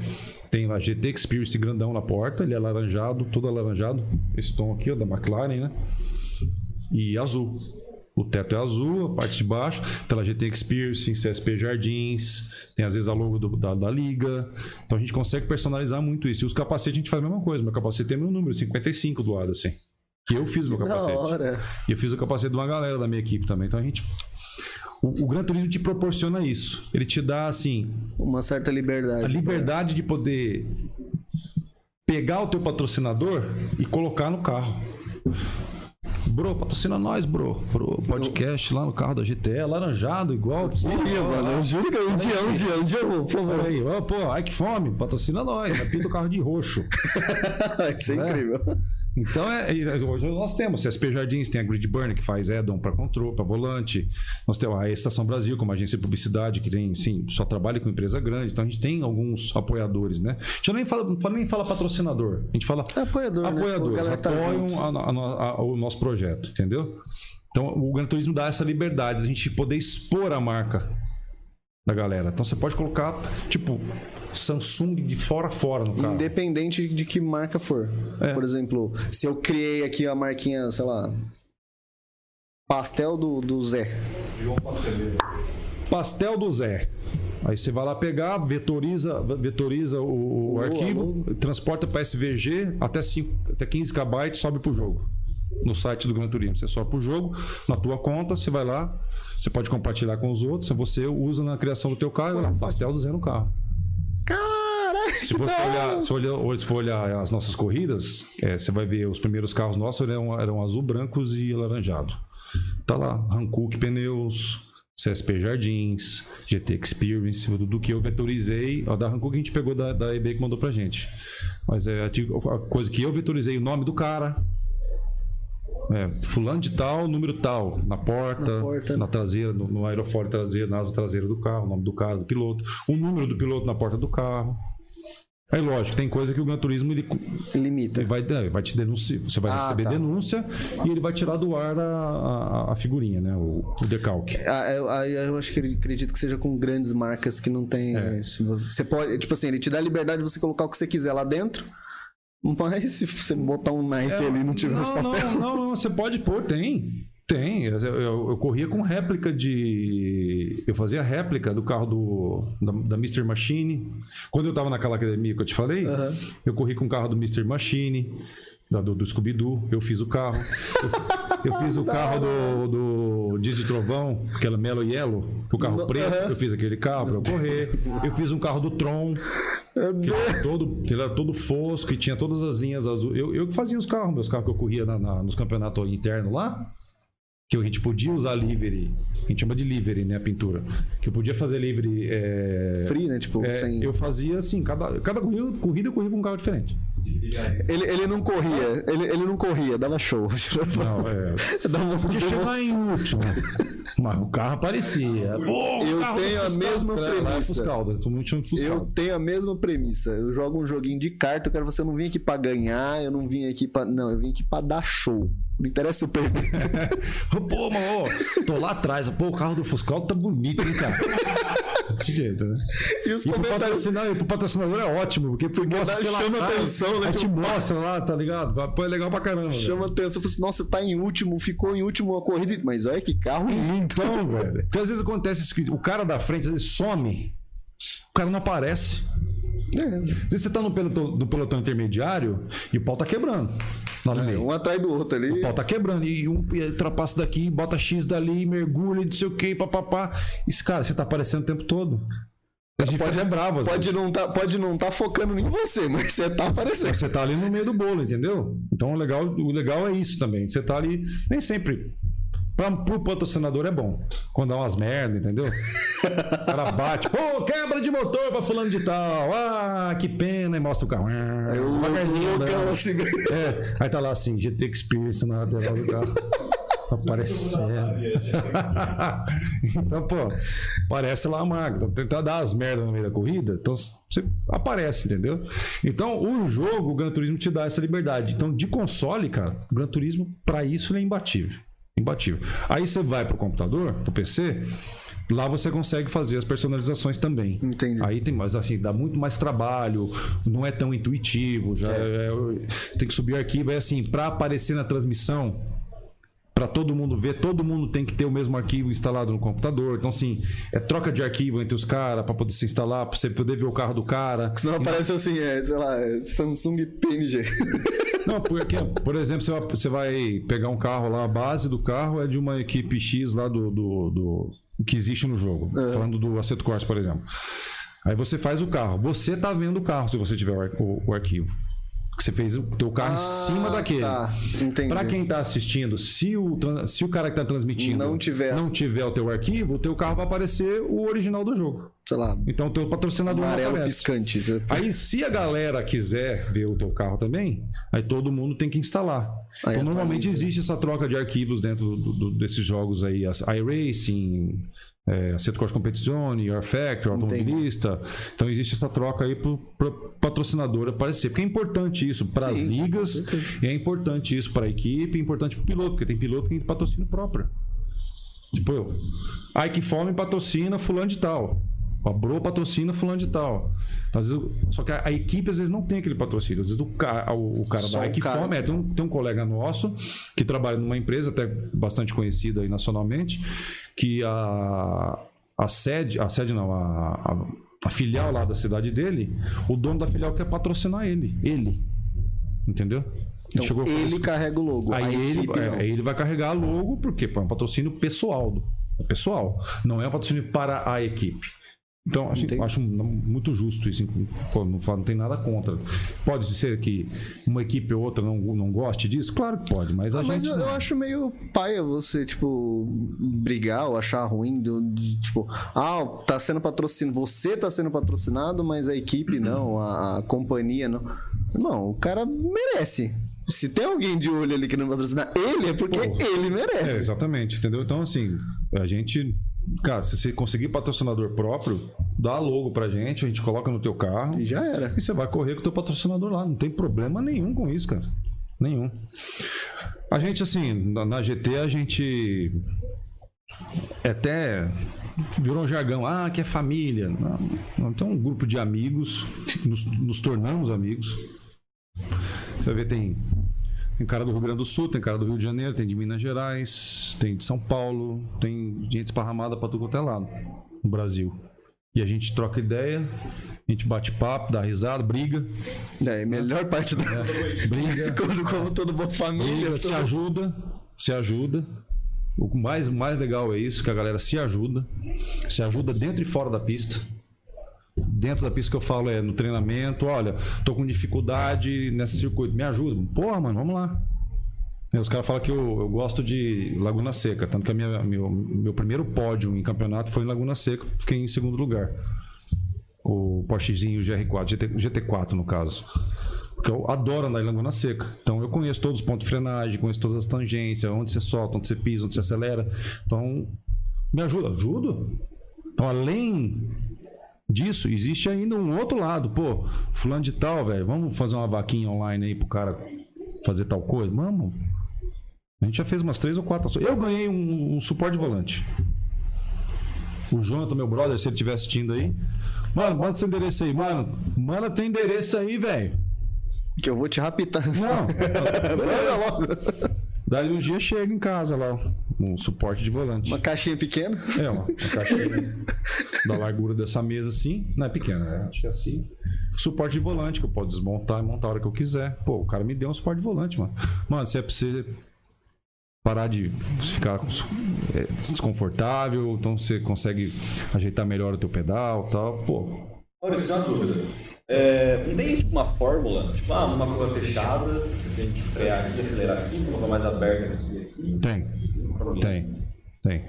tem lá GT Experience grandão na porta, ele é alaranjado, todo alaranjado. Esse tom aqui, ó, da McLaren, né? E azul. O teto é azul, a parte de baixo. Tem lá GT Experience, CSP Jardins, tem às vezes a logo do- da, da liga. Então a gente consegue personalizar muito isso. E os capacetes a gente faz a mesma coisa. Meu capacete tem meu número, 55 do lado, assim. Que eu fiz o meu Da capacete. hora. E eu fiz o capacete de uma galera da minha equipe também. Então a gente. O, o Gran Turismo te proporciona isso. Ele te dá, assim, Uma certa liberdade. a liberdade de poder pegar o teu patrocinador e colocar no carro. Bro, patrocina nós, bro. Bro, podcast lá no carro da GTE, laranjado, igual ó, mano. Eu juro que um dia, um dia, um dia por favor. Aí, ó, pô, ai que fome, patrocina nós, pinta o carro de roxo. Isso é É. incrível. Então, é, é, hoje nós temos CSP Jardins, tem a Grid Burn, que faz add-on para controle, para volante. Nós temos a Estação Brasil, como agência de publicidade, que tem, sim, só trabalha com empresa grande. Então, a gente tem alguns apoiadores, né? A gente nem fala, não fala- nem fala patrocinador. A gente fala É apoiador, né? Apoiadores, que tá apoiam junto. a- a- a- o nosso projeto, entendeu? Então, o Gran Turismo dá essa liberdade, a gente poder expor a marca da galera. Então, você pode colocar, tipo, Samsung de fora a fora no carro. Independente de que marca for. É. Por exemplo, se eu criei aqui a marquinha, sei lá. Pastel do, do Zé. Pastel do Zé. Aí você vai lá pegar, vetoriza, vetoriza o, o arquivo, alô. transporta para SVG até, 5, até 15 KB, sobe pro jogo. No site do Gran Turismo. Você sobe pro jogo, na tua conta, você vai lá, você pode compartilhar com os outros, você usa na criação do teu carro, e vai lá, pastel do Zé no carro. Se você olhar, se olhar, se for olhar as nossas corridas, é, você vai ver os primeiros carros nossos eram, eram azul, brancos e alaranjado. Tá lá, Hankook Pneus, CSP Jardins, GT Experience, tudo que eu vetorizei. A da Hankook a gente pegou da, da eBay que mandou pra gente. Mas é a a coisa que eu vetorizei, o nome do cara. É, fulano de tal, número tal, na porta, Na porta. na traseira, no, no aerofólio traseiro, na asa traseira do carro, o nome do cara, do piloto, o número do piloto na porta do carro. Aí, lógico, tem coisa que o Gran Turismo ele, Limita. ele vai, é, vai te denunciar. Você vai Ah, receber tá. denúncia e ele vai tirar do ar a, a, a figurinha, né? O, o decalque. Ah, eu, ah, eu acho que ele acredito que seja com grandes marcas que não tem. É. isso. Você pode, tipo assim, ele te dá a liberdade de você colocar o que você quiser lá dentro. Mas se você botar um Nike ali e não tiver É, não, não, não, não, você pode pôr, tem. Tem. Eu, eu- eu corria com réplica de. Eu fazia réplica do carro do, da, da Mr. Machine. Quando eu tava naquela academia que eu te falei, Aham. eu corri com o carro do Mr. Machine, da- do, do Scooby-Doo. Eu fiz o carro. Eu, eu fiz o carro do, do Diz de Trovão, aquela Melo Yellow, o carro preto. aham. Eu fiz aquele carro pra eu correr. Eu fiz um carro do Tron. Que era todo, ele era todo fosco e tinha todas as linhas azul. Eu, eu que fazia os carros, meus carros que eu corria na- na- nos campeonatos internos lá. Que a gente podia usar livery. A gente chama de livery, né? A pintura. Que eu podia fazer livery. é, Free, né? Tipo, é, sem. Eu fazia assim, cada, cada corrida, corrida eu corria com um carro diferente. Ele, ele não corria, ele, ele não corria, dava show. Não, é. Dava Podia chegar em último. Mas o carro aparecia. Pô, Eu carro tenho a Fuscal. mesma premissa. De Fuscal. Eu tenho a mesma premissa. Eu jogo um joguinho de carta, eu quero você não vim aqui pra ganhar, eu não vim aqui pra. Não, eu vim aqui pra dar show. Não interessa eu perder. Pô, mano, tô lá atrás. Pô, o carro do Fuscal tá bonito, hein, cara? Desse jeito, né? E os E pro comentários. patrocinador, e pro patrocinador é ótimo, porque, porque mostra, dá- lá, chama atrás, atenção, né? aí te Tipo, mostra lá, tá ligado? Pô, é legal pra caramba. velho. Chama atenção, fala assim, nossa, tá em último, ficou em último a corrida. Mas olha que carro lindo. Então, velho. Porque às vezes acontece isso que o cara da frente ele some, o cara não aparece. É, Às vezes você tá no pelotão, no pelotão intermediário e o pau tá quebrando. Meio. um atrás do outro ali. O pau tá quebrando. E um ultrapassa daqui, bota X dali, mergulha, não sei o que, papapá. Isso, cara, você tá aparecendo o tempo todo. A gente Pode- fica bravo, Pode vezes. não, tá, pode não tá focando em você, mas você tá aparecendo. Você tá ali no meio do bolo, entendeu? Então o legal, o legal é isso também. Você tá ali, nem sempre. Pra, pro patrocinador é bom. Quando dá umas merda, entendeu? O cara bate, pô, quebra de motor pra fulano de tal. Ah, que pena, e mostra o carro. Aí o Devagarzinho, louco, né? assim, É, aí tá lá assim, GT Experience na lateral do carro. Aparecendo. então, pô, aparece lá a marca. Então, tentar dar as merdas no meio da corrida, então você aparece, entendeu? Então, o jogo, o Gran Turismo te dá essa liberdade. Então, de console, cara, o Gran Turismo, pra isso, ele é imbatível. Imbatível. Aí você vai pro computador, pro PC, lá você consegue fazer as personalizações também. Entendi. Aí tem mais assim, dá muito mais trabalho, não é tão intuitivo, já é- você tem que subir o arquivo, é assim, para aparecer na transmissão, para todo mundo ver, todo mundo tem que ter o mesmo arquivo instalado no computador. Então assim, é troca de arquivo entre os caras para poder se instalar, para você poder ver o carro do cara. Senão aparece assim, é, sei lá, é Samsung PNG. Não, porque, por exemplo, você vai, pegar um carro lá, a base do carro é de uma equipe X lá do, do, do- que existe no jogo. Falando do Assetto Corsa, por exemplo. Aí você faz o carro. Você tá vendo o carro se você tiver o, o- o arquivo. Que Você fez o teu carro em cima daquele. Tá, entendi. Pra quem tá assistindo, se o, se o cara que tá transmitindo Não tiver não tiver o teu arquivo, o teu carro vai aparecer o original do jogo. Sei lá, Então o teu patrocinador não amarelo piscante. Aí, se a galera quiser ver o teu carro também, aí todo mundo tem que instalar. Aí então, normalmente atualiza. existe essa troca de arquivos dentro do- do- desses jogos aí, as iRacing, é, Assetto Corsa Competizione, Your Factory, Automobilista. Então, existe essa troca aí pro patrocinador aparecer. Porque é importante isso para as ligas, é importante isso para a equipe, é importante para o piloto, porque tem piloto que tem patrocínio próprio. Tipo, eu. A Ike Fome patrocina fulano de tal. A Bro patrocina fulano de tal. Então, às vezes, só que a, a equipe às vezes não tem aquele patrocínio. Às vezes o, ca- o, o cara Só da o cara. Fome, é, tem, um, tem um colega nosso que trabalha numa empresa até bastante conhecida aí nacionalmente, que a, a sede, a sede não, a, a, a filial lá da cidade dele, o dono da filial quer patrocinar ele. Ele. Entendeu? Então, fazer ele carrega o logo. Aí a ele, é, ele vai carregar logo, porque é um patrocínio pessoal. do- É pessoal. Não é um patrocínio para a equipe. Então, eu acho muito justo isso. Pô, não, não tem nada contra. Pode ser que uma equipe ou outra não, não goste disso? Claro que pode, mas a Ah, mas gente. eu, eu acho meio paia você, tipo, brigar ou achar ruim do, de, tipo, ah, tá sendo patrocinado, você tá sendo patrocinado, mas a equipe não, a, a companhia não. Não, o cara merece. Se tem alguém de olho ali querendo patrocinar ele, é porque Pô. ele É, merece. exatamente, entendeu? Então, assim, a gente. Cara, se você conseguir patrocinador próprio, dá logo pra gente, a gente coloca no teu carro. E já era. E você vai correr com o teu patrocinador lá. Não tem problema nenhum com isso, cara. Nenhum. A gente, assim, na, GT, a gente. é Até virou um jargão. Ah, que é família. Tem um grupo de amigos. Nos, nos tornamos amigos. Você vai ver, tem. Tem cara do Rio Grande do Sul, tem cara do Rio de Janeiro, tem de Minas Gerais, tem de São Paulo, tem gente esparramada pra tudo quanto é lado no Brasil. E a gente troca ideia, a gente bate papo, dá risada, briga, É, a melhor parte da. briga, Quando, como toda boa família. briga, se todo- ajuda, se ajuda. O mais, mais legal é isso, que a galera se ajuda, se ajuda dentro e fora da pista. Dentro da pista que eu falo é no treinamento, olha, tô com dificuldade nesse circuito, me ajuda. Porra, mano, vamos lá. Os caras falam que eu, eu gosto de Laguna Seca, tanto que a minha, meu, meu primeiro pódio em campeonato foi em Laguna Seca, fiquei em segundo lugar. O Porschezinho GR4, GT, GT4 no caso. Porque eu adoro andar em Laguna Seca. Então eu conheço todos os pontos de frenagem, conheço todas as tangências, onde você solta, onde você pisa, onde você acelera. Então, me ajuda. Ajudo. Então, além disso, existe ainda um outro lado. Pô, fulano de tal, velho, vamos fazer uma vaquinha online aí pro cara fazer tal coisa? Vamos. A gente já fez umas três ou quatro. Eu ganhei um, um suporte de volante. O Jonathan, meu brother, se ele estiver assistindo aí. Mano, manda seu endereço aí. Mano, manda teu endereço aí, velho. Que eu vou te raptar. Não. Manda logo. Daí um dia chega em casa lá, um suporte de volante. Uma caixinha pequena. É, uma, uma caixinha da largura dessa mesa assim. Não é pequena, né? Acho que é assim. Suporte de volante, que eu posso desmontar e montar a hora que eu quiser. Pô, o cara me deu um suporte de volante, mano. Mano, se é pra você parar de ficar é, desconfortável, então você consegue ajeitar melhor o teu pedal, tal. Pô, Maurício, uma dúvida. É, não tem tipo, uma fórmula? Tipo, ah, numa curva fechada, você tem que frear aqui, acelerar aqui, uma curva mais aberta aqui, aqui. tem. Tem, tem.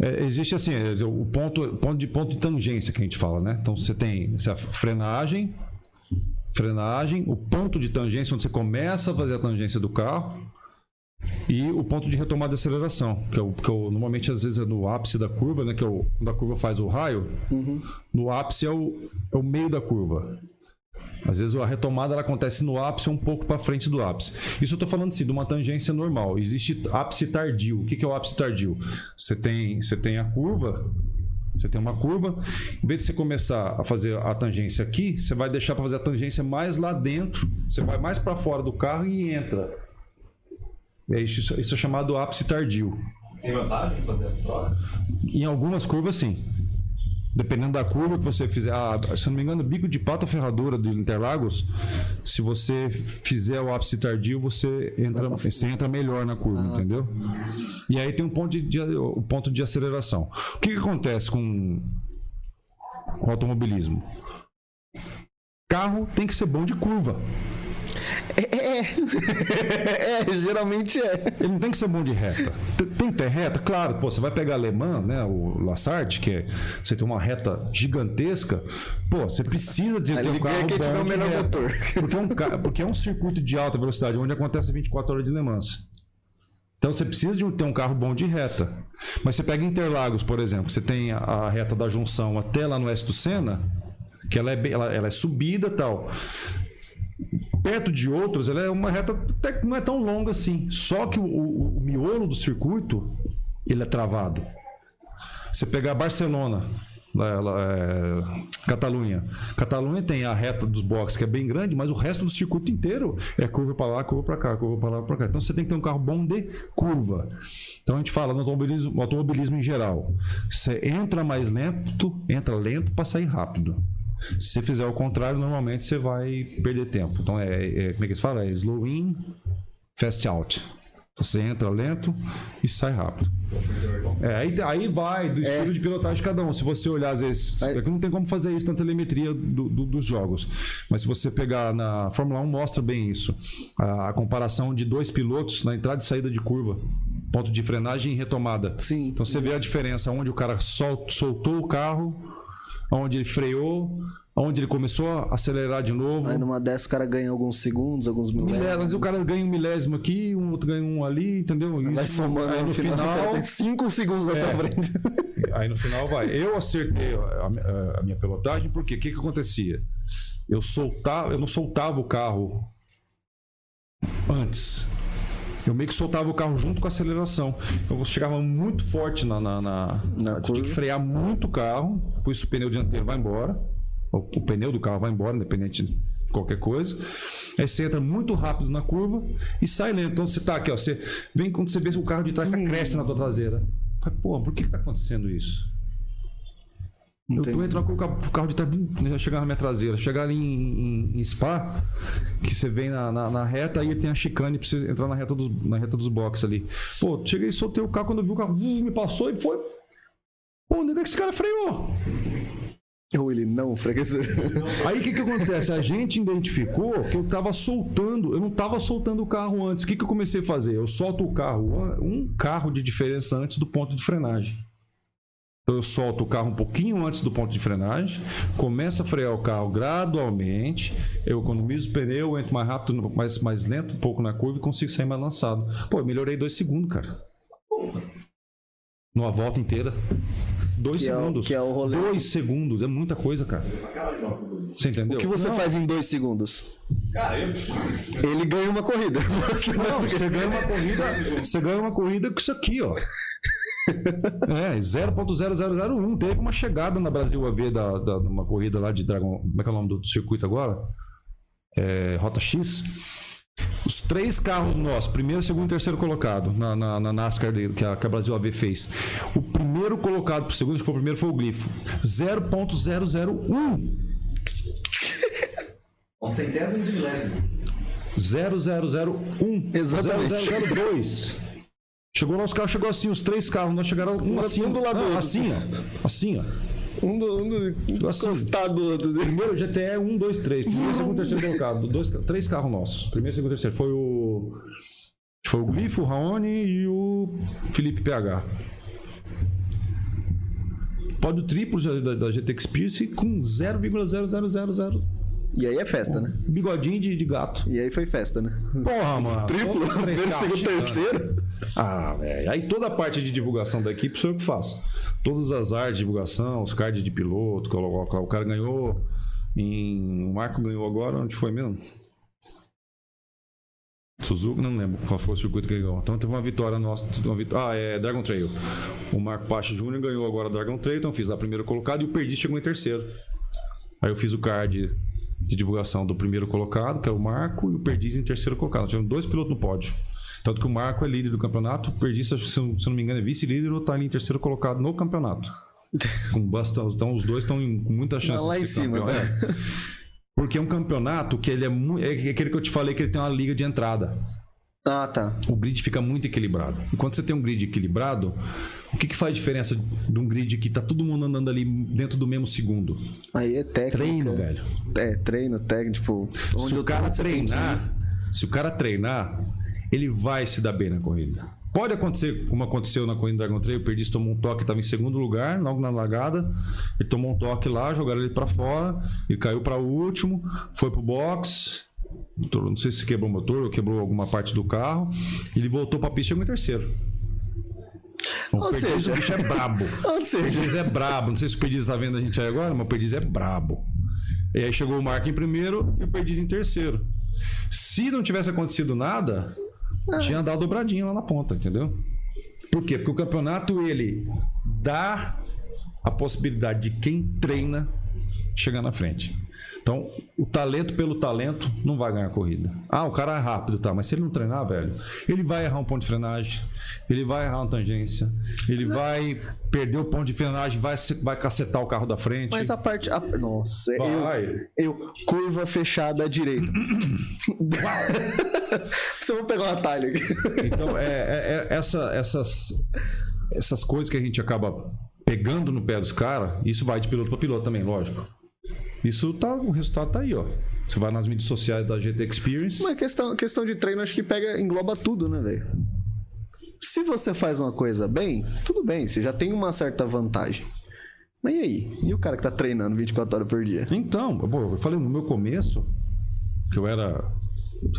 É, existe assim, é, o ponto, ponto de ponto de tangência que a gente fala, né? Então você tem a frenagem, frenagem, o ponto de tangência onde você começa a fazer a tangência do carro e o ponto de retomada de aceleração, que é o que eu, normalmente às vezes é no ápice da curva, né? Que é o, quando a curva faz o raio, no ápice é o, é o meio da curva. Às vezes a retomada ela acontece no ápice um pouco para frente do ápice. Isso eu estou falando assim, de uma tangência normal. Existe ápice tardio. O que que é o ápice tardio? Você tem, você tem a curva, você tem uma curva, em vez de você começar a fazer a tangência aqui, você vai deixar para fazer a tangência mais lá dentro. Você vai mais para fora do carro e entra. É isso, isso é chamado ápice tardio. Tem vantagem em fazer essa troca? Em algumas curvas, sim. Dependendo da curva que você fizer. Ah, se não me engano, bico de pata ferradura do Interlagos, se você fizer o ápice tardio, você entra, você entra melhor na curva, entendeu? E aí tem um ponto de, o ponto de aceleração. O que, que acontece com o automobilismo? Carro tem que ser bom de curva. É, geralmente é. Ele não tem que ser bom de reta. Tem- que ter reta? Claro, pô, você vai pegar alemã, né? O Lassart, que é, você tem uma reta gigantesca. Pô, você precisa de Aí ter um carro quem tiver bom o melhor reta. motor. Porque é, um, porque é um circuito de alta velocidade, onde acontece 24 horas de Le Mans. Então você precisa de um- ter um carro bom de reta. Mas você pega Interlagos, por exemplo, você tem a, a reta da junção até lá no oeste do Sena, que ela é, bem- ela, ela é subida e tal. Perto de outros, ela é uma reta até que não é tão longa assim. Só que o, o- o miolo do circuito, ele é travado. Você pegar Barcelona, é, Catalunha. Catalunha tem a reta dos boxes que é bem grande, mas o resto do circuito inteiro é curva para lá, curva para cá, curva para lá, para cá. Então você tem que ter um carro bom de curva. Então a gente fala no automobilismo, automobilismo em geral. Você entra mais lento, entra lento para sair rápido. Se você fizer o contrário, normalmente você vai perder tempo. Então é, é- como é que se fala? É slow in, fast out. Então, Você entra lento e sai rápido. É, aí, aí vai do estilo de pilotagem de cada um. Se você olhar, às vezes. É que não tem como fazer isso na telemetria do- do- dos jogos. Mas se você pegar na Fórmula 1, mostra bem isso. A, a comparação de dois pilotos na entrada e saída de curva. Ponto de frenagem e retomada. Sim. Então você vê a diferença onde o cara sol- soltou o carro, onde ele freou, onde ele começou a acelerar de novo. Aí numa dessa o cara ganha alguns segundos, alguns Milésimo, milésimos. mas o cara ganha um milésimo aqui, um outro ganha um ali, entendeu? Vai Isso- somando aí no final, cara tem 5 segundos na É. tua frente. aí no final vai. Eu acertei a, a- minha pilotagem porque o que, que acontecia? Eu soltava, eu não soltava o carro antes. Eu meio que soltava o carro junto com a aceleração. Eu chegava muito forte na. na, na- Na tinha que frear muito o carro, por isso o pneu dianteiro vai embora. O, o pneu do carro vai embora, independente de qualquer coisa. Aí você entra muito rápido na curva e sai lento. Então você tá aqui, ó. Você vem quando você vê que o carro de trás tá, cresce na tua traseira. Pô, por que, que tá acontecendo isso? Eu tô entrando com o carro, o carro de trás, né, chegar na minha traseira. Chegar ali em, em- em Spa, que você vem na, na, na reta, aí tem a chicane pra você entrar na reta dos, na reta dos boxes ali. Pô, cheguei e soltei o carro, quando eu vi o carro, me passou e foi. Pô, onde é que esse cara freou? Ou ele não, freguesia. Aí o que, que acontece? A gente identificou que eu tava soltando, eu não tava soltando o carro antes. O que, que eu comecei a fazer? Eu solto o carro, um carro de diferença antes do ponto de frenagem. Então eu solto o carro um pouquinho antes do ponto de frenagem, começo a frear o carro gradualmente, eu economizo o pneu, entro mais rápido, mais, mais lento um pouco na curva e consigo sair mais lançado. Pô, eu melhorei dois segundos, cara. Numa volta inteira. Dois Que é o- segundos. que é o rolê. Dois segundos, é muita coisa, cara. Você entendeu? O que você Não, faz em dois segundos? Cara, eu. Ele ganha uma corrida. Você Não, você ganha uma corrida, você ganha uma corrida com isso aqui, ó. É, 0.0001. Teve uma chegada na Brasil AV da, da, uma corrida lá de Dragon. Como é que é o nome do circuito agora? É, Rota X. Os três carros nossos, primeiro, segundo e terceiro colocado na, na, na NASCAR dele, que a, que a Brasil AV fez. O primeiro colocado pro segundo, que foi o primeiro, foi o Glifo. 0.001. Um centésimo de milésimo. 0001. Exatamente. 0002. Chegou lá, os carros chegou assim, os três carros, nós chegaram um assim, um do lado do não, outro. assim, ó. Assim, ó. Um do, um do Assim. encostado do outro. Primeiro GTE 1, 2, 3. Primeiro, segundo, terceiro colocado. Dois, três carros nossos. Primeiro, segundo, terceiro. Foi o. Foi o Glifo, o Raoni e o Felipe PH. Pódio triplo da, da, da GT Experience com 0,0000. E aí é festa, né? Bigodinho de, de gato. E aí foi festa, né? Porra, mano. Triplo, primeiro, segundo, terceiro. Ah, velho. Aí toda a parte de divulgação da equipe sou eu que faço. Todas as artes de divulgação, os cards de piloto, o cara ganhou em. O Marco ganhou agora, onde foi mesmo? Suzuki, não lembro qual foi o circuito que ele ganhou. Então teve uma vitória nossa. Uma vitó- Ah, é Dragon Trail. O Marco Pache Júnior ganhou agora Dragon Trail, então eu fiz a primeira colocada e o Perdiz chegou em terceiro. Aí eu fiz o card de divulgação do primeiro colocado, que é o Marco, e o Perdiz em terceiro colocado. Nós tivemos dois pilotos no pódio. Tanto que o Marco é líder do campeonato, o Perdiz, se eu não me engano, é vice-líder ou está ali em terceiro colocado no campeonato. Com bastante, então os dois estão em- com muita chance Lá de em ser cima, campeão. tá? É. Porque é um campeonato que ele é muito. É aquele que eu te falei que ele tem uma liga de entrada. Ah, tá. O grid fica muito equilibrado. E quando você tem um grid equilibrado, o que, que faz diferença de um grid que tá todo mundo andando ali dentro do mesmo segundo? Aí é técnico. Treino, velho. É, treino, técnico, tipo. Onde se o cara treinar, se o cara treinar, ele vai se dar bem na corrida. Pode acontecer, como aconteceu na corrida do Dragon Trail, o Perdiz tomou um toque, estava em segundo lugar, logo na largada. Ele tomou um toque lá, jogaram ele para fora, ele caiu para o último, foi pro box. Não sei se quebrou o motor ou quebrou alguma parte do carro. Ele voltou para a pista e chegou em terceiro. O Ou Perdiz, seja- o bicho é brabo. Ou O seja, Perdiz é brabo. Não sei se o Perdiz tá vendo a gente aí agora, mas o Perdiz é brabo. E aí chegou o Marco em primeiro e o Perdiz em terceiro. Se não tivesse acontecido nada, tinha dado dobradinha lá na ponta, entendeu? Por quê? Porque o campeonato, ele dá a possibilidade de quem treina chegar na frente. Então, o talento pelo talento não vai ganhar a corrida. Ah, o cara é rápido, tá? Mas se ele não treinar, velho, ele vai errar um ponto de frenagem, ele vai errar uma tangência, ele vai perder o ponto de frenagem, vai, vai cacetar o carro da frente. mas a parte. a- Nossa, eu, Vai. eu. Curva fechada à direita. Você vai pegar um atalho aqui. Então, é, é- é essa- essas, essas coisas que a gente acaba pegando no pé dos caras, isso vai de piloto para piloto também, lógico. Isso tá, o resultado tá aí, ó. Você vai nas mídias sociais da GT Experience. Mas questão, questão de treino, acho que pega, engloba tudo, né, velho? Se você faz uma coisa bem, tudo bem, você já tem uma certa vantagem. Mas e aí? E o cara que tá treinando 24 horas por dia? Então, pô, eu falei no meu começo que eu era.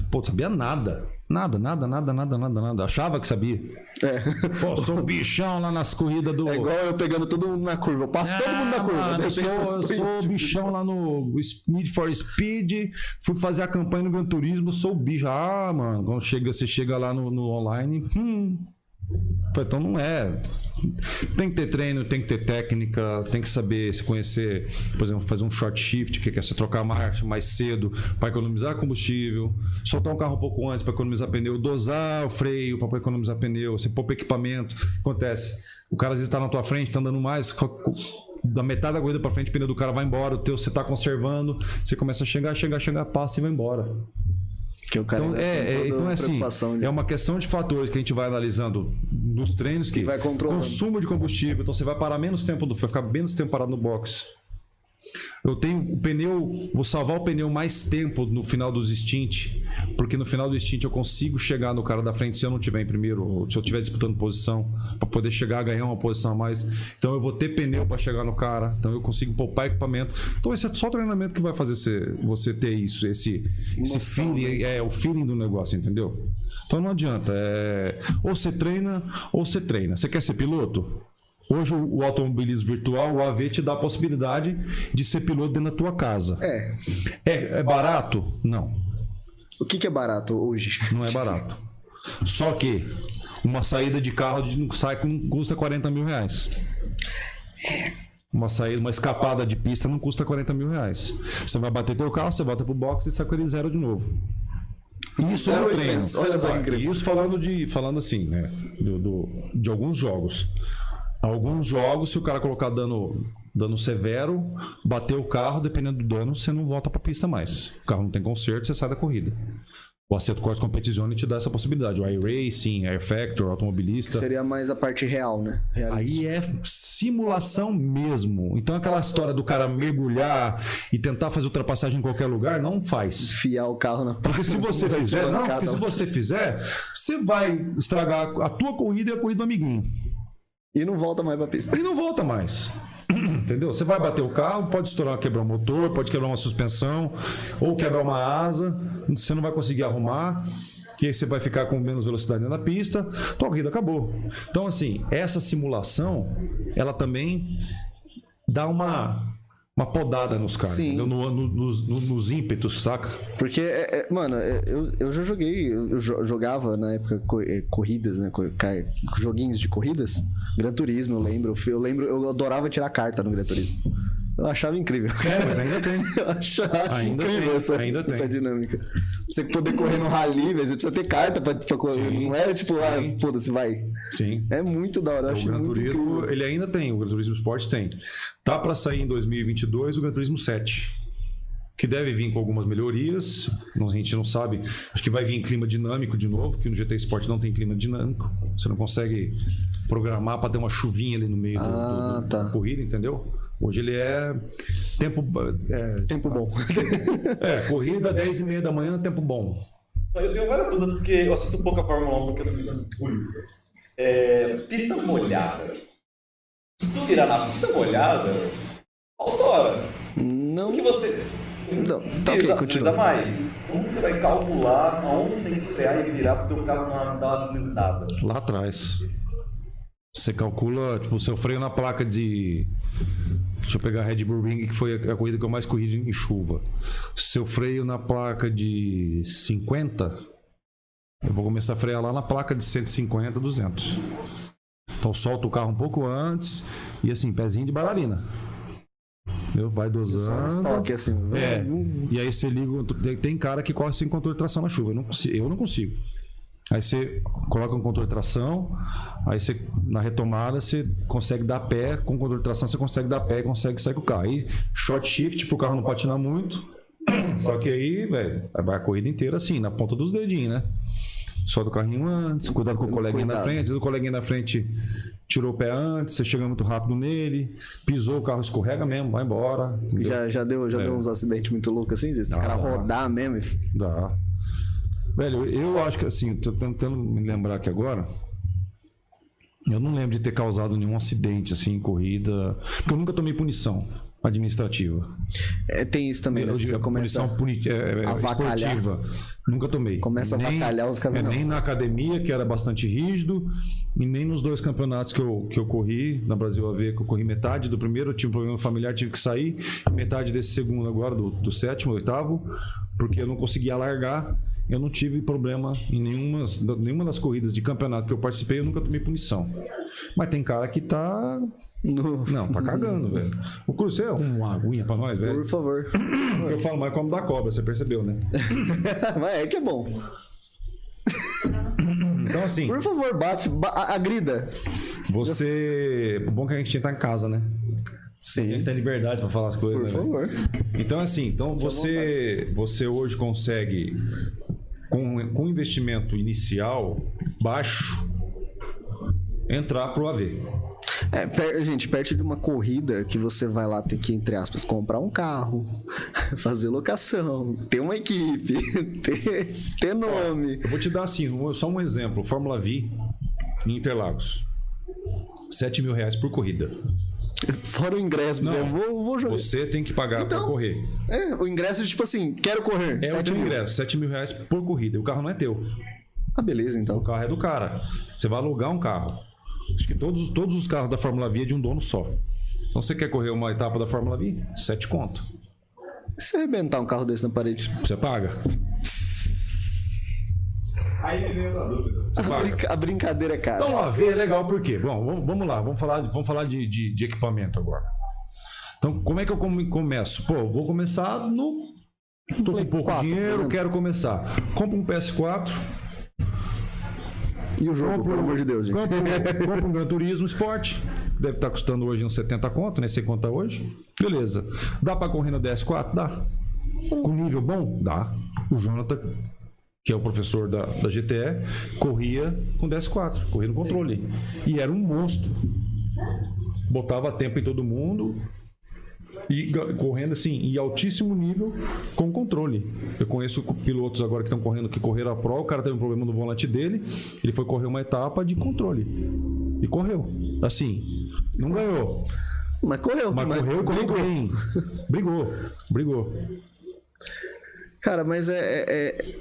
Pô, sabia nada. Nada, nada, nada, nada, nada, nada. Achava que sabia. É. Pô, sou um bichão lá nas corridas do. É igual eu pegando todo mundo na curva. Eu passo todo mundo na Ah, curva. mano, de eu sou, eu sou bichão lá no Need for Speed, fui fazer a campanha no Gran Turismo, sou o bicho. Ah, mano, quando chega, você chega lá no, no online, hum. Então não é. Tem que ter treino, tem que ter técnica, tem que saber se conhecer, por exemplo, fazer um short shift, que é você trocar a marcha mais cedo para economizar combustível, soltar um carro um pouco antes para economizar pneu, dosar o freio para economizar pneu, você pôr equipamento. Acontece, o cara às vezes está na tua frente, está andando mais, da metade da corrida para frente, o pneu do cara vai embora, o teu você está conservando, você começa a chegar, chegar, chegar, passa e vai embora. Que o cara Então, é, é, então é assim, de- é uma questão de fatores que a gente vai analisando nos treinos que vai controlando. consumo de combustível, então você vai parar menos tempo, vai ficar menos tempo parado no box. Eu tenho o pneu, vou salvar o pneu mais tempo no final dos stint, porque no final do stint eu consigo chegar no cara da frente se eu não tiver em primeiro, ou se eu estiver disputando posição, para poder chegar a ganhar uma posição a mais. Então eu vou ter pneu para chegar no cara, então eu consigo poupar equipamento. Então esse é só o treinamento que vai fazer você, você ter isso, esse, esse Noção feeling, disso. é o feeling do negócio, entendeu? Então não adianta, é, ou você treina ou você treina. Você quer ser piloto? Hoje o automobilismo virtual, o AV, te dá a possibilidade de ser piloto dentro da tua casa. É. É, é barato? Não, O que, que é barato hoje? não é barato. Só que uma saída de carro de sai custa 40 mil reais. Uma saída, uma escapada de pista não custa 40 mil reais. Você vai bater teu carro, você volta pro box e sai com ele zero de novo. Isso é treino. olha só. Isso falando de, falando assim, né? do- do- de alguns jogos. Alguns jogos, se o cara colocar dano, dano severo, bater o carro, dependendo do dano, você não volta pra pista mais. O carro não tem conserto, você sai da corrida. O Assetto Corsa Competizione te dá essa possibilidade. O iRacing, Air Factor, automobilista. Seria mais a parte real, né? Realista. Aí é simulação mesmo. Então aquela história do cara mergulhar e tentar fazer ultrapassagem em qualquer lugar, não faz. Enfiar o carro na Porque se você fizer, não, porque se você fizer, você vai estragar a tua corrida e a corrida do amiguinho. E não volta mais pra pista. E não volta mais. Entendeu? Você vai bater o carro, pode estourar, quebrar o motor, pode quebrar uma suspensão, ou quebrar uma asa, você não vai conseguir arrumar. E aí você vai ficar com menos velocidade da pista, tua corrida acabou. Então, assim, essa simulação, ela também dá uma, uma podada nos caras, Sim. No- no- nos, no- nos ímpetos, saca? Porque, é, é, mano, é, eu, eu já joguei, eu jo- jogava na época é, corridas, né? Joguinhos de corridas. Gran Turismo, eu lembro. Eu lembro, eu adorava tirar carta no Gran Turismo. Eu achava incrível. É, mas ainda tem. Eu achava Ainda incrível tem, essa, ainda tem. essa dinâmica. Você poder correr no rally, você precisa ter carta pra, pra correr. Sim, não é tipo, sim. ah, foda-se, vai. Sim. É muito da hora, eu O acho Gran muito Turismo, incrível. ele ainda tem, o Gran Turismo Sport tem. Tá para sair em 2022 o Gran Turismo 7, que deve vir com algumas melhorias, a gente não sabe, acho que vai vir em clima dinâmico de novo, que no GT Sport não tem clima dinâmico, você não consegue programar para ter uma chuvinha ali no meio do- Ah, do, do- tá. da corrida, entendeu? Hoje ele é tempo é, Tempo bom. é, corrida 10 e meia da manhã, tempo bom. Eu tenho várias dúvidas porque eu assisto pouco a Fórmula 1 porque eu tô pensando curvas. É, pista molhada. Se tu virar na pista molhada, autora. Não. O que você. Não, tá ok, continua. mais. Como você vai calcular aonde você tem que frear e virar pro teu carro não dar uma deslizada? Lá atrás. Você calcula, tipo, o seu freio na placa de. Deixa eu pegar a Red Bull Ring, que foi a a corrida que eu mais corri em chuva. Seu freio na placa de 50, eu vou começar a frear lá na placa de 150, 200. Então solta o carro um pouco antes e assim, pezinho de bailarina. Entendeu? Vai dosando. toques assim. É, e aí você liga. Tem cara que corre sem controle de tração na chuva. Eu não consigo. Eu não consigo. Aí você coloca um controle de tração, aí você, na retomada, você consegue dar pé, com o controle de tração você consegue dar pé e consegue sair com o carro. Aí, short shift pro carro não patinar muito. Só que aí, velho, vai a corrida inteira assim, na ponta dos dedinhos, né? Solta o carrinho antes, cuidado com o coleguinha na Cuidado. frente, às vezes o coleguinha na frente tirou o pé antes, você chega muito rápido nele, pisou, o carro escorrega mesmo, vai embora. entendeu? Já, já, deu, já É. deu uns acidentes muito loucos assim? Os Dá, caras rodar mesmo. e- Dá. Velho, eu acho que assim, tô tentando me lembrar aqui agora. Eu não lembro de ter causado nenhum acidente assim em corrida. Porque eu nunca tomei punição administrativa. É, tem isso também, né? Eu Você começa. punição puni é, é, avacalhar. esportiva. Nunca tomei. Começa a avacalhar os caras, é. Nem na academia, que era bastante rígido, e nem nos dois campeonatos que eu, que eu corri, na Brasil AV, que eu corri metade do primeiro, eu tive um problema familiar, tive que sair, metade desse segundo agora, do, do sétimo, oitavo, porque eu não conseguia largar. Eu não tive problema em nenhuma, nenhuma das corridas de campeonato que eu participei, eu nunca tomei punição. Mas tem cara que tá. No- Não, tá cagando, velho. O Cruzeiro é uma aguinha pra nós, velho. Por favor. Eu falo mais como da cobra, você percebeu, né? Mas é que é bom. Então, assim, Por favor, bate, ba- a- agrida. você. O bom é que a gente tá em casa, né? A gente Sim. tem liberdade pra falar as coisas, Por né? favor. Então, assim, então você, você hoje consegue, com, com investimento inicial baixo, entrar pro AV. É, per- gente, perto de uma corrida que você vai lá ter que, entre aspas, comprar um carro, fazer locação, ter uma equipe, ter, ter nome. Eu vou te dar, assim, só um exemplo. Fórmula V em Interlagos. 7 mil reais por corrida. Fora o ingresso, Não. você, vou, vou jogar. Você tem que pagar Então, pra correr. É, o ingresso, tipo assim, quero correr. É o teu mil. ingresso, 7 mil reais por corrida. E o carro não é teu. Ah, beleza, O então. carro é do cara. Você vai alugar um carro. Acho que todos, todos os carros da Fórmula V é de um dono só. Então você quer correr uma etapa da Fórmula V? Sete conto. E se arrebentar um carro desse na parede? Você paga? Aí me veio a dúvida. A, brinca- a brincadeira é cara. Então, a V é legal por quê? Bom, vamos, lá, vamos falar, vamos falar de, de, de equipamento agora. Então, como é que eu come- começo? Pô, vou começar no. Tô com pouco 4, por dinheiro, quero começar. Compra um PS4, E o jogo, pelo amor de Deus, gente. compra, um- compra um Gran Turismo Sport, deve estar custando hoje uns 70 conto, né? Sei conta hoje. Beleza. Dá pra correr no DS4? Dá. Com nível bom? Dá. O Jonathan que é o professor da, da GTE, corria com DS4, corria no controle. E era um monstro. Botava tempo em todo mundo e correndo assim, em altíssimo nível com controle. Eu conheço pilotos agora que estão correndo, que correram a Pro, o cara teve um problema no volante dele, ele foi correr uma etapa de controle. E correu. Assim, não ganhou. Mas correu. Mas correu e correu brigou. bem. Brigou, brigou. Cara, mas é, é-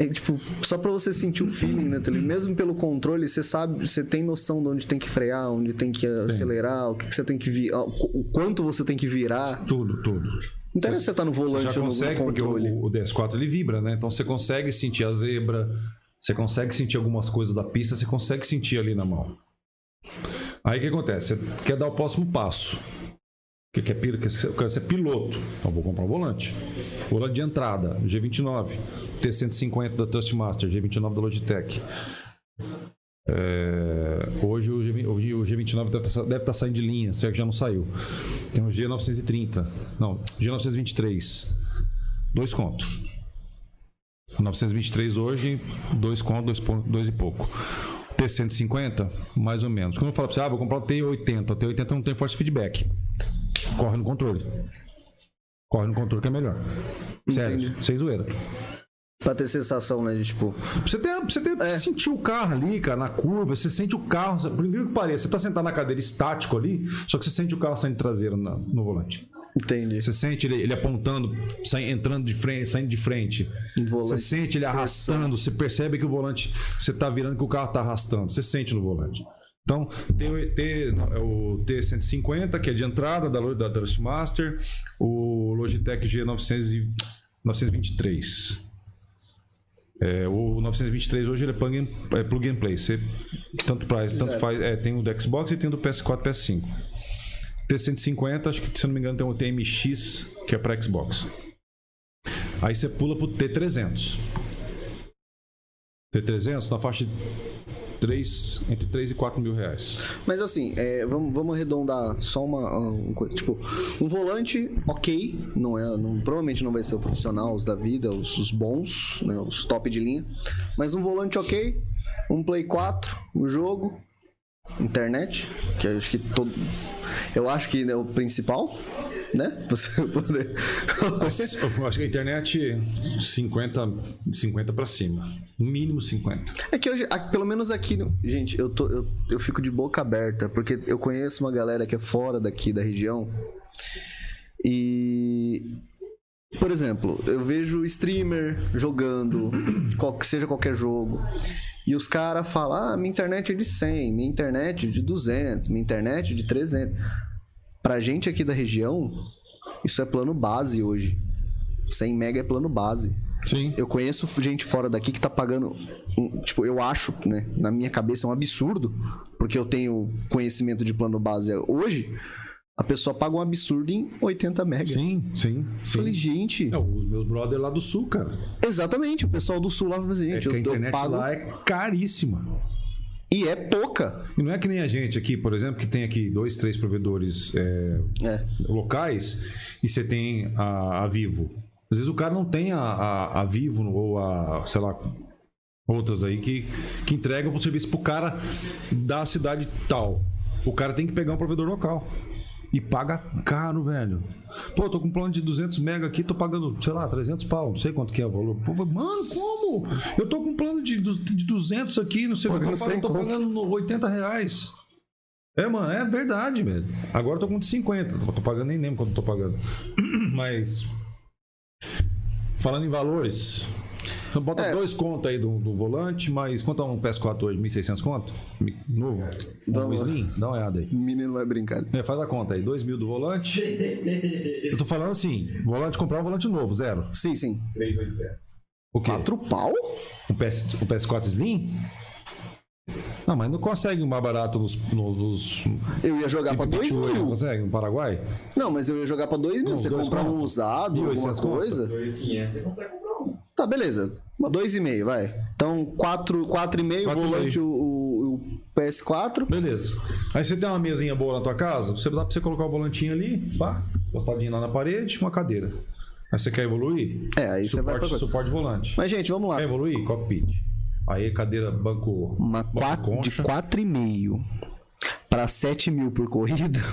é- é, tipo, só pra você sentir o feeling, né, Tulio? Mesmo pelo controle, você sabe, você tem noção de onde tem que frear, onde tem que acelerar, o que, que você tem que virar, o quanto você tem que virar. Tudo, tudo. Não interessa você estar no Você volante já ou no, consegue, no porque controle. o, o DS4 ele vibra, né? Então você consegue sentir a zebra, você consegue sentir algumas coisas da pista, você consegue sentir ali na mão. Aí o que acontece? Você quer dar o próximo passo. Que quer, pil- quer ser- eu quero ser piloto. Então vou comprar um volante. Volante de entrada, G29. T150 da Trustmaster, G29 da Logitech. É, hoje o, G, hoje o G29 deve estar, deve estar saindo de linha, se é que já não saiu. Tem o G930. Não, G923. Dois contos. 923 hoje, dois contos, dois, dois e pouco. T150, mais ou menos. Quando eu falo pra você, ah, vou comprar o T80, o T80 não tem force feedback. Corre no controle. Corre no controle que é melhor. Sério, sem zoeira. Pra ter sensação, né, de tipo... Pra você ter, pra você ter sentir o carro ali, cara, na curva, você sente o carro, por incrível que pareça, você tá sentado na cadeira estático ali, só que você sente o carro saindo traseiro na- no volante. Entendi. Você sente ele, ele apontando, sai- entrando de frente, saindo de frente. Você sente ele arrastando, você percebe que o volante, você tá virando que o carro tá arrastando. Você sente no volante. Então, tem o, T, o T150, que é de entrada da, da Trustmaster, o Logitech G923. É, o 923 hoje ele é plug and, é plug and play. Você, tanto faz, tanto faz. É, tem o do Xbox e tem o do PS4 PS5. T150, acho que se não me engano tem o TMX, que é para Xbox. Aí você pula pro T300. T300 na faixa de 3, entre 3 e 4 mil reais. Mas assim, é, vamos, vamos arredondar só uma, um, co- tipo, um volante, ok, não é, não, provavelmente não vai ser o profissional, os da vida, os, os bons, né, os top de linha, mas um volante ok, um Play 4, um jogo, internet, que eu acho que todo, eu acho que é o principal, né? Você poder Eu acho que a internet 50, 50 para cima. No mínimo 50. É que hoje, pelo menos aqui, gente, eu, tô, eu, eu fico de boca aberta, porque eu conheço uma galera que é fora daqui da região. E. Por exemplo, eu vejo streamer jogando, qual, seja qualquer jogo. E os caras falam: ah, minha internet é de 100, minha internet é de 200, minha internet é de 300. Pra gente aqui da região, isso é plano base hoje. 100 mega é plano base. Sim. Eu conheço gente fora daqui que tá pagando. tipo, eu acho, né? Na minha cabeça é um absurdo, porque eu tenho conhecimento de plano base hoje. A pessoa paga um absurdo em 80 mega. Sim, sim. Eu sim. falei, gente. É, os meus brothers lá do sul, cara. Exatamente, o pessoal do sul lá assim, É gente, que a eu, eu internet pago. lá é caríssima. E é pouca. E não é que nem a gente aqui, por exemplo, que tem aqui dois, três provedores é, É. locais e você tem a, a Vivo. Às vezes o cara não tem a, a, a Vivo ou a, sei lá, outras aí que, que entregam o serviço pro cara da cidade tal. O cara tem que pegar um provedor local. E paga caro, velho. Pô, tô com um plano de 200 mega aqui, tô pagando, sei lá, 300 pau, não sei quanto que é o valor. Pô, mano, como? Eu tô com um plano de, de 200 aqui, não sei quanto, Pagando eu tô pagando, 100 tô pagando 80 reais. É, mano, é verdade, velho. Agora eu tô com de 50. Eu tô pagando, nem lembro quanto eu tô pagando. Mas. Falando em valores. Bota É. dois contos aí do, do volante, mas quanto é um PS4 hoje? 1.600 conto? Novo? Um Vamos lá. Slim? Dá uma olhada aí. O menino vai brincar. É, faz a conta aí. 2 mil do volante. Eu tô falando assim: volante, comprar um volante novo, zero. Sim, sim. 387. O quê? Quatro pau? O, PS, o PS4 Slim? Não, mas não consegue um mais barato nos. nos Eu ia jogar Pipichu aí, mil. Consegue? No Paraguai? Não, mas eu ia jogar pra dois mil. Não, Você comprar um usado, 1.800 alguma coisa. 2500 você consegue comprar um. Tá, beleza. Dois e meio, vai. Então, quatro, quatro e meio, Quatro e volante meio. o, o- o PS4. Beleza. Aí você tem uma mesinha boa na tua casa, você dá pra você colocar o volantinho ali, pá, encostadinho lá na parede, uma cadeira. Aí você quer evoluir? É, aí você vai suporte, pra... suporte volante. Mas, gente, vamos lá. Quer evoluir? Cockpit. Aí cadeira banco. Uma banco quatro, de concha. 4,5 para 7 mil por corrida.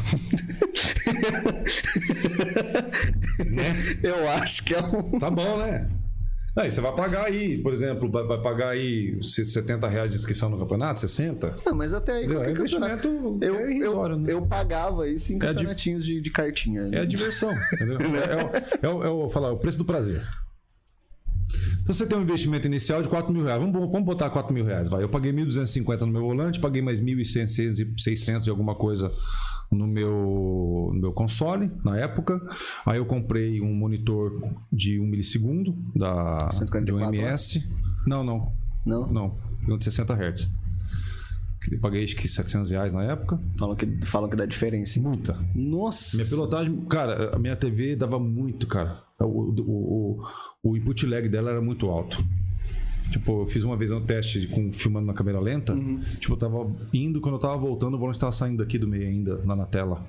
Né? Eu acho que é um. Tá bom, né? Aí você vai pagar aí, por exemplo, vai, vai pagar aí 70 reais de inscrição no campeonato, 60? Não, mas até aí. Entendeu? É investimento Eu, é irrisório, eu, né? eu pagava isso em É de- campeonatinhos de, de cartinha. É a diversão, entendeu? É, é, o- é, o- é o, falar, o preço do prazer. Então você tem um investimento inicial de 4 mil reais. Vamos, vamos botar 4 mil reais. Vai. Eu paguei 1.250 no meu volante, paguei mais 1.600 e 600 e alguma coisa no meu, no meu console, na época. Aí eu comprei um monitor de 1 milissegundo da, de um 144 MS. Não, não. Não? Não. De 60 Hz. Eu paguei acho que 700 reais na época. Falam que, falam que dá diferença. hein? Muita. Nossa. Minha pilotagem, cara, a minha TV dava muito, cara. O, o, o, o input lag dela era muito alto. Tipo, eu fiz uma vez um teste com, filmando na câmera lenta. Tipo, eu tava indo, quando eu tava voltando, o volante tava saindo daqui do meio ainda, lá na tela.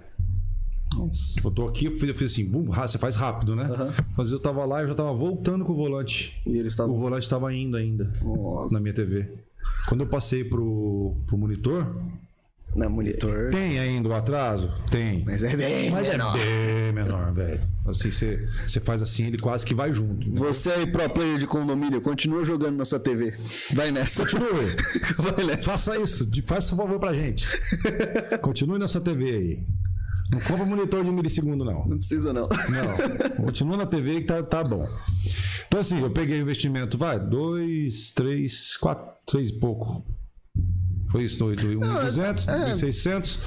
Nossa. Tipo, eu tô aqui, eu fiz, eu fiz assim, bum, você faz rápido, né? Às vezes eu tava lá e eu já tava voltando com o volante. E eles O estavam. volante tava indo ainda Nossa. na minha TV. Quando eu passei pro, pro monitor, Na monitor. tem ainda o atraso? Tem. Mas é bem Mas menor. é bem menor, velho. Assim, você faz assim, ele quase que vai junto. Você aí, pro player de condomínio, continua jogando na sua TV. Vai nessa. Continue. Vai nessa. Faça isso. Faça um favor pra gente. Continue na sua TV aí. Não compra monitor de um milissegundo, não. Não precisa, não. Não. Continua na TV que tá, tá bom. Então, assim, eu peguei o investimento, vai, dois, três, quatro, três e pouco. Foi isso, um Não, 200, é- 1.600.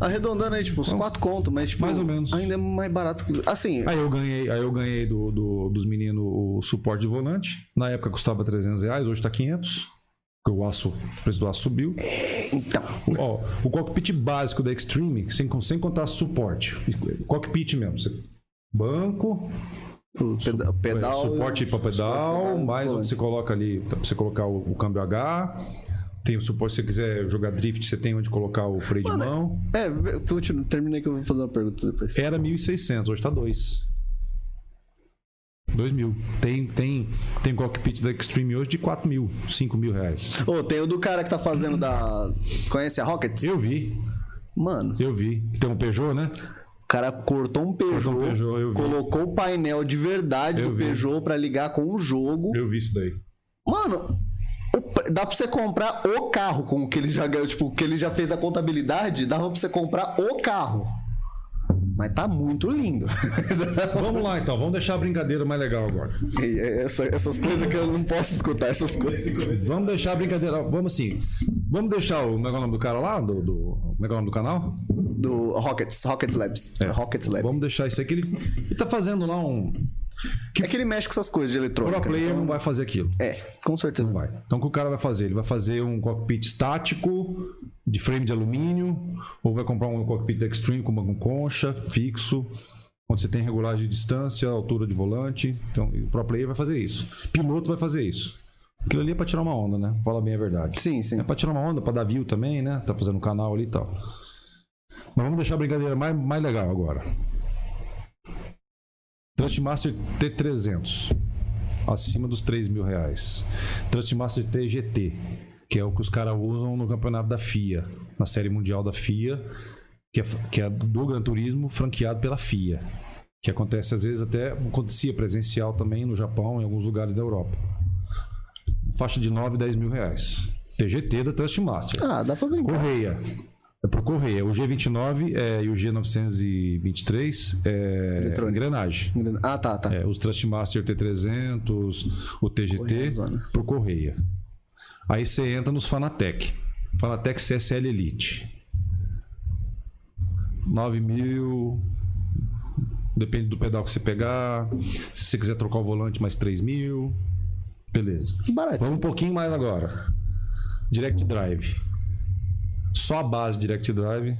Arredondando aí, tipo, uns quatro contos, mas, tipo, Mais ou menos. ainda é mais barato que. Assim, Aí eu ganhei, aí eu ganhei do, do- dos meninos o suporte de volante. Na época custava 300 reais, hoje tá 500. Porque o aço, o preço do aço subiu. então. Ó, o cockpit básico da Extreme, sem, sem contar suporte. Cockpit mesmo. banco, peda- pedal. é, suporte para pedal, pedal, mais onde você coloca ali, pra você colocar o, o câmbio H. Tem o suporte, se você quiser jogar drift, você tem onde colocar o freio de mão. É, continua, terminei que eu vou fazer uma pergunta depois. Era 1.600, hoje tá 2. 2 mil. Tem, tem, tem cockpit da Extreme hoje de 4 mil, 5 mil reais. Ô, tem o do cara que tá fazendo da. Conhece a Rockets? Eu vi, Mano, eu vi. Tem um Peugeot, né? o cara cortou um Peugeot, Cortou um Peugeot, eu colocou o painel de verdade Eu do vi. Peugeot pra ligar com o jogo. Eu vi isso daí. Mano, dá pra você comprar o carro com o que ele já ganhou, tipo, que ele já fez a contabilidade, dava pra você comprar o carro. Mas tá muito lindo. Vamos lá então, vamos deixar a brincadeira mais legal agora. Essa- essas coisas que eu não posso escutar, essas coisas. Vamos deixar a brincadeira. Vamos assim. Vamos deixar o. Como é que é o nome do cara lá? Do, do, como é que é o nome do canal? Do Rockets, Rockets Labs. É. Rockets Labs. Vamos deixar isso aí que ele. Ele tá fazendo lá um. É que ele mexe com essas coisas de Pro eletrônica. player então- não vai fazer aquilo. É, com certeza. Não vai. Então o que o cara vai fazer? Ele vai fazer um cockpit estático, de frame de alumínio, ou vai comprar um cockpit da Extreme com banco concha, fixo, onde você tem regulagem de distância, altura de volante. Então o pro player vai fazer isso. Piloto vai fazer isso. Aquilo ali é pra tirar uma onda, né? Fala bem a verdade. Sim, sim. É pra tirar uma onda, pra dar view também, né? Tá fazendo canal ali e tal. Mas vamos deixar a brincadeira mais, mais legal agora. Trustmaster T300. Acima dos 3 mil reais. Trustmaster TGT. Que é o que os caras usam no campeonato da FIA. Na série mundial da FIA. Que é, que é do Gran Turismo franqueado pela FIA. Que acontece às vezes até. Acontecia presencial também no Japão, em alguns lugares da Europa. Faixa de 9, 10 mil reais. TGT da Trustmaster. Ah, dá pra brincar. Correia. É por correia. O G29 é, e o G923 é engrenagem. Ah, tá, tá. É, os Trustmaster T300, o TGT, Correiazona. por correia. Aí você entra nos Fanatec. Fanatec CSL Elite. 9 mil. Depende do pedal que você pegar. Se você quiser trocar o volante, mais 3 mil. Beleza. Barato. Vamos um pouquinho mais agora. Direct Drive. Só a base Direct Drive.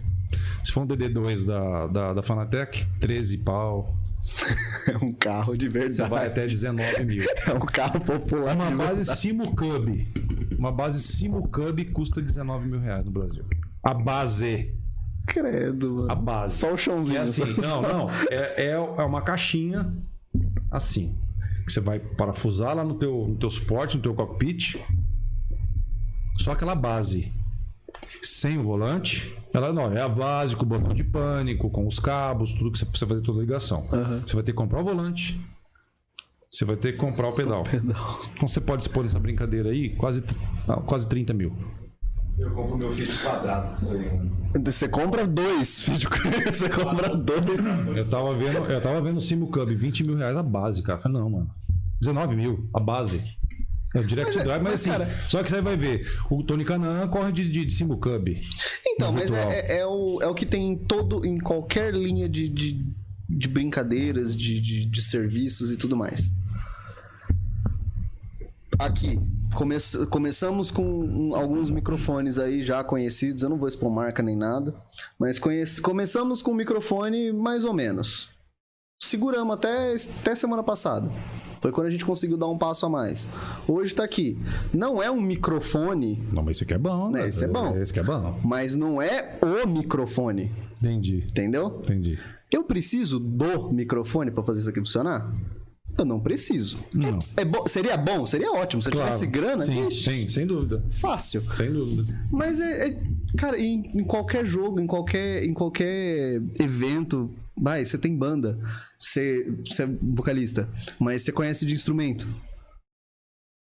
Se for um DD2 da, da, da Fanatec, 13 pau. É um carro de Você verdade. vai até 19 mil. É um carro popular. Uma base verdade. Simo Cub. Uma base Simo Cub custa 19 mil reais no Brasil. A base. Credo, mano. A base. Só o chãozinho. É assim, só- não, não. É, é, é uma caixinha assim. Que você vai parafusar lá no teu, no teu suporte, no teu cockpit. Só aquela base. Sem o volante. Ela não, é a base com o botão de pânico, com os cabos, tudo que você precisa fazer toda a ligação. Você vai ter que comprar o volante. Você vai ter que comprar o pedal. Então você pode expor essa brincadeira aí, quase, quase 30 mil. Eu compro meu filho quadrado, isso aí. mano. Você compra dois, filho. Você compra dois. Eu tava vendo, eu tava vendo o Simu Cub, 20 mil reais a base, cara. Eu Falei, não, mano. 19 mil, a base. É o Direct Mas é- Drive, mas, mas, assim, cara- só que você vai ver, o Tony Canan corre de, de, de Simu Cub. Então, mas é, é- é o, é o que tem em todo, em qualquer linha de, de, de brincadeiras, de, de, de serviços e tudo mais. Aqui, come, começamos com um- alguns microfones aí já conhecidos, eu não vou expor marca nem nada, mas conhece- começamos com um microfone mais ou menos. Seguramos até, até semana passada. Foi quando a gente conseguiu dar um passo a mais. Hoje tá aqui. Não é um microfone Não, mas esse aqui é bom, né? esse é bom. Esse aqui é bom. mas não é o microfone, Entendi, entendeu? entendi. Eu preciso do microfone pra fazer isso aqui funcionar? Eu não preciso. Não. É, é bo- seria bom, seria ótimo. Se eu tivesse grana, sim, ixi, sim, sem dúvida. fácil. Sem dúvida. Mas é, é- cara, em, em qualquer jogo, em qualquer, em qualquer evento, vai, você tem banda, você, você é vocalista, mas você conhece de instrumento.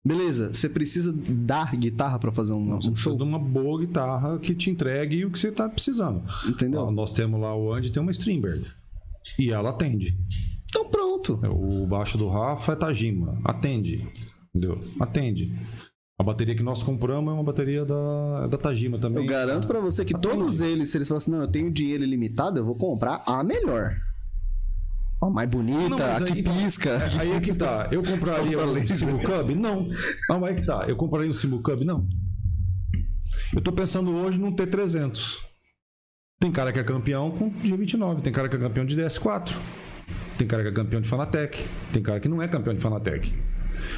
Beleza, você precisa dar guitarra pra fazer um, um precisa show, de uma boa guitarra que te entregue o que você tá precisando. entendeu? Ó, nós temos lá o Andy tem uma Strindberg. E ela atende. Então pronto. O baixo do Rafa é Tajima. Atende. Entendeu? Atende. A bateria que nós compramos é uma bateria da, da Tajima também. Eu garanto pra você que Atende. todos eles, se eles falam assim, não, eu tenho dinheiro ilimitado, eu vou comprar a melhor. A mais bonita, Não, a que pisca. É, Aí é que tá. Eu compraria um laser. Simu Cub? Não. Não, aí é que tá. Eu compraria um Simu Cub? Não. Eu tô pensando hoje num T300. Tem cara que é campeão com G29. Tem cara que é campeão de DS4. Tem cara que é campeão de Fanatec. Tem cara que não é campeão de Fanatec.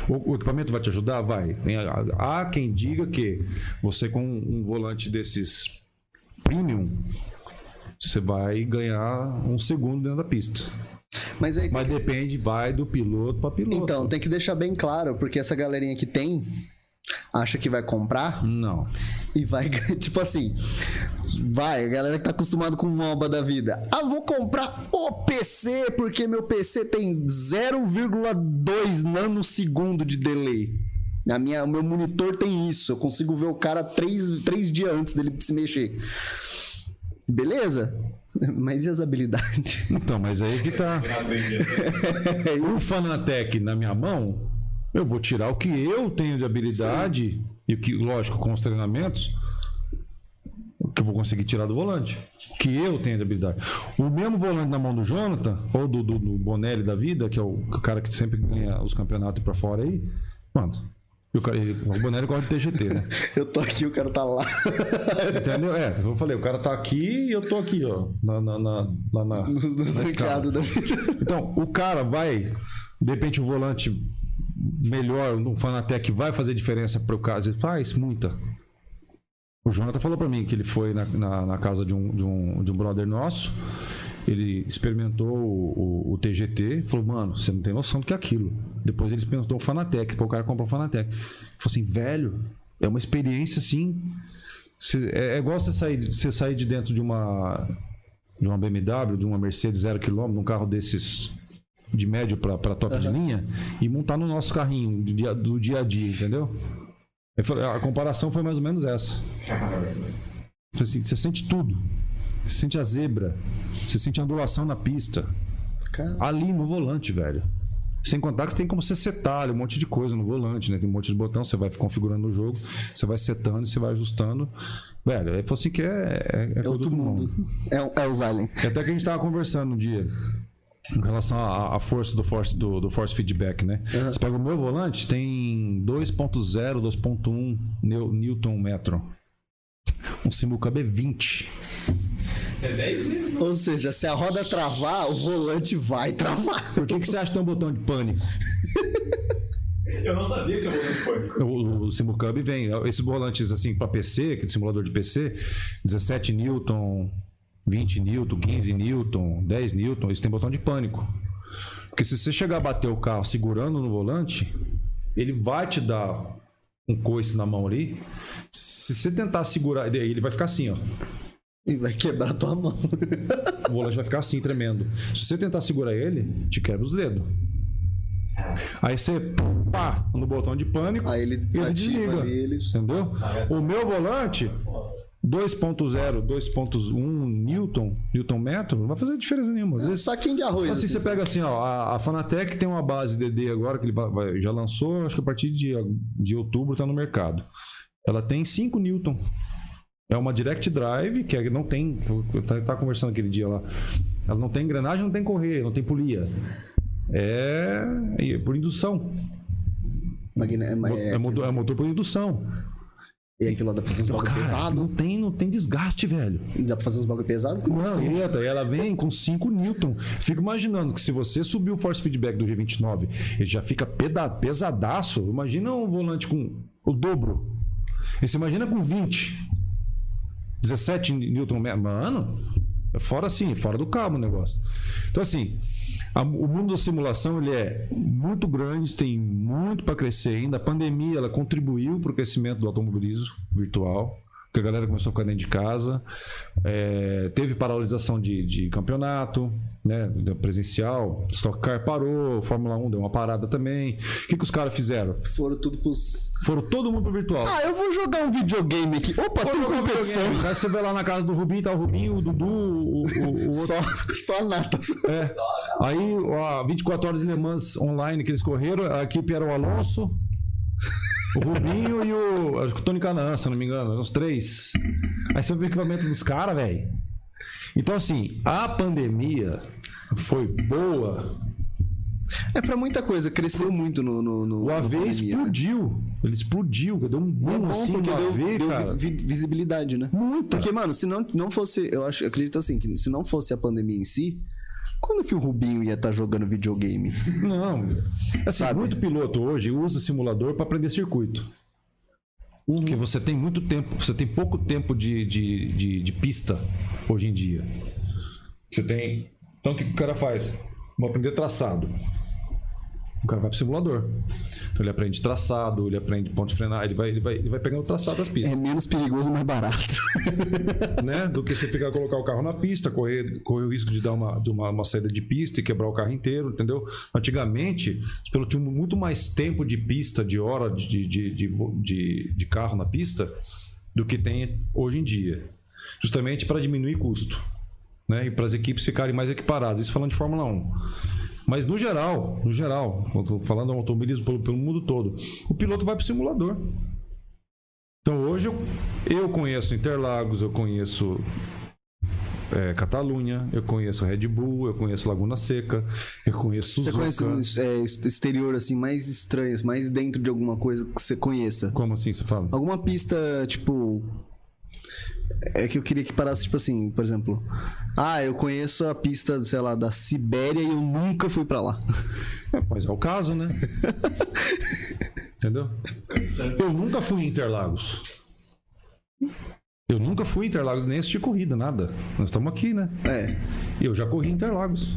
O, o equipamento vai te ajudar? Vai. Há quem diga que você com um volante desses premium, você vai ganhar um segundo dentro da pista. Mas aí, Mas depende, vai do piloto para piloto. então, tem que deixar bem claro, porque essa galerinha que tem, acha que vai comprar Não. e vai, tipo assim, vai, a galera que tá acostumado com MOBA da vida. Ah, vou comprar o PC, porque meu PC tem 0,2 nanosegundo de delay. A minha, o meu monitor tem isso, eu consigo ver o cara três, três dias antes dele se mexer. Beleza? Mas e as habilidades? Então, mas aí que tá. o Fanatec na minha mão, eu vou tirar o que eu tenho de habilidade e o que, lógico, com os treinamentos, que eu vou conseguir tirar do volante. Que eu tenho de habilidade. O mesmo volante na mão do Jonathan, ou do, do, do Bonelli da vida, que é o cara que sempre ganha os campeonatos pra fora aí, mano. O, cara, o Bonelli gosta de TGT, né? Eu tô aqui, o cara tá lá. Entendeu? É, eu falei, o cara tá aqui e eu tô aqui, ó. Na, na, na, lá na, Nos, nos na da vida. Então, o cara vai, de repente o volante melhor, no Fanatec vai fazer diferença para o caso. Ele faz muita. O Jonathan falou para mim que ele foi na, na, na casa de um, de, um, de um brother nosso. Ele experimentou o, o, o TGT, falou, mano, você não tem noção do que é aquilo. Depois ele experimentou o Fanatec, o cara comprou o Fanatec. Falou assim, velho, é uma experiência assim. você- é, é igual você sair, de- você sair de dentro de uma de uma BMW, de uma Mercedes zero quilômetro, num carro desses de médio para top de linha e montar no nosso carrinho do dia, do dia a dia, entendeu? Falei, A comparação foi mais ou menos essa. Assim, você sente tudo. Você sente a zebra. Você sente a ondulação na pista. Cara, Ali no volante, velho. Sem contar que você tem como você setar um monte de coisa no volante, né? Tem um monte de botão, você vai configurando o jogo, você vai setando, você vai ajustando. Velho, aí falou assim que é, é, é coisa outro do mundo. É, o- é os aliens. e até que a gente tava conversando um dia com relação à, à força do force, do, do force feedback, né? Você pega o meu volante, tem 2.0, 2.1 neu- Newton metro. Um Simucub é 20. É 10 vezes. Ou seja, se a roda travar, o volante vai travar. Por que, que você acha que tem um botão de pânico? Eu não sabia que tinha botão de pânico. O, o Simucub vem, esses volantes assim para PC, aquele simulador de PC, 17 Newton, 20 Newton, 15 Newton, 10 Newton, eles têm botão de pânico. Porque se você chegar a bater o carro segurando no volante, ele vai te dar um coice na mão ali. Se você tentar segurar, ele vai ficar assim, ó. E vai quebrar tua mão. O volante vai ficar assim, tremendo. Se você tentar segurar ele, te quebra os dedos. Aí você pá no botão de pânico Aí ele e ele desliga. ali, ele- Entendeu? O meu volante 2.0, 2.1 Newton, Newton metro, não vai fazer diferença nenhuma. Às Um vezes saquinho de arroz. Assim, você pega assim, ó, a, a Fanatec tem uma base DD agora que ele vai- já lançou, acho que a partir de, de outubro tá no mercado. Ela tem 5 Newton. É uma Direct Drive, que é- não tem. Eu tava tava conversando aquele dia lá. Ela não tem engrenagem, não tem correia, não tem polia. É, é por indução. Magne- é, É, é, motor, é motor por indução. E aquilo lá dá pra fazer uns bagulho Cara, pesado? não tem, não tem desgaste, velho. Dá pra fazer uns bagulho pesado? Como Não, assim? ela vem com 5 Newton. Fico imaginando que se você subir o force feedback do G29, ele já fica peda- pesadaço. Imagina um volante com o dobro. E você imagina com 20. 17 Newton. Mano, é fora assim, fora do cabo o negócio. Então, assim, a- o mundo da simulação ele é muito grande, tem muito para crescer ainda. A pandemia ela contribuiu para o crescimento do automobilismo virtual. Porque a galera começou a ficar dentro de casa. É, teve paralisação de, de campeonato, né? Presencial. Stock Car parou, Fórmula 1 deu uma parada também. O que, que os caras fizeram? Foram tudo pros. Foram todo mundo pro virtual. Ah, eu vou jogar um videogame aqui. Opa, tem Jogar competição. Aí você vai lá na casa do Rubinho, tá o Rubinho, o Dudu, o, o- o outro. Só, só natas. É. Aí, a 24 horas de Le Mans online que eles correram, a equipe era o Alonso, o Rubinho e o, acho que o Tony Canaan, se não me engano, os três. Aí você vê o equipamento dos caras, velho. Então, assim, a pandemia foi boa. É pra muita coisa, cresceu muito no. no, no O AV pandemia, né? explodiu. Ele explodiu, deu um boom É bom assim porque deu, AV, deu cara. vi- visibilidade, né? Muita. Porque, mano, se não, não fosse. Eu acho, eu acredito assim, que se não fosse a pandemia em si, quando que o Rubinho ia estar jogando videogame? Não. Assim, Sabe? muito piloto hoje usa simulador para aprender circuito. Porque você tem muito tempo, você tem pouco tempo de, de, de, de pista hoje em dia. Você tem. Então o que que o cara faz? Vou aprender traçado. O cara vai pro simulador. Então ele aprende traçado, ele aprende ponto de frenar, ele vai, ele vai, ele vai pegando o traçado das pistas É menos perigoso e mais barato. né? Do que você ficar colocar o carro na pista, correr, correr o risco de dar uma, de uma, uma saída de pista e quebrar o carro inteiro, entendeu? Antigamente, os pilotos tinham muito mais tempo de pista, de hora de, de, de, de, de carro na pista, do que tem hoje em dia. Justamente para diminuir custo. Né? E para as equipes ficarem mais equiparadas. Isso falando de Fórmula 1. Mas no geral, no geral, tô falando do automobilismo pelo, pelo mundo todo, o piloto vai para o simulador. Então hoje eu, eu conheço Interlagos, eu conheço é, Catalunha, eu conheço Red Bull, eu conheço Laguna Seca, eu conheço Você Suzuka. conhece é, exterior, assim, mais estranhas, mais dentro de alguma coisa que você conheça? Como assim você fala? Alguma pista, tipo. É que eu queria que parasse, tipo assim, por exemplo. Ah, eu conheço a pista, sei lá, da Sibéria e eu nunca fui pra lá. É, mas é o caso, né? Entendeu? Eu nunca fui em Interlagos. Eu nunca fui em Interlagos, nem assisti corrida, nada. Nós estamos aqui, né? É. E eu já corri em Interlagos.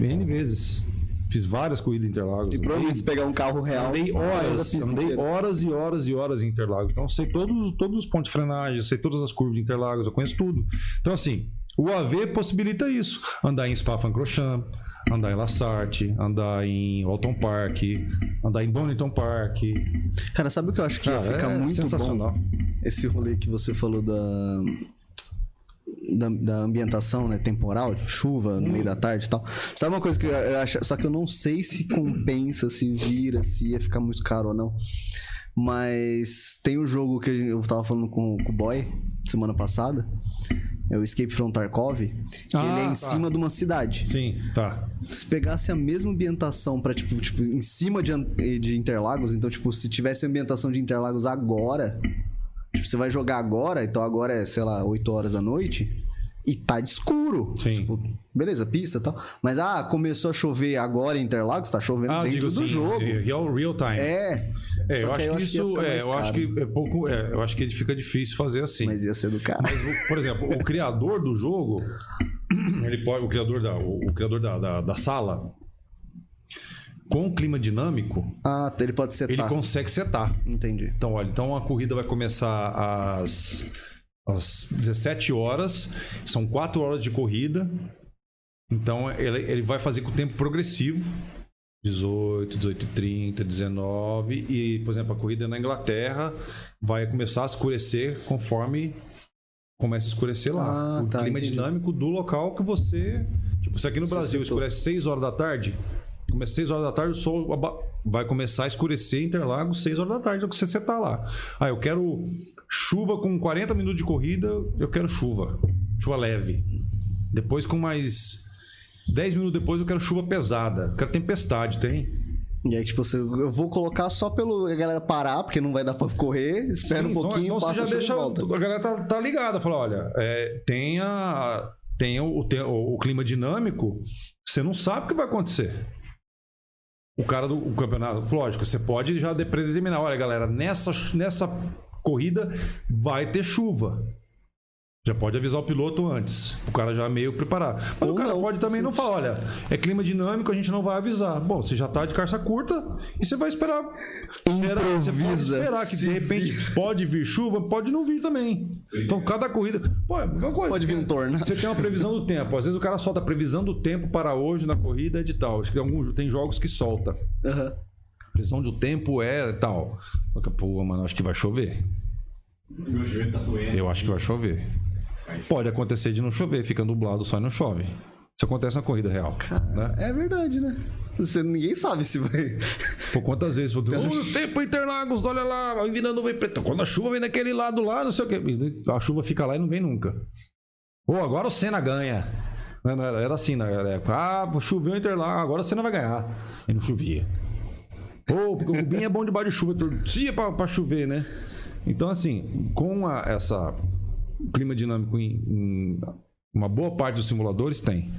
N vezes. Fiz várias corridas em Interlagos. E provavelmente se pegar um carro real. Andei horas, andei horas e horas e horas em Interlagos. Então, eu sei todos, todos os pontos de frenagem, sei todas as curvas de Interlagos, eu conheço tudo. Então, assim, o AV possibilita isso. Andar em Spa-Francorchamps, andar em La Sarthe, andar em Alton Park, andar em Donington Park. Cara, sabe o que eu acho que Cara, ficar é muito sensacional. bom? Esse rolê que você falou da. Da, da ambientação, né, temporal, tipo, chuva no meio da tarde e tal. Sabe uma coisa que eu, acho, só que eu não sei se compensa, se vira, se ia ficar muito caro ou não. Mas tem um jogo que a eu tava falando com, com o Boy semana passada, é o Escape from Tarkov, que Ah, ele é em tá. cima de uma cidade. Sim, tá. Se pegasse a mesma ambientação para tipo, tipo, em cima de, de Interlagos, então, tipo, se tivesse ambientação de Interlagos agora, tipo, você vai jogar agora, então agora é, sei lá, 8 horas da noite, e tá de escuro. Sim. Tipo, beleza, pista e tal. Mas, ah, começou a chover agora em Interlagos, tá chovendo Ah, dentro digo do assim, jogo. Real, real time. É. É, eu acho que isso, é, eu acho que é pouco, é, eu acho que fica difícil fazer assim. Mas ia ser do cara. Mas, o- por exemplo, o criador do jogo, ele pode, o criador da, o, o criador da, da, da sala, com clima dinâmico, Ah, ele pode setar. ele consegue setar. Entendi. Então, olha, então a corrida vai começar às, às 17 horas, são 4 horas de corrida. Então, ele, ele vai fazer com o tempo progressivo. 18, 18 30, 19 e, por exemplo, a corrida na Inglaterra vai começar a escurecer conforme começa a escurecer lá. Ah, o tá, clima entendi. dinâmico do local que você, tipo, se aqui no Você Brasil citou. escurece 6 horas da tarde, começa 6 horas da tarde, o sol vai começar a escurecer em Interlagos 6 horas da tarde, é o que você tá lá. Ah, eu quero chuva com 40 minutos de corrida, eu quero chuva. Chuva leve. Depois com mais 10 minutos depois eu quero chuva pesada. Eu quero tempestade, tem? E aí, tipo, você, eu vou colocar só pelo a galera parar, porque não vai dar pra correr, espera Sim, um então- pouquinho, então, passa você a já deixa. volta. A galera tá, tá ligada. Fala, olha, é, tem, a, tem o, tem o, o clima dinâmico, você não sabe o que vai acontecer. O cara do o campeonato, lógico, você pode já de- predeterminar, olha, galera, nessa, nessa corrida vai ter chuva. Já pode avisar o piloto antes. O cara já meio preparar. Mas Ou o cara não, pode também não falar, olha, é clima dinâmico, a gente não vai avisar. Bom, você já tá de calça curta e você vai esperar. Será- Você pode Improvisa, esperar que de repente pode vir chuva, pode não vir também. Então cada corrida. Pô, é a mesma coisa. Pode vir um tornado. Você tem uma previsão do tempo. Às vezes o cara solta a previsão do tempo para hoje na corrida é de tal. Acho que tem, alguns, tem jogos que solta. Aham. A previsão do tempo é tal. Pô, mano, acho que vai chover. Meu joelho tá doendo. Eu acho que vai chover. Pode acontecer de não chover, fica nublado só e não chove. Isso acontece na corrida real. né? É verdade, né? Você, ninguém sabe se vai. Por quantas vezes? Falou, o tempo Interlagos, olha lá, vai vindo a nuvem preta. Quando a chuva vem daquele lado lá, não sei o quê. A chuva fica lá e não vem nunca. Ou agora o Senna ganha. Não, não era, era assim na época. Ah, choveu Interlagos, agora o Senna vai ganhar. E não chovia. Ou porque o Rubinho é bom de chuva, torcia pra, pra chover, né? Então, assim, com a- essa clima dinâmico em, em uma boa parte dos simuladores tem.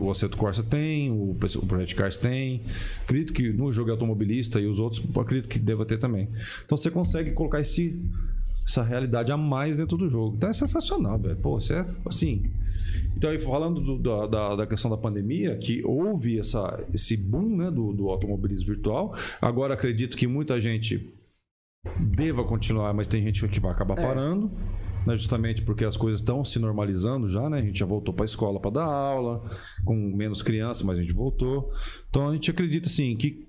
O Assetto Corsa tem, o, o Project Cars tem. Acredito que no jogo automobilista e os outros, acredito que deva ter também. Então você consegue colocar esse, essa realidade a mais dentro do jogo. Então é sensacional, velho. Pô, você é assim. Então, aí, falando do- da, da, da questão da pandemia, que houve essa, esse boom né, do, do automobilismo virtual. Agora acredito que muita gente deva continuar, mas tem gente que vai acabar parando. Né, justamente porque as coisas estão se normalizando já, né? A gente já voltou para a escola para dar aula, com menos crianças, mas a gente voltou. Então a gente acredita assim que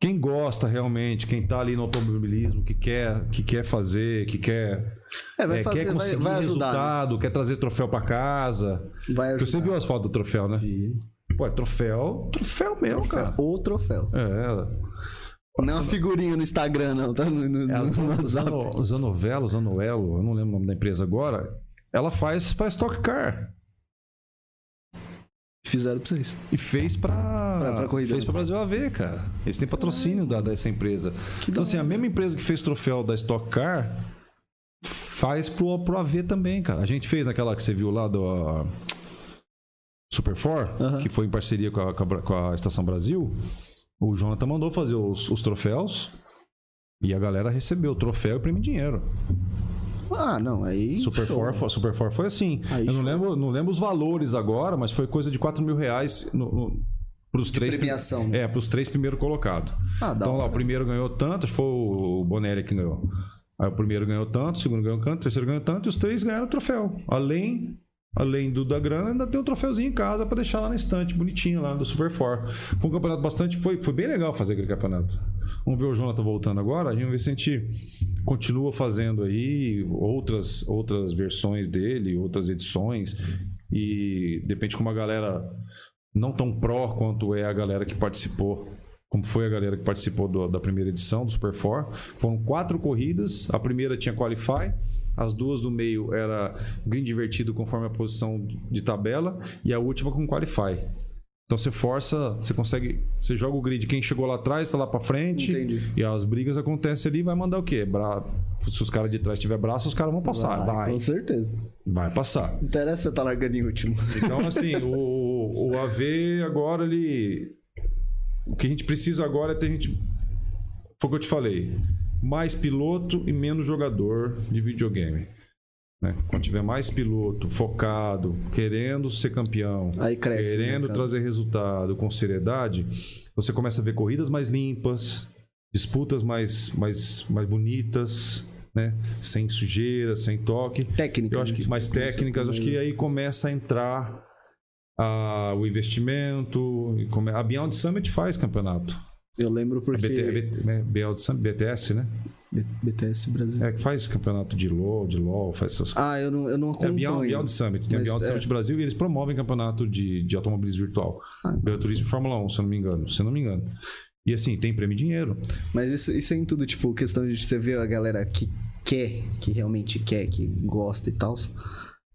quem gosta realmente, quem está ali no automobilismo, que quer, que quer fazer, que quer, É, vai é, fazer, quer vai, conseguir vai ajudar. né? resultado, quer trazer troféu para casa. Vai ajudar. Você viu as fotos do troféu, né? Pô, é troféu, troféu mesmo, cara. O troféu. É, Não é uma figurinha no Instagram, não, tá? No, no, É, no WhatsApp. Zano- Zanovelo, Zanoelo, eu não lembro o nome da empresa agora. Ela faz para Stock Car Fizeram pra vocês. e fez para Pra- pra corrida. fez para Brasil AV, cara. Eles têm patrocínio da, dessa empresa. Que então assim, a mesma empresa que fez troféu da Stock Car faz pro, pro AV também, cara. A gente fez naquela que você viu lá do ah, Super 4, Aham. que foi em parceria com a, com a Estação Brasil. O Jonathan mandou fazer os, os troféus e a galera recebeu o troféu e prêmio dinheiro. Ah, não, aí. Super. 4, foi- Super 4 foi assim. Aí, eu não lembro, não lembro os valores agora, mas foi coisa de 4 mil reais no, no, pros três. premiação. É, pros três primeiros colocados. Ah, Então lá, o primeiro ganhou tanto, foi o Bonelli que ganhou. Aí o primeiro ganhou tanto, o segundo ganhou tanto, o terceiro ganhou tanto, e os três ganharam o troféu. Além, além do da grana, ainda tem um troféuzinho em casa pra deixar lá na estante, bonitinho lá do Super 4. Foi um campeonato bastante. Foi, foi bem legal fazer aquele campeonato. Vamos ver o Jonathan voltando agora, a gente vai ver se a gente continua fazendo aí outras, outras versões dele, outras edições. E de repente com uma galera não tão pró quanto é a galera que participou, como foi a galera que participou do- da primeira edição do Super 4. Foram quatro corridas, a primeira tinha Qualify, as duas do meio era green divertido conforme a posição de tabela e a última com Qualify. Então você força, você consegue, você joga o grid, quem chegou lá atrás está lá para frente Entendi. e as brigas acontecem ali, vai mandar o quê? Bra... Se os caras de trás tiver braço, os caras vão passar, vai, Com certeza. vai passar. Não interessa você tá largando em último. Então, assim, o, o AV agora, ele. O que a gente precisa agora é ter gente. Foi o que eu te falei. Mais piloto e menos jogador de videogame. Né? Quando tiver mais piloto focado, querendo ser campeão, cresce. querendo né, trazer resultado com seriedade, você começa a ver corridas mais limpas, disputas mais, mais, mais bonitas, né? Sem sujeira, sem toque. Técnica. Eu acho né? que mais técnicas, acho que aí começa a entrar ah, o investimento. A Beyond Summit faz campeonato. Eu lembro A porque. BT, né? Beyond Summit, BTS, né? BTS Brasil. É que faz campeonato de LoL, de LoL, faz essas coisas. Ah, eu não, eu não É a acompanho. Beyond, Beyond Summit. Tem a Beyond é. Summit Brasil e eles promovem campeonato de, de automobilismo virtual. Ah, Gran Turismo e Fórmula 1, se eu não me engano. Se eu não me engano. E assim, tem prêmio e dinheiro. Mas isso, isso é em tudo, tipo, questão de você ver a galera que quer, que realmente quer, que gosta e tal.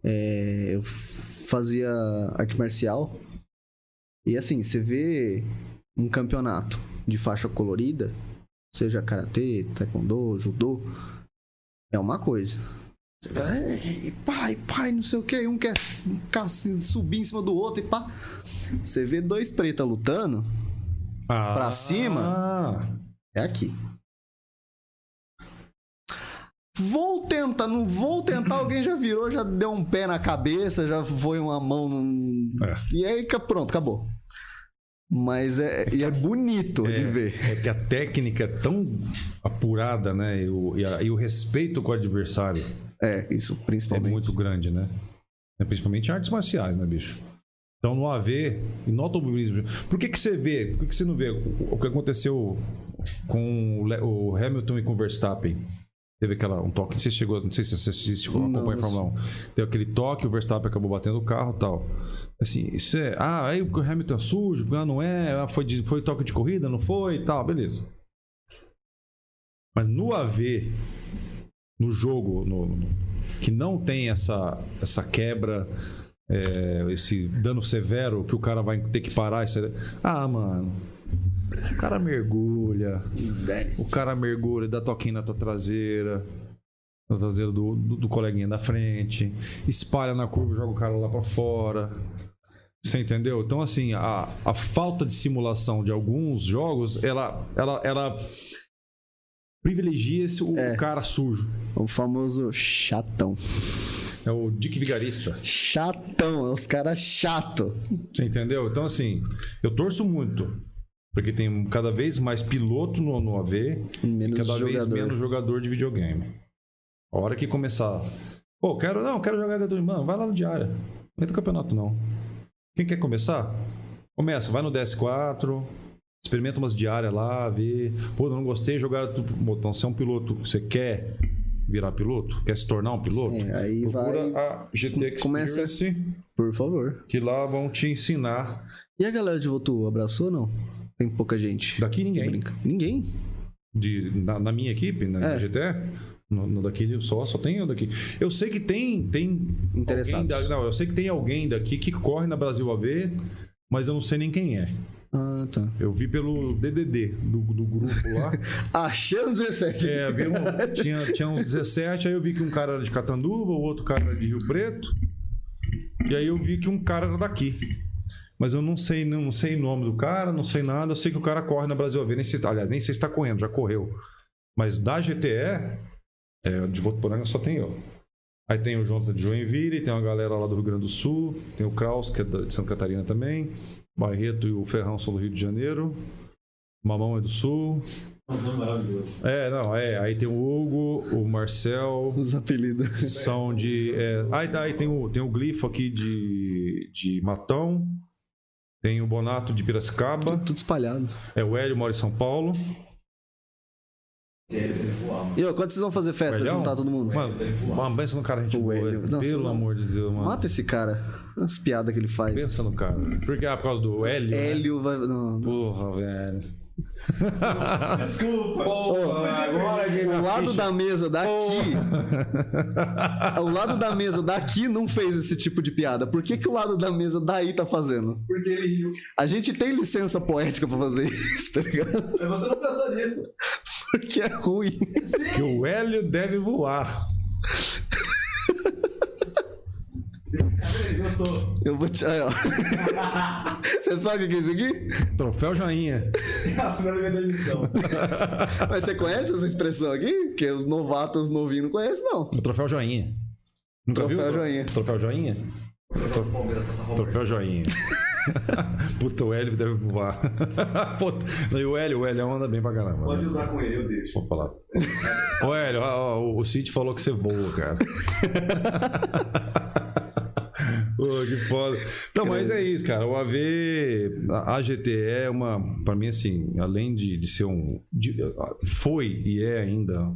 É, eu fazia arte marcial. E assim, você vê um campeonato de faixa colorida, seja karatê, taekwondo, judô, é uma coisa. Você "Ei, pai, pai, não sei o que, um quer, quer subir em cima do outro e pá. Você vê dois pretas lutando, Pra cima? Ah, é aqui. Vou tentar, não vou tentar, alguém já virou, já deu um pé na cabeça, já foi uma mão num... É. E aí, pronto, acabou. Mas é, e é bonito de ver. É que a técnica é tão apurada, né? E o, e a- e o respeito com o adversário É, isso, é principalmente. muito grande, né? É, Principalmente artes marciais, né, bicho? Então no AV e no automobilismo. Por que, que você vê? Por que, que você não vê o, o que aconteceu com o Hamilton e com o Verstappen? Teve aquela, um toque, não sei se chegou, não sei se você assiste, Não, acompanha a Fórmula 1. Deu aquele toque, o Verstappen acabou batendo o carro e tal. Assim, isso é. Ah, aí o Hamilton é sujo, ah, não é, ah, foi, de- foi toque de corrida, não foi e tal, beleza. Mas no AV, no jogo, no- no- que não tem essa, essa quebra, é, esse dano severo que o cara vai ter que parar. e sair- Ah, mano. O cara mergulha. O cara mergulha, dá toquinho na tua traseira. Na traseira do, do, do coleguinha da frente. Espalha na curva, joga o cara lá pra fora. Você entendeu? Então, assim, a, a falta de simulação de alguns jogos, ela, ela, ela privilegia o É. cara sujo. O famoso chatão. É o Dick Vigarista. Chatão, é os caras chato. Você entendeu? Então, assim, eu torço muito. Porque tem cada vez mais piloto no, no AV Menos e cada vez jogador. menos jogador de videogame. A hora que começar. Pô, quero. Não, quero jogar Turismo. Mano, vai lá no diária. Não entra no campeonato, não. Quem quer começar? Começa, vai no DS4, experimenta umas diárias lá, vê. Pô, não gostei de jogar. Botão, você é um piloto. Você quer virar piloto? Quer se tornar um piloto? É, aí Procura vai. a GT Começa- Experience, Por favor. que lá vão te ensinar. E a galera de Votu abraçou ou não? Tem pouca gente. Daqui ninguém. Brinca. Ninguém? de, na, na minha equipe, na, É. GTE, no, no daqui só, só tem eu daqui. Eu sei que tem, tem da- não, eu sei que tem alguém daqui que corre na Brasil AV, mas eu não sei nem quem é. Ah, tá. Eu vi pelo DDD do, do grupo lá. Achando 17. É, vi um- tinha, tinha uns 17, aí eu vi que um cara era de Catanduva, o outro cara era de Rio Preto. E aí eu vi que um cara era daqui. Mas eu não sei, não, não sei o nome do cara, não sei nada. Eu sei que o cara corre na Brasil AV. Nem sei, aliás, nem sei se está correndo, já correu. Mas da GTE, é, de Votuporanga só tem eu. Aí tem o Jonathan de Joinville, tem uma galera lá do Rio Grande do Sul, tem o Kraus, que é de Santa Catarina também. Barreto e o Ferrão são do Rio de Janeiro. Mamão é do Sul. Um. É, não, é. Aí tem o Hugo, o Marcel, Os apelidos. são de. É, aí, aí tem, o, tem o Glifo aqui de, de Matão. Tem o Bonato de Piracicaba. Tudo espalhado. É o Hélio mora em São Paulo. E ó, quando vocês vão fazer festa, Velhão? juntar todo mundo? Mano, uma benção no cara, a gente boa. Pelo não. amor de Deus, mano. Mata esse cara. As piadas que ele faz. Pensa no cara. Porque ah, por causa do Hélio. né? Hélio vai. Não, não. Porra, velho. Desculpa. agora que O lado da mesa daqui. o lado da mesa daqui não fez esse tipo de piada. Por que, que o lado da mesa daí tá fazendo? Porque ele riu. A gente tem licença poética pra fazer isso, tá ligado? Mas você não pensou nisso. Porque é ruim. Que o Hélio deve voar. Gostou. Eu vou te. Aí, ó. Você sabe o que é isso aqui? Troféu joinha. Assinando. Mas você conhece essa expressão aqui? Que os novatos, os novinhos não conhecem, não. O troféu joinha. Nunca Troféu viu? joinha. Troféu joinha? O. Troféu joinha. Puta, o Hélio deve voar. Puta, não, e o Hélio, o Hélio anda bem pra caramba. Pode né? usar com ele, eu deixo. Vou falar. Ô, Hélio, ó, ó, o Cid falou que você voa, cara. Pô, que foda. Não, mas é isso, cara. O AV, a AGT é uma, pra mim, assim, além de, de ser um. de- foi e é ainda.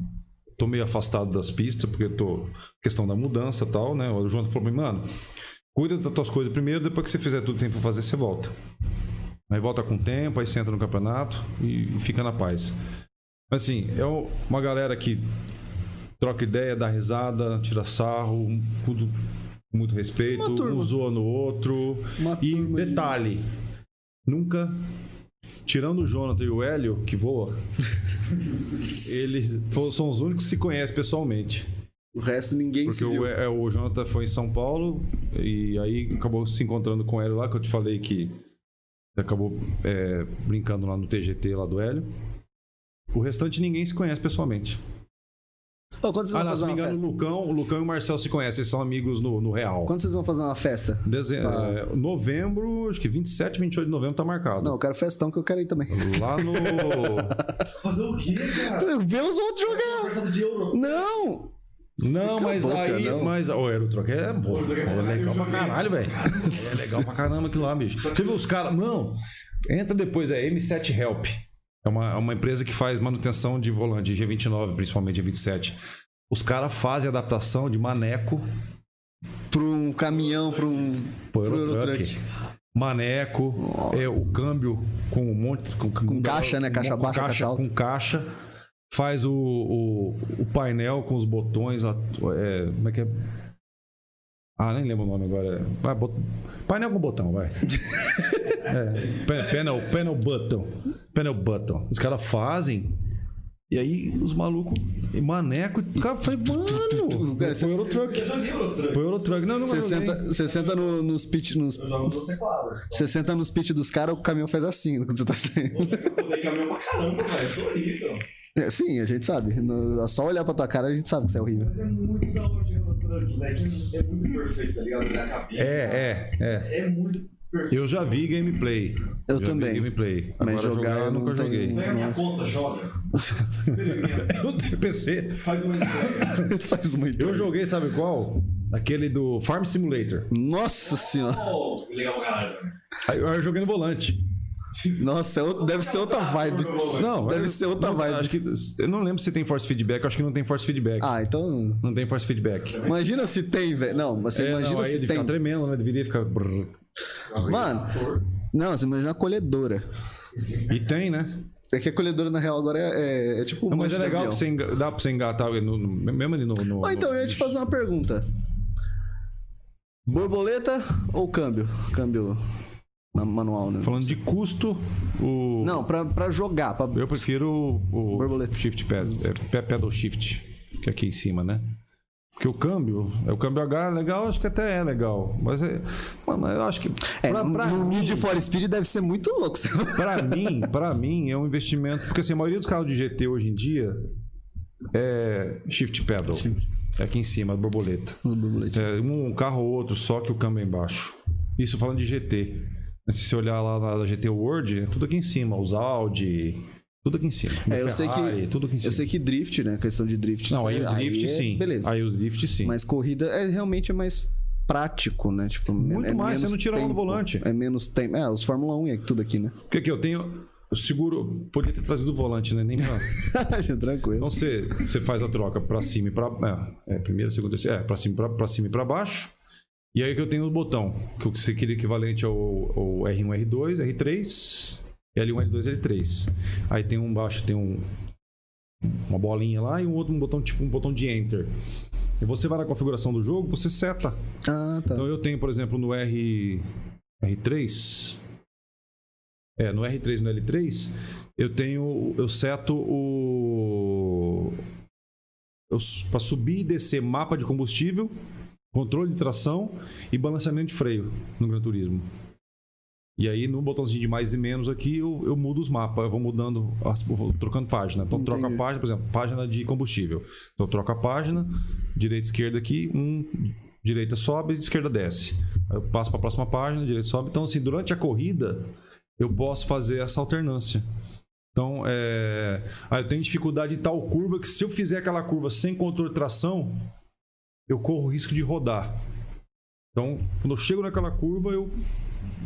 Tô meio afastado das pistas, porque tô. questão da mudança e tal, né? O João falou pra mim, mano, cuida das tuas coisas primeiro, depois que você fizer tudo que tem pra fazer, você volta. Aí volta com o tempo, aí senta no campeonato e, fica na paz. Assim, é o- uma galera que troca ideia, dá risada, tira sarro, tudo muito respeito, um zoa no outro. Uma E turma de- detalhe, nunca, tirando o Jonathan e o Hélio, que voa, eles são os únicos que se conhecem pessoalmente. O resto ninguém Porque se viu. o, é, o Jonathan foi em São Paulo e aí acabou se encontrando com o Hélio lá, que eu te falei que acabou é, brincando lá no TGT lá do Hélio. O restante ninguém se conhece pessoalmente. Quando vocês Ah, vão não, se fazer me uma engano, o festa? Lucão, o Lucão e o Marcel se conhecem, eles são amigos no, no Real. Quando vocês vão fazer uma festa? Deze... Ah. é, novembro, acho que 27, 28 de novembro tá marcado. Não, eu quero festão que eu quero ir também. Lá no. Fazer o quê, cara? Ver os outros jogar! Conversando de euro. Não! Não, mas boca, aí. não. Mas o Aerotrock é bom. É legal pra caralho, velho. É legal pra caramba aquilo lá, bicho. Você viu os caras. Não, entra depois, é M7 Help. É uma, é uma empresa que faz manutenção de volante, G29, principalmente G27. Os caras fazem adaptação de maneco Pra um caminhão, pra um. pro. Maneco, é o câmbio com um monte. Com, Com caixa, né? Caixa com baixa, caixa alta. Com caixa. Faz o, o, o painel com os botões. é, como é que é? Ah, nem lembro o nome agora. Vai, bot- Painel com botão, vai. É, pa- panel, panel button. Panel button. Os caras fazem. E aí os malucos. E maneco. O cara foi, mano. Cara, Foi Eurotruck. Eu. Foi Eurotruck. Não, não, Você senta, você senta no- nos pitch. Nos, Eu jogo no teclado. você senta nos pitch dos caras, o caminhão faz assim quando você tá saindo. Eu dei caminhão pra caramba, velho. Eu sou horrível. É, Sim, a gente sabe. No- só olhar pra tua cara a gente sabe que você é horrível. Mas é muito da hora de Eurotruck, velho. É muito perfeito, tá ligado? Na cabine. É, é, é. É muito perfeito. Eu já vi gameplay. Eu já também. Vi gameplay. Mas Agora jogar eu nunca joguei. Pega a minha conta, joga. Experimenta. Eu tenho PC. Faz uma entrega. faz muito. Eu joguei, sabe qual? Aquele do Farm Simulator. Nossa senhora. Oh, legal pra caralho, velho. Aí Eu joguei no volante. Nossa, é deve ser outra vibe. Não, Deve ser outra vibe. Acho que, eu não lembro se tem force feedback. Acho que não tem force feedback. Ah, então. Não tem force feedback. Imagina se tem, velho. Não, você É, imagina não, se tem. tremendo, né? Deveria ficar. Mano, não, você imagina a colhedora. E tem, né? É que a colhedora, na real, agora é, é, é tipo um Não, mas é legal que você enga- dá pra você engatar no, no- mesmo ali no. no Ah, então eu ia te fazer uma pergunta. Borboleta ou câmbio? Câmbio manual, né? Falando de custo, o. Não, pra, pra jogar. Pra... Eu prefiro o, o Borboleta. shift pad, é, pe- pedal shift, que é aqui em cima, né? Porque o câmbio, é o câmbio H é legal, acho que até é legal, mas é, mano, eu acho que É, pra, pra no Need for Speed deve ser muito louco. pra mim, para mim é um investimento, porque assim, a maioria dos carros de GT hoje em dia é shift pedal. É aqui em cima, borboleta. É um carro ou outro só que o câmbio é embaixo. Isso falando de GT. Se você olhar lá na GT World, é tudo aqui em cima, os Audi, tudo aqui em cima. É, eu sei Ferrari, que- tudo aqui em cima. Eu sei que drift, né? questão de drift. Não, aí o drift é- sim. Beleza. Aí o drift sim. Mas corrida é realmente mais prático, né? Tipo, Muito é mais, você não tira a mão do volante. É menos tempo. É, os Fórmula 1 é tudo aqui, né? Porque aqui eu tenho. Eu seguro. Podia ter trazido o volante, né? Nem pra. Tranquilo. Então você, você faz a troca pra cima e pra. É, é primeira, segunda, terceira. É, pra cima, pra, pra cima e pra baixo. E aí que eu tenho o botão, que o que você queria equivalente ao, ao R1, R2, R3, L1, L2, L3. Aí tem um baixo, tem um. Uma bolinha lá e um outro um botão, tipo um botão de enter. E você vai na configuração do jogo, você seta. Ah, tá. Então eu tenho, por exemplo, no R R3, é, no R3 e no L3, eu tenho, eu seto o para subir e descer mapa de combustível, controle de tração e balanceamento de freio no Gran Turismo. E aí no botãozinho de mais e menos aqui eu, eu mudo os mapas, eu vou mudando, as- vou trocando página. Então troca a Entendi. página, por exemplo, página de combustível. Então troca a página, direita e esquerda aqui, um direita sobe, esquerda desce. Aí eu passo para a próxima página, direita sobe. Então, assim, durante a corrida, eu posso fazer essa alternância. Então, é... ah, eu tenho dificuldade em tal curva que se eu fizer aquela curva sem controle de tração, eu corro o risco de rodar. Então, quando eu chego naquela curva, eu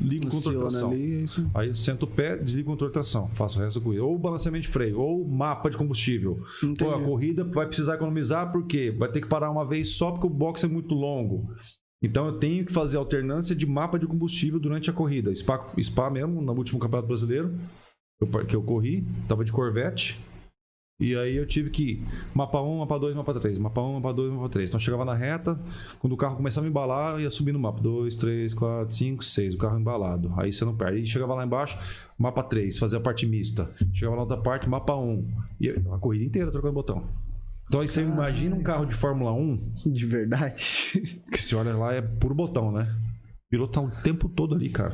ligo Aciona tração. ali, é isso. Aí eu sento o pé, desligo de tração, faço o resto da corrida. Ou balanceamento de freio, ou mapa de combustível. Entendi. Pô, a corrida vai precisar economizar porque vai ter que parar uma vez só porque o box é muito longo. Então eu tenho que fazer alternância de mapa de combustível durante a corrida. Spa, Spa mesmo, no último Campeonato Brasileiro, que eu corri, tava de Corvette. E aí eu tive que ir mapa 1, mapa 2, mapa 3, mapa 1, mapa 2, mapa 3. Então chegava na reta, quando o carro começava a embalar, eu ia subir no mapa 2, 3, 4, 5, 6, o carro embalado. Aí você não perde. Aí chegava lá embaixo, mapa 3, fazia a parte mista. Chegava na outra parte, mapa 1. E a corrida inteira trocando botão. Então aí você imagina um carro de Fórmula 1, De verdade. que se olha lá é puro botão, né? O piloto tá o tempo todo ali, cara.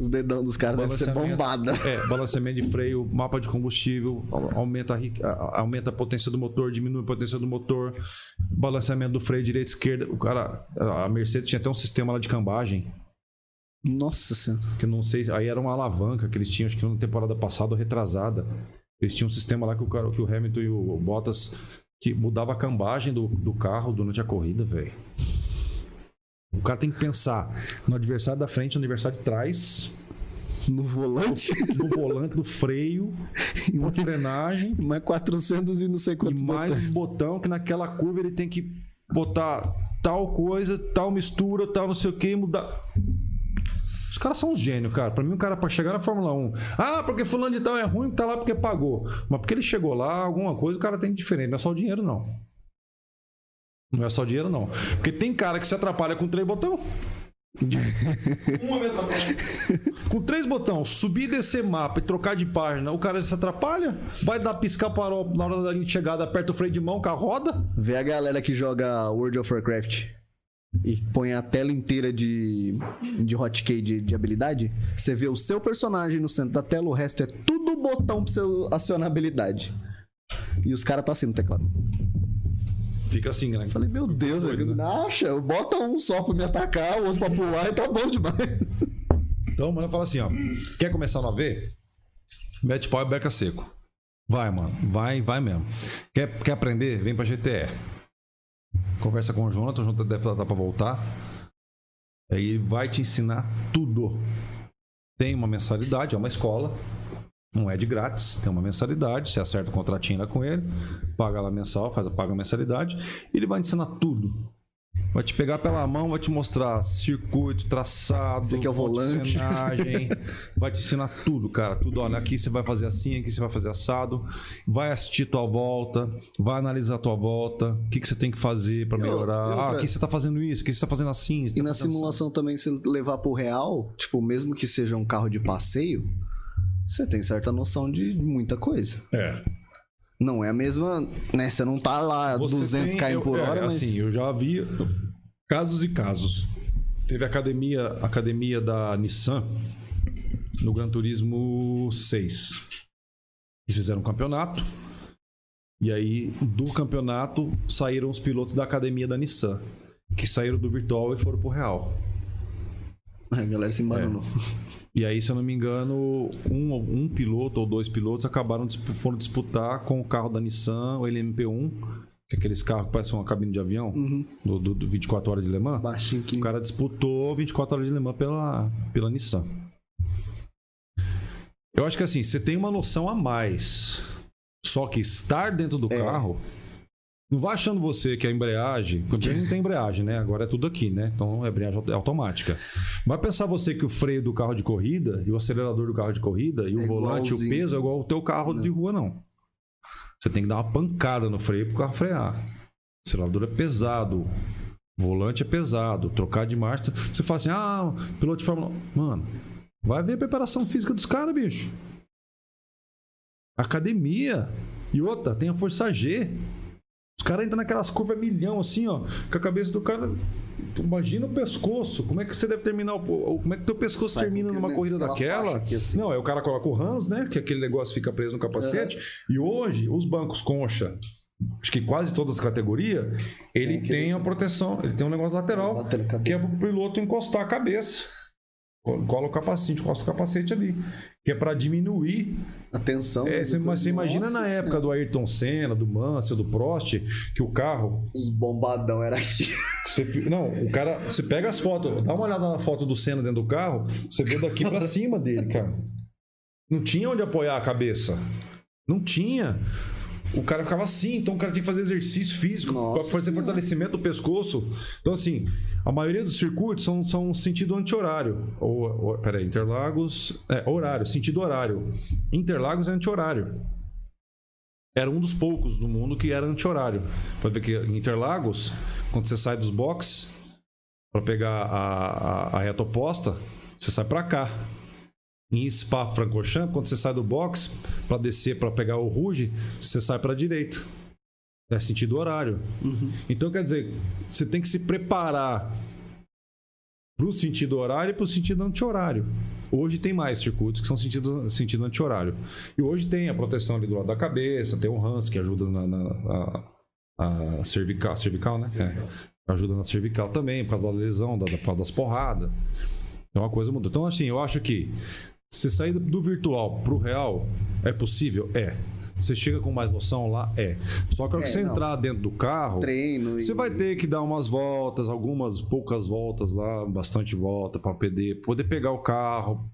Os dedão dos caras devem ser bombada. É, balanceamento de freio, mapa de combustível, aumenta a, aumenta a potência do motor, diminui a potência do motor, balanceamento do freio direita e esquerda. O cara, a Mercedes tinha até um sistema lá de cambagem, Nossa senhora. que não sei, aí era uma alavanca que eles tinham, acho que na temporada passada ou retrasada. Eles tinham um sistema lá que o, cara, que o Hamilton e o Bottas que mudava a cambagem do, do carro durante a corrida, velho. O cara tem que pensar no adversário da frente, no adversário de trás, No volante, no volante, no freio, na frenagem mais 400 e não sei quantos e mais botões. um botão que naquela curva ele tem que botar tal coisa, tal mistura, tal não sei o que, mudar. Os caras são uns gênios, cara. Pra mim, o cara pra chegar na Fórmula 1. Ah, porque fulano de tal é ruim, tá lá porque pagou. Mas porque ele chegou lá, alguma coisa o cara tem diferente. Não é só o dinheiro, não. Não é só dinheiro, não. Porque tem cara que se atrapalha com três botões. Uma me atrapalha. Com três botões, subir e descer mapa e trocar de página, o cara se atrapalha? Vai dar piscar farol na hora da linha de chegada, aperta o freio de mão, o carro roda? Vê a galera que joga World of Warcraft e põe a tela inteira de, de hotkey de, de habilidade. Você vê o seu personagem no centro da tela, o resto é tudo botão pra você acionar a habilidade. E os caras tá assim no teclado. Fica assim, né? Falei, meu Deus, Doido, né? acha, bota um só pra me atacar, o outro pra pular e tá bom demais. Então, mano, fala assim, ó. Quer começar no AV? Mete pau e beca seco. Vai, mano. Vai, vai mesmo. Quer, quer aprender? Vem pra GTE. Conversa com o Jonathan. O Jonathan deve estar pra voltar. Aí ele vai te ensinar tudo. Tem uma mensalidade, é uma escola. Não é de grátis, tem uma mensalidade. Você acerta o contratinho lá com ele, paga lá mensal, faz, paga a mensalidade. E ele vai te ensinar tudo. Vai te pegar pela mão, vai te mostrar circuito, traçado, Esse aqui é o volante. frenagem, vai te ensinar tudo, cara. Tudo, olha, aqui você vai fazer assim, aqui você vai fazer assado, vai assistir tua volta, vai analisar tua volta, o que, que você tem que fazer para melhorar. outra- Ah, aqui você tá fazendo isso, aqui você tá fazendo assim. você E tá na fazendo assim. simulação também, se levar pro real, tipo, mesmo que seja um carro de passeio, você tem certa noção de muita coisa. É. Não é a mesma, né? Você não tá lá Você 200 tem- km eu- por é, hora, mas... Assim, eu já vi casos e casos. Teve a academia, academia da Nissan no Gran Turismo 6. Eles fizeram um campeonato. E aí, do campeonato, saíram os pilotos da academia da Nissan. Que saíram do virtual e foram pro real. A galera se embananou. E aí, se eu não me engano, um, um piloto ou dois pilotos acabaram foram disputar com o carro da Nissan, o LMP1, que é aqueles carros que parecem uma cabine de avião, do, do, do 24 horas de Le Mans. Baixinho que... O cara disputou 24 horas de Le Mans pela, pela Nissan. Eu acho que assim, você tem uma noção a mais. Só que estar dentro do É. carro. Não vai achando você que a embreagem. Porque não tem embreagem, né? Agora é tudo aqui, né? Então a embreagem é automática. Vai pensar você que o freio do carro de corrida e o acelerador do carro de corrida e o É volante e o igualzinho. peso é igual ao teu carro de rua, não. Você tem que dar uma pancada no freio pro carro frear. O acelerador é pesado. O volante é pesado. Trocar de marcha. Você fala assim, ah, piloto de Fórmula 1. Mano, vai ver a preparação física dos caras, bicho. Academia. E outra, tem a força G. Os caras entram naquelas curvas milhão, assim, ó. Com a cabeça do cara. Imagina o pescoço. Como é que você deve terminar o. o- Como é que teu pescoço Sai termina numa corrida aquela daquela? assim. Não, aí o cara coloca o Hans, né? Que aquele negócio fica preso no capacete. E hoje, os bancos concha acho que quase todas as categorias, ele aquele- tem a proteção, ele tem um negócio lateral, que é pro piloto encostar a cabeça. Co- Cola o capacete, encosta o capacete ali. Que é pra diminuir. Atenção. É, você, mas você imagina na época do Ayrton Senna, do Mansell, do Prost, que o carro. Os bombadão era aqui. Você, não, o cara. Você pega as fotos, dá uma olhada na foto do Senna dentro do carro, você vê daqui pra cima dele, cara. Não tinha onde apoiar a cabeça. Não tinha. O cara ficava assim, então o cara tinha que fazer exercício físico para fazer Senhora. fortalecimento do pescoço. Então, assim, a maioria dos circuitos são, são sentido anti-horário. Ou, ou, peraí, Interlagos. É, horário, sentido horário. Interlagos é anti-horário. Era um dos poucos do mundo que era anti-horário. Pode ver que em Interlagos, quando você sai dos boxes para pegar a, a, a reta oposta, você sai para cá. Em Spa Francorchamps, quando você sai do box para descer para pegar o Ruge, você sai para a direita. É sentido horário. Então, quer dizer, você tem que se preparar para o sentido horário e para o sentido anti-horário. Hoje tem mais circuitos que são sentido, sentido anti-horário. E hoje tem a proteção ali do lado da cabeça, tem o Hans que ajuda na, na a, a cervical, cervical, né? É, ajuda na cervical também, por causa da lesão, da, da- por causa das porradas. Então a coisa mudou. Então, assim, eu acho que você sair do virtual pro real é possível? É. Você chega com mais noção lá? É. Só que a hora que É, você não. entrar dentro do carro, Treino. e- você vai ter que dar umas voltas, algumas poucas voltas lá, bastante volta para poder, poder pegar o carro.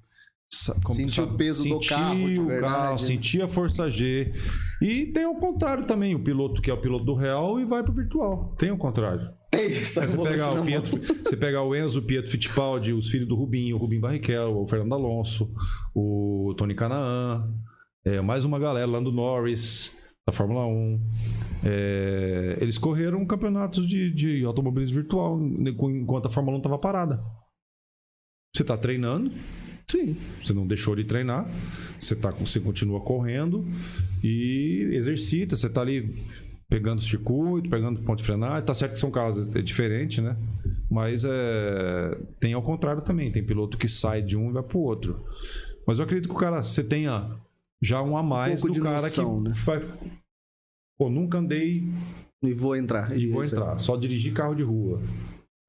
como- Sentir o peso do sentir carro, de o carro, sentir a força G. E tem o contrário também, o piloto que é o piloto do real e vai pro virtual. Tem o contrário. Tem Aí você pegar o Pietro, você pegar o Enzo, o Pietro Fittipaldi, os filhos do Rubinho, o Rubinho Barrichello, o Fernando Alonso, o Tony Canaan, é, mais uma galera, Lando Norris, da Fórmula 1. É, eles correram campeonatos de, de automobilismo virtual enquanto a Fórmula 1 estava parada. Você está treinando, Sim. você não deixou de treinar, você, tá, você continua correndo e exercita, você está ali pegando o circuito, pegando ponto de frenagem. Tá certo que são carros é diferente, né? Mas é, tem ao contrário também, tem piloto que sai de um e vai pro outro. Mas eu acredito que o cara, você tenha já um a mais pouco do de cara noção, que né? vai. Pô, nunca andei E vou entrar. e vou Isso. entrar. Só dirigir carro de rua.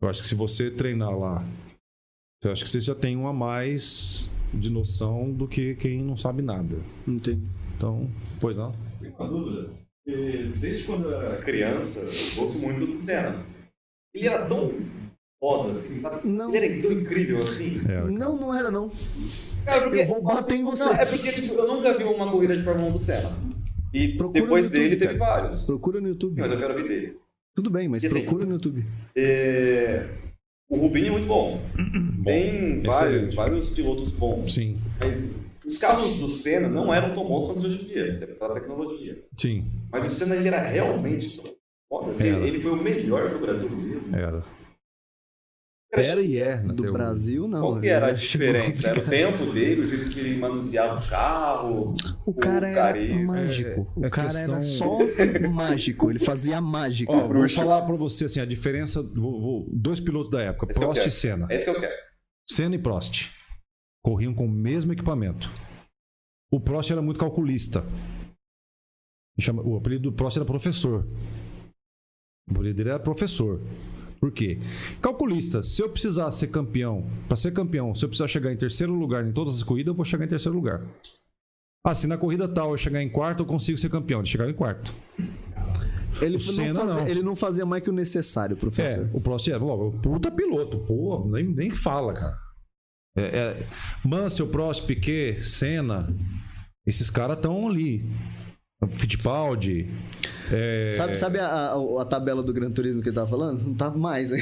Eu acho que se você treinar lá, eu acho que você já tem um a mais de noção do que quem não sabe nada. Entendi. Então, pois não. Tem uma dúvida. Porque Desde quando eu era criança, eu gosto muito do Senna. Ele era tão foda assim, Não. ele era tão incrível assim. É, Não, não era não. Cara, porque- Eu vou bater em você. Não, é porque tipo, eu nunca vi uma corrida de Fórmula 1 do Senna. E Procura depois YouTube, dele teve cara. vários. Procura no YouTube. Sim, mas eu quero ver dele. Tudo bem, mas E assim, procura no YouTube. É, O Rubinho é muito bom. Tem vários, vários pilotos bons. Sim, Mas os carros do Senna não eram tão bons quanto os de hoje em dia, até pela tecnologia. sim, Mas o Senna ele era realmente foda. Assim, Era. ele foi o melhor do Brasil mesmo. era. Cara, Era e é. Do teoria. Brasil, não. Qual que era a diferença? Era o tempo dele, o jeito que ele manuseava o carro. O cara era carisma. mágico. O é cara questão- era só mágico. Ele fazia mágica. Ó, vou falar pra você assim, a diferença. Vou, vou- dois pilotos da época, Esse Prost e. Senna. É isso que eu quero. Senna e Prost corriam com o mesmo equipamento. O Prost era muito calculista. O apelido do Prost era professor. O apelido dele era professor. Por quê? Calculista. Se eu precisar ser campeão, para ser campeão, se eu precisar chegar em terceiro lugar em todas as corridas, eu vou chegar em terceiro lugar. Ah, se na corrida tal eu chegar em quarto, eu consigo ser campeão. Ele chegava em quarto. Ele, não fazia, não. ele não fazia mais que o necessário, professor. É, o Prost era logo, puta piloto, pô, nem, nem fala, cara. É, é, Mansell, Prost, Piquet, Senna, esses caras estão ali. Fittipaldi, é, Sabe, sabe a, a- a tabela do Gran Turismo que ele tava falando? Não tá mais, hein?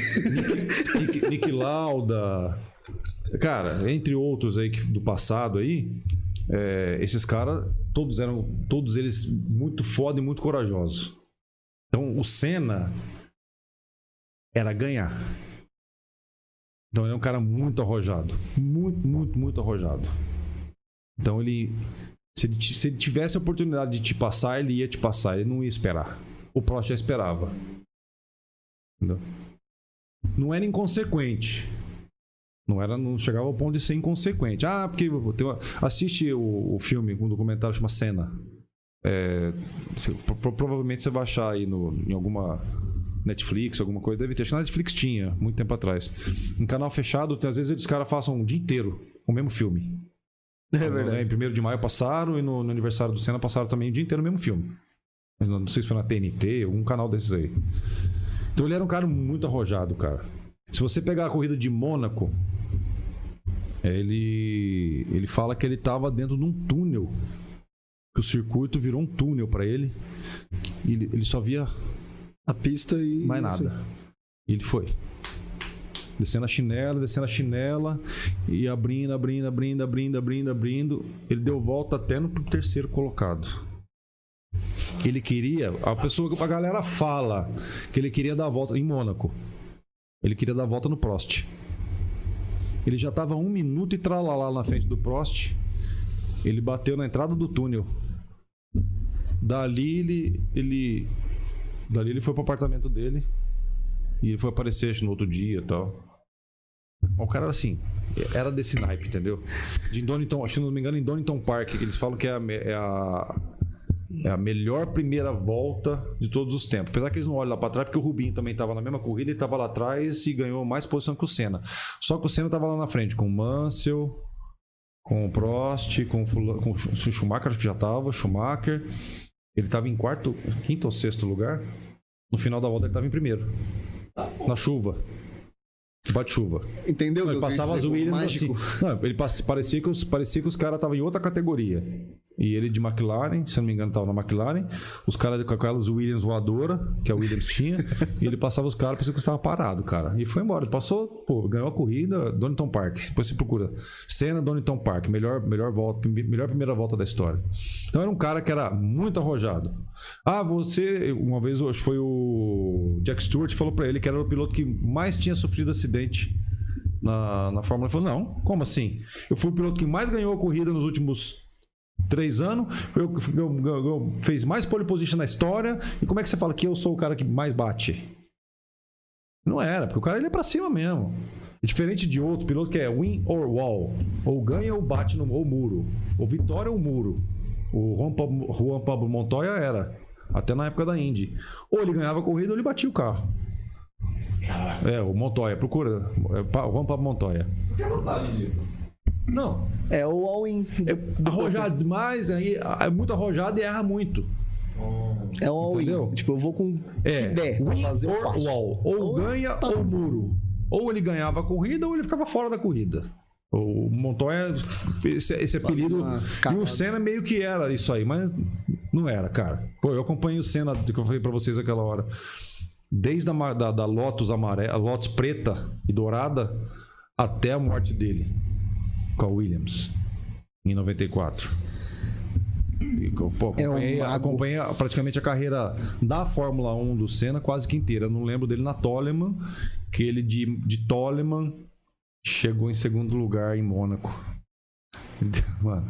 Nick, Nick Lauda, cara, entre outros aí que- do passado aí, é, esses caras, todos eram, todos eles muito foda e muito corajosos. Então, o Senna era ganhar. Então, ele é um cara muito arrojado, muito, muito, muito arrojado. Então, ele se, ele se ele tivesse a oportunidade de te passar, ele ia te passar, ele não ia esperar. O Prost já esperava. Entendeu? não era inconsequente. Não era, não chegava ao ponto de ser inconsequente. Ah, porque tem uma- assiste o, o filme, um documentário chama Cena. é, provavelmente você vai achar aí no, em alguma Netflix, alguma coisa. Deve ter. Acho que na Netflix tinha, muito tempo atrás. Em canal fechado, às vezes os caras façam um dia inteiro o mesmo filme. É Né, verdade. Em 1 de maio passaram e no, no aniversário do Senna passaram também o dia inteiro o mesmo filme. Não, não sei se foi na TNT, algum canal desses aí. Então ele era um cara muito arrojado, cara. Se você pegar a corrida de Mônaco, ele ele fala que ele tava dentro de um túnel. Que o circuito virou um túnel pra ele. E ele, ele só via A pista e. mais nada. E ele foi. Descendo a chinela, descendo a chinela, e abrindo, abrindo, abrindo, abrindo, abrindo, abrindo. Ele deu volta até no terceiro colocado. Ele queria. A pessoa, a galera fala que ele queria dar a volta em Mônaco. Ele queria dar a volta no Prost. Ele já estava um minuto e tralalá na frente do Prost. Ele bateu na entrada do túnel. Dali ele, ele Dali ele foi pro apartamento dele. E ele foi aparecer acho, no outro dia e tal. O cara, assim, era desse naipe, entendeu? De Donington, acho que não me engano, em Donington Park, que eles falam que é a, é a, é a melhor primeira volta de todos os tempos. Apesar que eles não olham lá pra trás, porque o Rubinho também tava na mesma corrida e tava lá atrás e ganhou mais posição que o Senna. Só que o Senna tava lá na frente com o Mansell, com o Prost, com o, Fula- com o Schu- o Schumacher, acho que já tava, Schumacher. Ele tava em quarto, quinto ou sexto lugar. No final da volta ele tava em primeiro. Na chuva. Bate-chuva. Entendeu? Não, ele passava as Mágico. assim. Não, ele parecia que os, parecia que os caras estavam em outra categoria. E ele de McLaren, se não me engano, estava na McLaren. Os caras com aquelas Williams voadora, que a Williams tinha. e ele passava os caras, parecia que estava parado, cara. E foi embora. Ele passou, pô, ganhou a corrida, Donington Park. Depois você procura. Senna, Donington Park. Melhor, melhor, volta, melhor primeira volta da história. Então era um cara que era muito arrojado. Ah, você. Uma vez que foi o Jack Stewart falou pra ele que era o piloto que mais tinha sofrido acidente na, na Fórmula 1. Ele falou: não, como assim? Eu fui o piloto que mais ganhou a corrida nos últimos três anos. Eu, eu- eu- eu- fez mais pole position na história. E como é que você fala que eu sou o cara que mais bate? Não era, porque o cara ele é pra cima mesmo. Diferente de outro piloto que é win or wall. Ou ganha ou bate no ou muro. Ou vitória ou muro. O Juan Pablo, Juan Pablo Montoya era. Até na época da Indy. Ou ele ganhava a corrida ou ele batia o carro. É, o Montoya, procura. É, Juan Pablo Montoya. Qual que é a vantagem disso? Não, É o all-in. é arrojado demais, aí é muito arrojado e erra muito. É o all-in. Tipo, eu vou com É, que der pra win fazer, or faço. wall. Ou ganha ou muro. Ou ele ganhava a corrida ou ele ficava fora da corrida. O Montoya, esse, esse apelido. E o Senna meio que era isso aí, mas não era, cara. Pô, eu acompanho o Senna, que eu falei pra vocês aquela hora. Desde a da, da Lotus amarela, Lotus preta e dourada até a morte dele com a Williams em 94. E, pô, É um acompanhei, acompanhei praticamente a carreira da Fórmula 1 do Senna quase que inteira. Não lembro dele na Toleman, que ele de, de Toleman chegou em segundo lugar em Mônaco. Mano,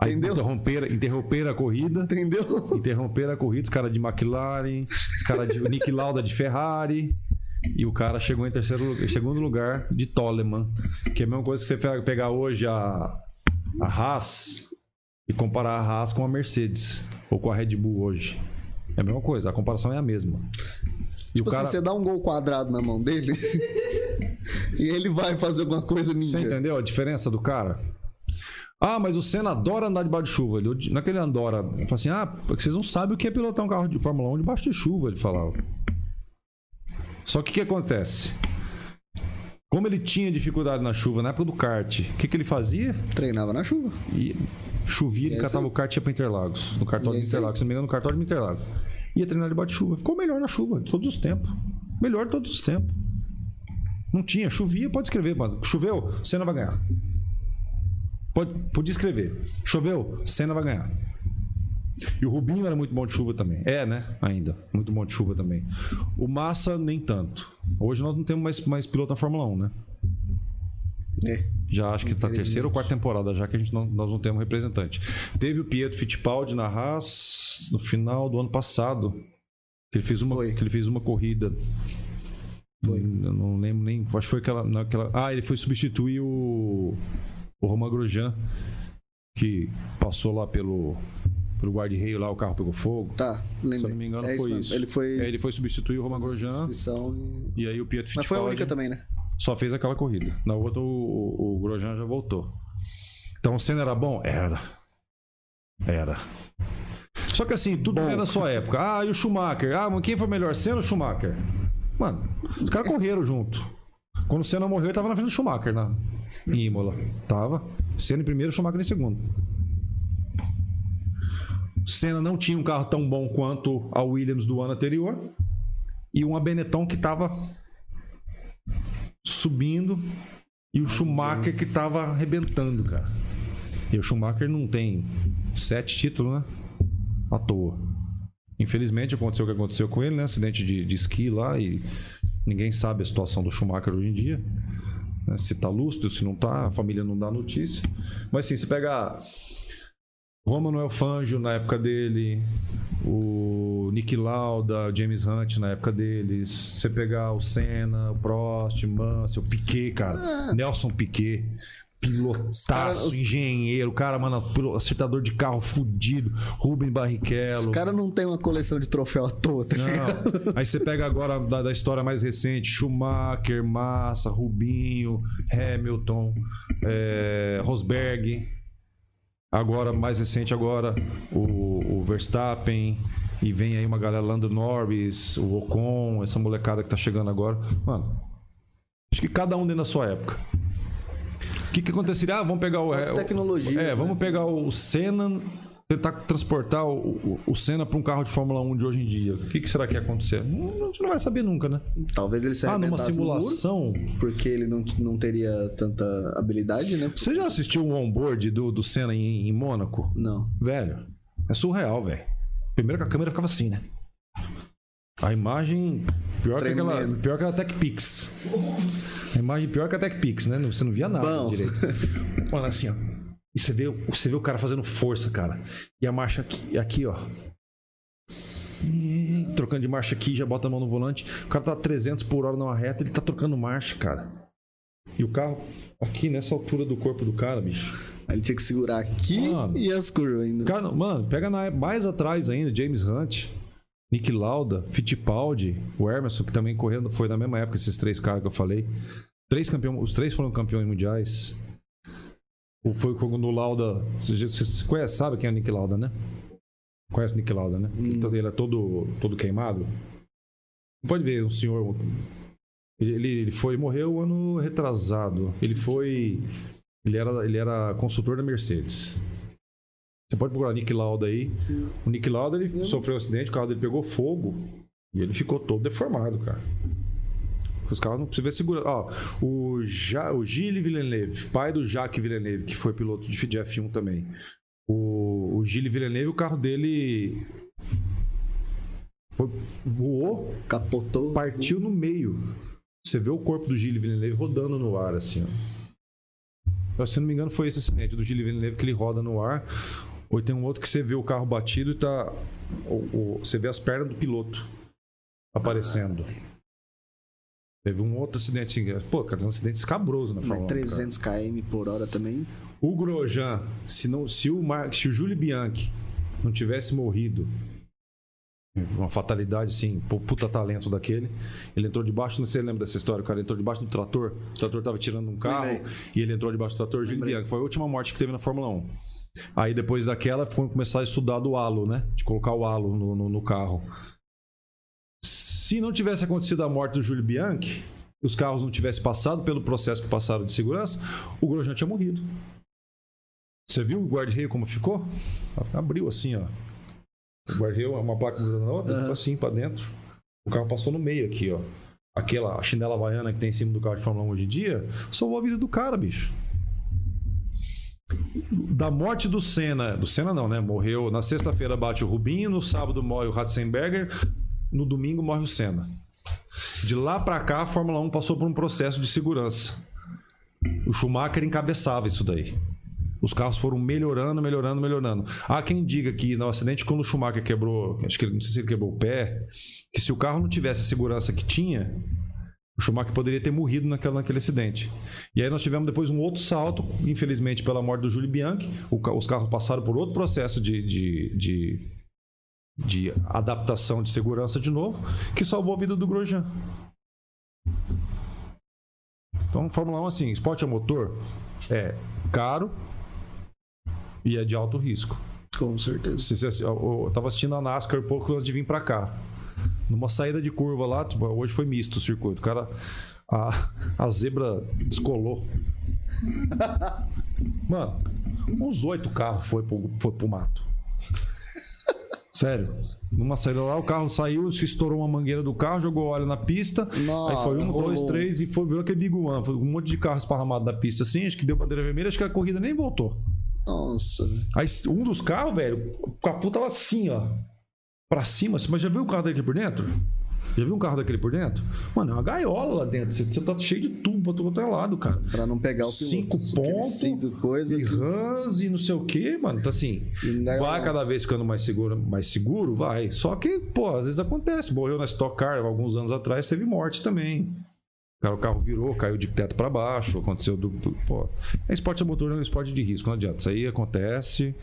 aí Entendeu? interromperam, interromperam a corrida. Entendeu? Interromperam a corrida, os caras de McLaren, os caras de Nick Lauda de Ferrari. E o cara chegou em terceiro lugar, segundo lugar de Toleman. Que é a mesma coisa que você pe- pegar hoje a, a Haas e comparar a Haas com a Mercedes. Ou com a Red Bull hoje. É a mesma coisa, a comparação é a mesma. E Tipo o cara. assim, você dá um gol quadrado na mão dele e ele vai fazer alguma coisa ninja. Você entendeu a diferença do cara? Ah, mas o Senna adora andar debaixo de chuva. Ele, naquele adora. Ele fala assim: ah, porque vocês não sabem o que é pilotar um carro de Fórmula 1 debaixo de chuva, ele falava. Só que o que acontece? Como ele tinha dificuldade na chuva na época do kart, o que, que ele fazia? Treinava na chuva. E chovia, ele E catava isso o kart e ia pra Interlagos. No cartório de. Interlagos. Se não me engano, no cartório de Interlagos. Ia treinar de chuva. Ficou melhor na chuva, todos os tempos. Melhor todos os tempos. Não tinha, chovia, pode escrever, mano. Choveu, Senna vai ganhar. Pode, podia escrever. Choveu, Senna vai ganhar. E o Rubinho era muito bom de chuva também. É, né? Ainda. Muito bom de chuva também. O Massa, nem tanto. Hoje nós não temos mais, mais piloto na Fórmula 1, né? É. Já acho que tá terceira ou quarta temporada, já que a gente não, nós não temos representante. Teve o Pietro Fittipaldi na Haas no final do ano passado. Que ele fez uma, Foi. que ele fez uma corrida. Foi. Eu não lembro nem. Acho que foi aquela, naquela. Ah, ele foi substituir o. O Romain Grosjean, que passou lá pelo. Pelo guarda-reio lá, o carro pegou fogo. Tá, lembrei. Se eu não me engano, É foi isso. Ele foi. Aí ele foi substituir o Romain Grosjean e- e aí o Pietro Mas foi a Fittipaldi única também, né? só fez aquela corrida. Na outra, o, o, o Grosjean já voltou. Então, o Senna era bom? Era. Era. Só que assim, tudo é da sua época. Ah, e o Schumacher? Ah, mas quem foi melhor, Senna ou Schumacher? Mano, os caras correram junto. Quando o Senna morreu, ele tava na frente do Schumacher, na, em Imola. Tava. Senna em primeiro, Schumacher em segundo. Senna não tinha um carro tão bom quanto a Williams do ano anterior. E uma Benetton que tava subindo. E o Schumacher que tava arrebentando, cara. E o Schumacher não tem sete títulos, né? À toa. Infelizmente aconteceu o que aconteceu com ele, né? Acidente de, de esqui lá e ninguém sabe a situação do Schumacher hoje em dia. né? Se tá lúcido, se não tá, a família não dá notícia. Mas sim, se pegar Romano Fangio na época dele, o Nick Lauda, James Hunt na época deles, você pegar o Senna, o Prost, Mansell, o Piquet, cara, Nelson Piquet, pilotaço, cara- os- engenheiro, cara, mano, acertador de carro fudido, Rubem Os Barrichello. caras não tem uma coleção de troféu à toa, tá? Não. Aí você pega agora da, da história mais recente: Schumacher, Massa, Rubinho, Hamilton, é, Rosberg. Agora, mais recente, agora, o, o Verstappen. E vem aí uma galera, Lando Norris, o Ocon, essa molecada que tá chegando agora. Mano, acho que cada um dentro da sua época. O que, que aconteceria? Ah, vamos pegar o. As é, tecnologias, É, né? vamos pegar o Senna, tentar transportar o, o, o Senna para um carro de Fórmula 1 de hoje em dia. O que, que será que ia acontecer? Não- A gente não vai saber nunca, né? Talvez ele se Ah, numa no muro, simulação. porque ele não, não teria tanta habilidade, né? Você já assistiu o onboard do, do Senna em, em Mônaco? Não. Velho, é surreal, velho. Primeiro que a câmera ficava assim, né? A imagem pior que aquela, Tremendo. pior que a TechPix. A imagem pior que a TechPix, né? Você não via nada Bom. direito. Mano, assim, ó. E você vê, você vê o cara fazendo força, cara. E a marcha aqui, aqui ó. Trocando de marcha aqui, já bota a mão no volante. O cara tá a 300 por hora numa reta, ele tá trocando marcha, cara. E o carro aqui nessa altura do corpo do cara, bicho. Aí ele tinha que segurar aqui Mano. e as curvas ainda. Cara, mano, pega na, mais atrás ainda, James Hunt, Nick Lauda, Fittipaldi, o Emerson, que também correndo, foi na mesma época, esses três caras que eu falei. Três campeão, os três foram campeões mundiais. O- Foi quando Lauda. Você conhece, sabe quem é o Nick Lauda, né? Conhece o Nick Lauda, né? Ele todo- Ele é todo, todo queimado. Pode ver, um senhor. Ele, ele, ele foi, morreu ano retrasado. Ele foi. Ele era, ele era consultor da Mercedes. Você pode procurar Nick Lauda aí. O Nick Lauda ele sofreu um acidente, o carro dele pegou fogo e ele ficou todo deformado, cara. Os carros não precisam ver segura. Ó, o, ja, o Gilles Villeneuve, pai do Jacques Villeneuve, que foi piloto de, de F1 também. O, o Gilles Villeneuve, o carro dele foi, voou, Capotou. partiu no meio. Você vê o corpo do Gilles Villeneuve rodando no ar, assim, ó. Se não me engano, foi esse acidente do Gilles Villeneuve que ele roda no ar. Ou tem um outro que você vê o carro batido e tá. o- o- você vê as pernas do piloto aparecendo. Teve um outro acidente. Pô, cara, um acidente escabroso na Fórmula 1. cara. 300 km por hora também. O Grosjean, se, não, se, o Mar, se o Júlio Bianchi não tivesse morrido, uma fatalidade assim, pu- puta talento daquele, ele entrou debaixo, não sei se lembra dessa história, o cara entrou debaixo do trator, o trator tava tirando um carro Lembrei. e ele entrou debaixo do trator, Júlio. Bianchi, foi a última morte que teve na Fórmula 1. Aí depois daquela, foi começar a estudar do halo, né? De colocar o halo no, no- no carro. Se não tivesse acontecido a morte do Júlio Bianchi, os carros não tivessem passado pelo processo que passaram de segurança, o Grosjean tinha morrido. Você viu o guarda-reio como ficou? Abriu assim, ó. O guarda-reio, uma placa na outra, ficou assim pra dentro. O carro passou no meio aqui, ó. Aquela chinela havaiana que tem em cima do carro de Fórmula 1 hoje em dia, salvou a vida do cara, bicho. Da morte do Senna, do Senna não, né? Morreu na sexta-feira bate o Rubinho, no sábado morre o Ratzenberger, no domingo morre o Senna. De lá pra cá, a Fórmula 1 passou por um processo de segurança. O Schumacher encabeçava isso daí. Os carros foram melhorando, melhorando, melhorando. Há quem diga que no acidente, quando o Schumacher quebrou, acho que não sei se ele quebrou o pé, que se o carro não tivesse a segurança que tinha, O Schumacher poderia ter morrido naquela, naquele acidente. E aí nós tivemos depois um outro salto, infelizmente pela morte do Júlio Bianchi. O os carros passaram por outro processo de, de, de, de adaptação de segurança de novo, que salvou a vida do Grosjean. Então, Fórmula 1, assim, esporte a motor é caro e é de alto risco. Com certeza. Eu, eu tava assistindo a NASCAR um pouco antes de vir pra cá. Numa saída de curva lá, tipo, hoje foi misto o circuito. O cara, a, a zebra descolou. Mano, uns oito carros foi pro, foi pro mato. Sério. Numa saída lá, o carro saiu, se estourou uma mangueira do carro, jogou óleo na pista. Nossa, aí foi um, dois, rolou. três e foi, virou aquele Big One. Foi um monte de carro esparramado na pista assim. Acho que deu bandeira vermelha, acho que a corrida nem voltou. Nossa. Aí um dos carros, velho, o capô tava assim, ó. Pra cima, assim, mas já viu um carro daquele por dentro? Já viu um carro daquele por dentro? Mano, é uma gaiola lá dentro. Você, você tá cheio de tubo pra todo é lado, cara. Pra não pegar o piloto. Cinco pontos coisa. E rãs e não sei o que, mano. Então assim, não é vai cada vez ficando mais seguro, mais seguro, vai. Só que, pô, às vezes acontece. Morreu na Stock Car alguns anos atrás, teve morte também. Cara, O carro virou, caiu de teto pra baixo, aconteceu do. do- pô. É esporte a motor, é um esporte de risco, não adianta. Isso aí acontece.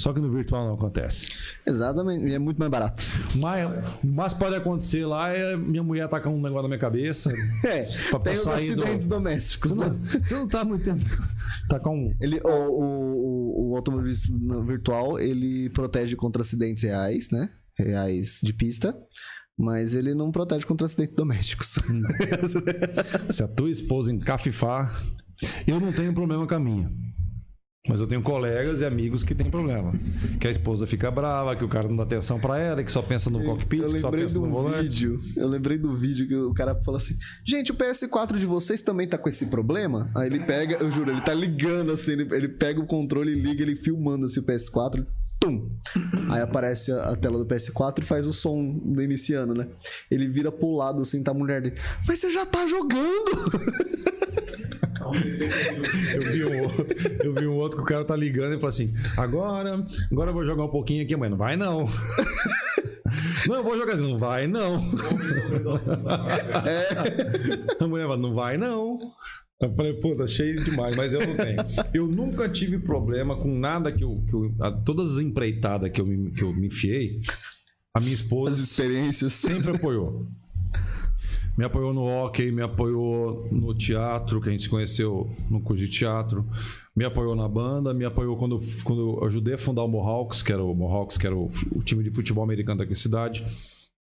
Só que no virtual não acontece. Exatamente. E é muito mais barato. Mas, mas pode acontecer lá é minha mulher tacar um negócio na minha cabeça. É. Tem os sair do- acidentes domésticos, Você né? não, você não tá muito tempo. Tacar um. Ele, o, o, o, o automobilismo virtual, ele protege contra acidentes reais, né? Reais de pista. Mas ele não protege contra acidentes domésticos. Se a tua esposa encafifar, eu não tenho problema com a minha. Mas eu tenho colegas e amigos que têm problema. Que a esposa fica brava, que o cara não dá atenção pra ela, que só pensa no cockpit, eu que só pensa no volante. vídeo. Eu lembrei do vídeo que o cara falou assim: Gente, o PS4 de vocês também tá com esse problema? Aí ele pega, eu juro, ele tá ligando assim, ele, ele pega o controle e liga, ele filmando assim o PS4. Tum! Aí aparece a, a tela do PS4 e faz o som do iniciando, né? Ele vira pro lado assim, tá a mulher dele. Mas você já tá jogando! Eu vi um outro, eu vi um outro que o cara tá ligando e fala assim: agora, agora eu vou jogar um pouquinho aqui, mas não vai não. Não, eu vou jogar assim, não vai não. A mulher fala, não vai não. Eu falei, pô, tá cheio demais, mas eu não tenho. Eu nunca tive problema com nada que eu. Que eu a- todas as empreitadas que eu, me, que eu me enfiei, a minha esposa As experiências. sempre apoiou. Me apoiou no hockey, me apoiou no teatro, que a gente se conheceu no curso de teatro. Me apoiou na banda, me apoiou quando, quando eu ajudei a fundar o Mohawks, que era o Mohawks, que era o, o time de futebol americano daqui da cidade.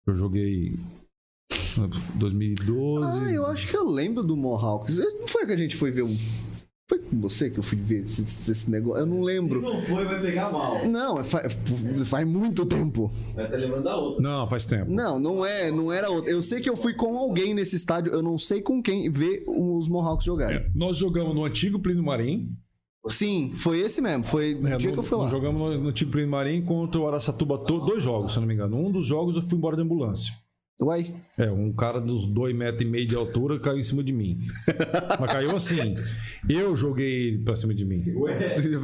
Eu joguei em 2012. Ah, eu acho que eu lembro do Mohawks. Não foi que a gente foi ver um. Foi com você que eu fui ver esse, esse negócio? Eu não Se lembro. não foi, vai pegar mal. Não, é fa- faz muito tempo. Vai estar lembrando da outra. Não, faz tempo. Não, não é, não era outro. Eu sei que eu fui com alguém nesse estádio, eu não sei com quem ver os Mohawks jogarem. É, Nós jogamos no antigo Plínio Marim. Sim, foi esse mesmo. Foi no É, dia no- que eu fui lá. nós jogamos no, no antigo Plínio Marim contra o Araçatuba. Dois jogos, se eu não me engano. Um dos jogos eu fui embora de ambulância. Uai. É, um cara dos dois metros e meio de altura caiu em cima de mim. Mas caiu assim. Eu joguei ele pra cima de mim.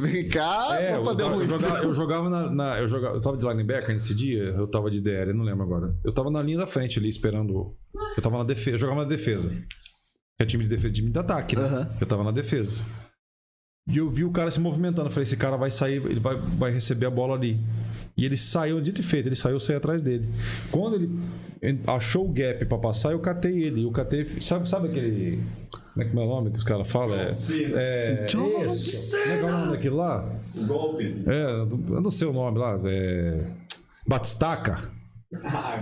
Vem cá, É, eu, opa, deu tava- eu ruim. jogava, eu jogava na. na- eu, jogava, eu tava de linebacker nesse dia, eu tava de DR, eu não lembro agora. Eu tava na linha da frente ali esperando. Eu tava na defesa, eu jogava na defesa. É time de defesa, time de ataque, né? Aham. Eu tava na defesa. E eu vi o cara se movimentando. Eu falei, esse cara vai sair, ele vai, vai receber a bola ali. E ele saiu, dito e feito, ele saiu, eu saí atrás dele. Quando ele achou o gap pra passar, eu catei ele. Eu catei. Sabe, sabe aquele. Como é que é o nome que os caras falam? É. é John esse. Como é é o nome daquilo lá? O golpe. É, eu não sei o nome lá. É. Batistaca. Ah,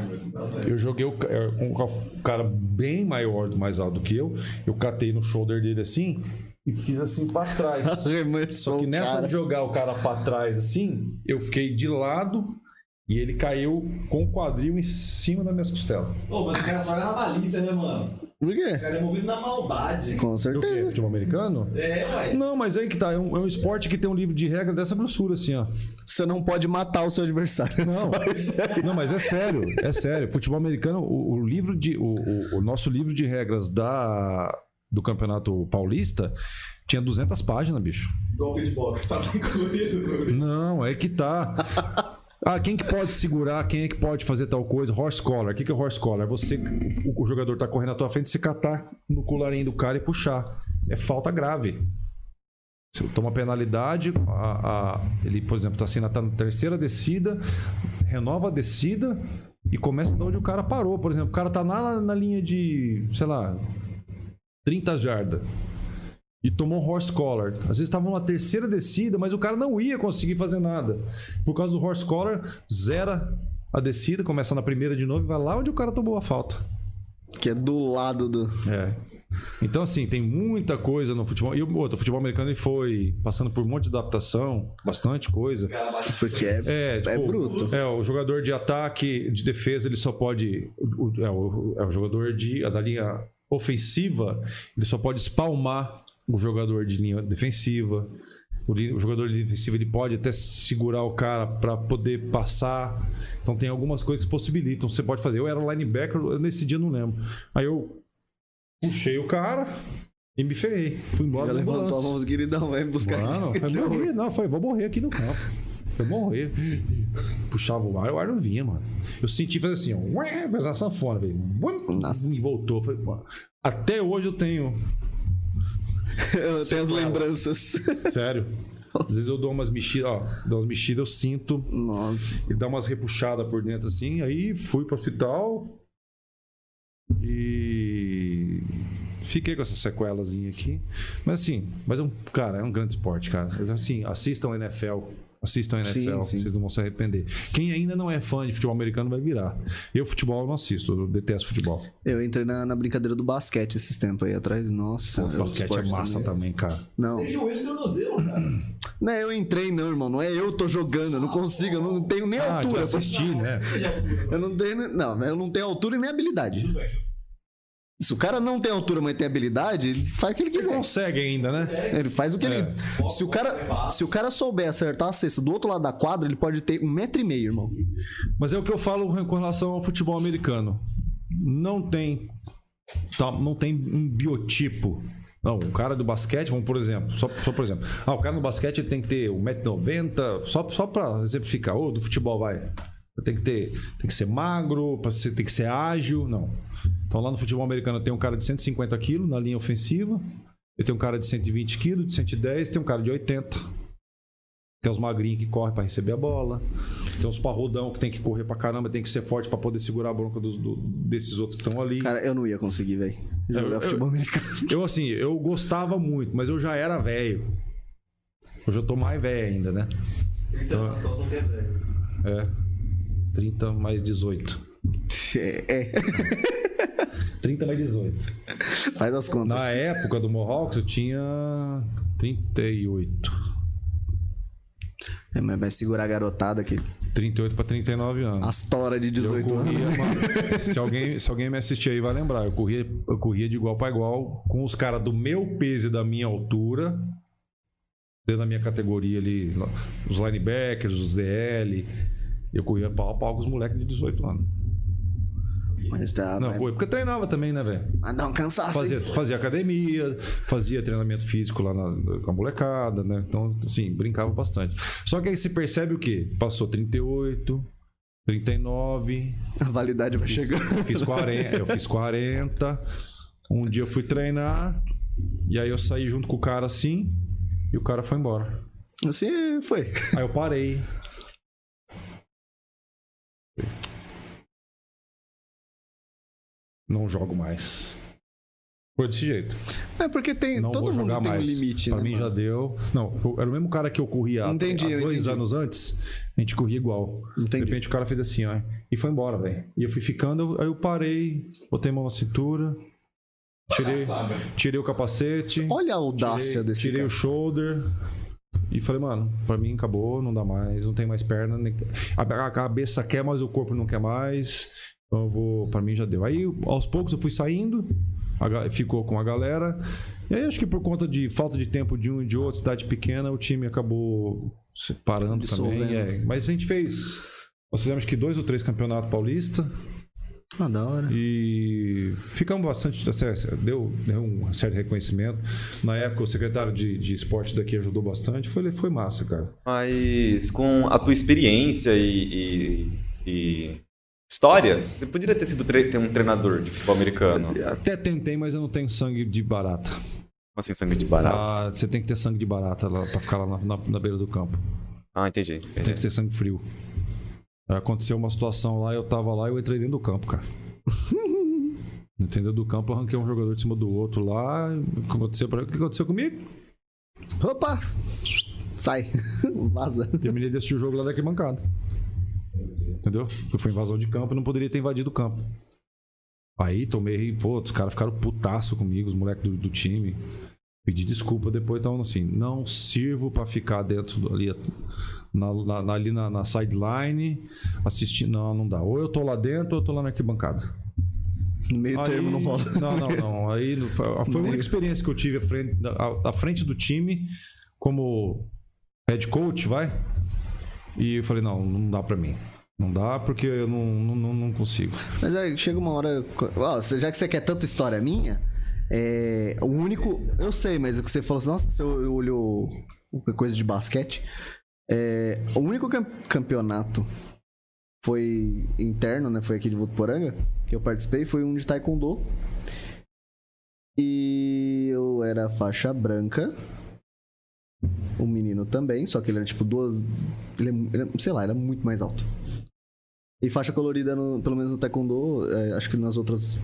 Deus. Eu joguei o, ca- é, com um cara bem maior, mais alto do que eu. Eu catei no shoulder dele assim e fiz assim pra trás. Só que o nessa cara. de jogar o cara pra trás assim, eu fiquei de lado e ele caiu com o quadril em cima das minhas costelas. Ô, mas o cara só na malícia, né, mano? Por O quê? cara é movido na maldade. Com certeza. Futebol americano? É, ué. Não, mas aí que tá. É um, é um esporte que tem um livro de regra dessa grossura, assim, ó. Você não pode matar o seu adversário. Não. Só isso aí. Não, mas é sério, é sério. Futebol americano, o, o livro de. O, o- o nosso livro de regras da, do Campeonato Paulista tinha 200 páginas, bicho. Golpe de boxe, tá incluído. Não, é que tá. Ah, quem que pode segurar? Quem é que pode fazer tal coisa? Horse collar. O que que é horse collar? É você, o, o jogador tá correndo na tua frente, você catar no colarinho do cara e puxar. É falta grave. Você toma penalidade, a- a- ele, por exemplo, tá assim, tá na terceira descida, renova a descida e começa de onde o cara parou. Por exemplo, o cara tá na, na linha de, sei lá, 30 jardas e tomou um horse collar. Às vezes estavam na terceira descida, mas o cara não ia conseguir fazer nada. Por causa do horse collar, zera a descida, começa na primeira de novo e vai lá onde o cara tomou a falta. Que é do lado do. É. Então, assim, tem muita coisa no futebol. E o outro, o futebol americano ele foi passando por um monte de adaptação, bastante coisa. Porque é, É, é tipo, bruto. É, o jogador de ataque, de defesa, ele só pode. o- é, o, é o jogador de, da linha ofensiva, ele só pode espalmar o jogador de linha defensiva. O, o jogador de defensiva ele pode até segurar o cara para poder passar. Então tem algumas coisas que possibilitam. Você pode fazer. Eu era linebacker, nesse dia eu não lembro. Aí eu puxei o cara e me ferrei. Fui embora Já levantou a mão, queridão, vai buscar. Mano, morrer. Não, foi, vou morrer aqui no campo. Foi morrer. Puxava o ar, o ar não vinha, mano. Eu senti fazer assim, ó. Ué, fez uma sanfona, velho. E voltou. Falei, Até hoje eu tenho. Eu tenho as lembranças. Sério. Às vezes eu dou umas mexidas, ó. Dou umas mexidas, eu sinto. Nossa. E dá umas repuxadas por dentro assim. Aí fui pro hospital. E. Fiquei com essa sequelazinha aqui. Mas assim, mas é um, cara, é um grande esporte, cara. Mas, Assim, assistam NFL. Assistam NFL, Sim, sim. vocês não vão se arrepender. Quem ainda não é fã de futebol americano vai virar. Eu, futebol, eu não assisto, eu detesto futebol. Eu entrei na, na brincadeira do basquete esses tempos aí atrás. Nossa. Pô, basquete é massa também. também, cara. Não. Tem joelho e tornozelo, cara. Não é eu entrei, não, irmão. Não é eu tô jogando. Eu não consigo. Eu não tenho nem Ah, altura. assistir, né? Eu não tenho. Não, eu não tenho altura e nem habilidade. Se o cara não tem altura, mas tem habilidade, ele faz o que ele quiser. consegue ainda, né? Ele faz o que É. ele. Se o, cara, se o cara souber acertar a cesta do outro lado da quadra, ele pode ter um metro e meio, irmão. Mas é o que eu falo com relação ao futebol americano. Não tem. tá, não tem um biotipo. Não, o cara do basquete, vamos por exemplo, só, só por exemplo. Ah, o cara no basquete ele tem que ter 1,90m, só, só pra exemplificar. Ou do futebol vai. Tem que ter. Tem que ser magro, tem que ser ágil. Não. Então lá no futebol americano tem um cara de 150 quilos na linha ofensiva. Eu tenho um cara de 120 quilos, de 110, tem um cara de 80. Que é os magrinhos que correm pra receber a bola. Tem uns parrudão que tem que correr pra caramba, tem que ser forte pra poder segurar a bronca dos- do- desses outros que estão ali. Cara, eu não ia conseguir, velho. Jogar eu- futebol americano. Eu, assim, eu gostava muito, mas eu já era velho. Hoje eu tô mais velho ainda, né? Então, não quer velho. É. 30 mais 18. É, 30 mais 18. faz as contas. Na época do Mohawks eu tinha 38. É, mas vai segurar a garotada aqui. 38 pra 39 anos. As toras de Eu 18 corria, anos. mano, se, alguém, se alguém me assistir aí vai lembrar. Eu corria, eu corria de igual para igual com os caras do meu peso e da minha altura, dentro da minha categoria ali, os linebackers, os DL. Eu corria pau a pau com os moleques de 18 anos. Mas corria porque eu treinava também, né, velho? Ah, dá um cansaço. Fazia, fazia academia, fazia treinamento físico lá na, com a molecada, né? Então, assim, brincava bastante. Só que aí se percebe o quê? Passou 38, 39, A validade vai chegar. eu fiz 40, eu fiz 40. Um dia eu fui treinar e aí eu saí junto com o cara assim e o cara foi embora. Assim foi. Aí eu parei. Não jogo mais. Foi desse jeito. É porque tem. Não todo vou mundo jogar tem mais. um limite, pra né? mim já mano? deu. Não, eu- era o mesmo cara que eu corria há- Entendi, há dois entendi. anos antes. A gente corria igual. De Entendi. repente o cara fez assim, ó. E foi embora, velho. E eu fui ficando, eu- aí eu parei, botei a mão na cintura, tirei, tirei o capacete. Olha a audácia tirei, desse tirei cara. o shoulder e falei, mano, pra mim acabou, não dá mais, não tem mais perna. nem- A, a cabeça quer, mas o corpo não quer mais. Então eu vou, pra mim já deu. Aí aos poucos eu fui saindo, a ficou com a galera. E aí acho que por conta de falta de tempo de um e de outro, cidade pequena, o time acabou se parando também. É. Mas a gente fez. Nós fizemos que dois ou três campeonatos paulistas. Ah, da hora. E ficamos bastante. assim, Deu, deu um certo reconhecimento. Na época, o secretário de, de esporte daqui ajudou bastante. Foi, foi massa, cara. Mas com a tua experiência e, e- e histórias, você poderia ter sido tre- ter um treinador de futebol americano. Até tentei, mas eu não tenho sangue de barata. Como assim, sangue de barato? Ah, você tem que ter sangue de barata lá, pra ficar lá na, na- na beira do campo. Ah, entendi. Tem entendi. que ter sangue frio. Aconteceu uma situação lá, eu tava lá e eu entrei dentro do campo, cara. Dentro do campo, eu arranquei um jogador de cima do outro lá. O que aconteceu, pra... o que aconteceu comigo? Opa! Sai. Vaza. Terminei de assistir o jogo lá daqui bancada. Entendeu? Porque foi invasão de campo não poderia ter invadido o campo. Aí tomei, pô, os caras ficaram putaço comigo, os moleques do, do time. Pedi desculpa depois, então assim, não sirvo pra ficar dentro ali, na, na- ali na, na sideline, assistindo. Não, não dá. Ou eu tô lá dentro ou eu tô lá na arquibancada. No meio Aí- termo não rola. Não, não, não. Aí foi foi uma experiência que eu tive à frente, à, à frente do time, como head coach, vai. E eu falei, não, não dá pra mim. Não dá porque eu não, não, não, consigo. Mas aí chega uma hora. Já que você quer tanta história minha, é, o único. Eu sei, mas é que você falou assim, nossa, você olhou coisa de basquete. É, o único cam- campeonato foi interno, né? Foi aqui de Votuporanga, que eu participei, foi um de Taekwondo. E eu era faixa branca. O menino também, só que ele era tipo duas. Ele, é- ele é- sei lá, era muito mais alto. E faixa colorida, no- pelo menos no Taekwondo, é, acho que nas outras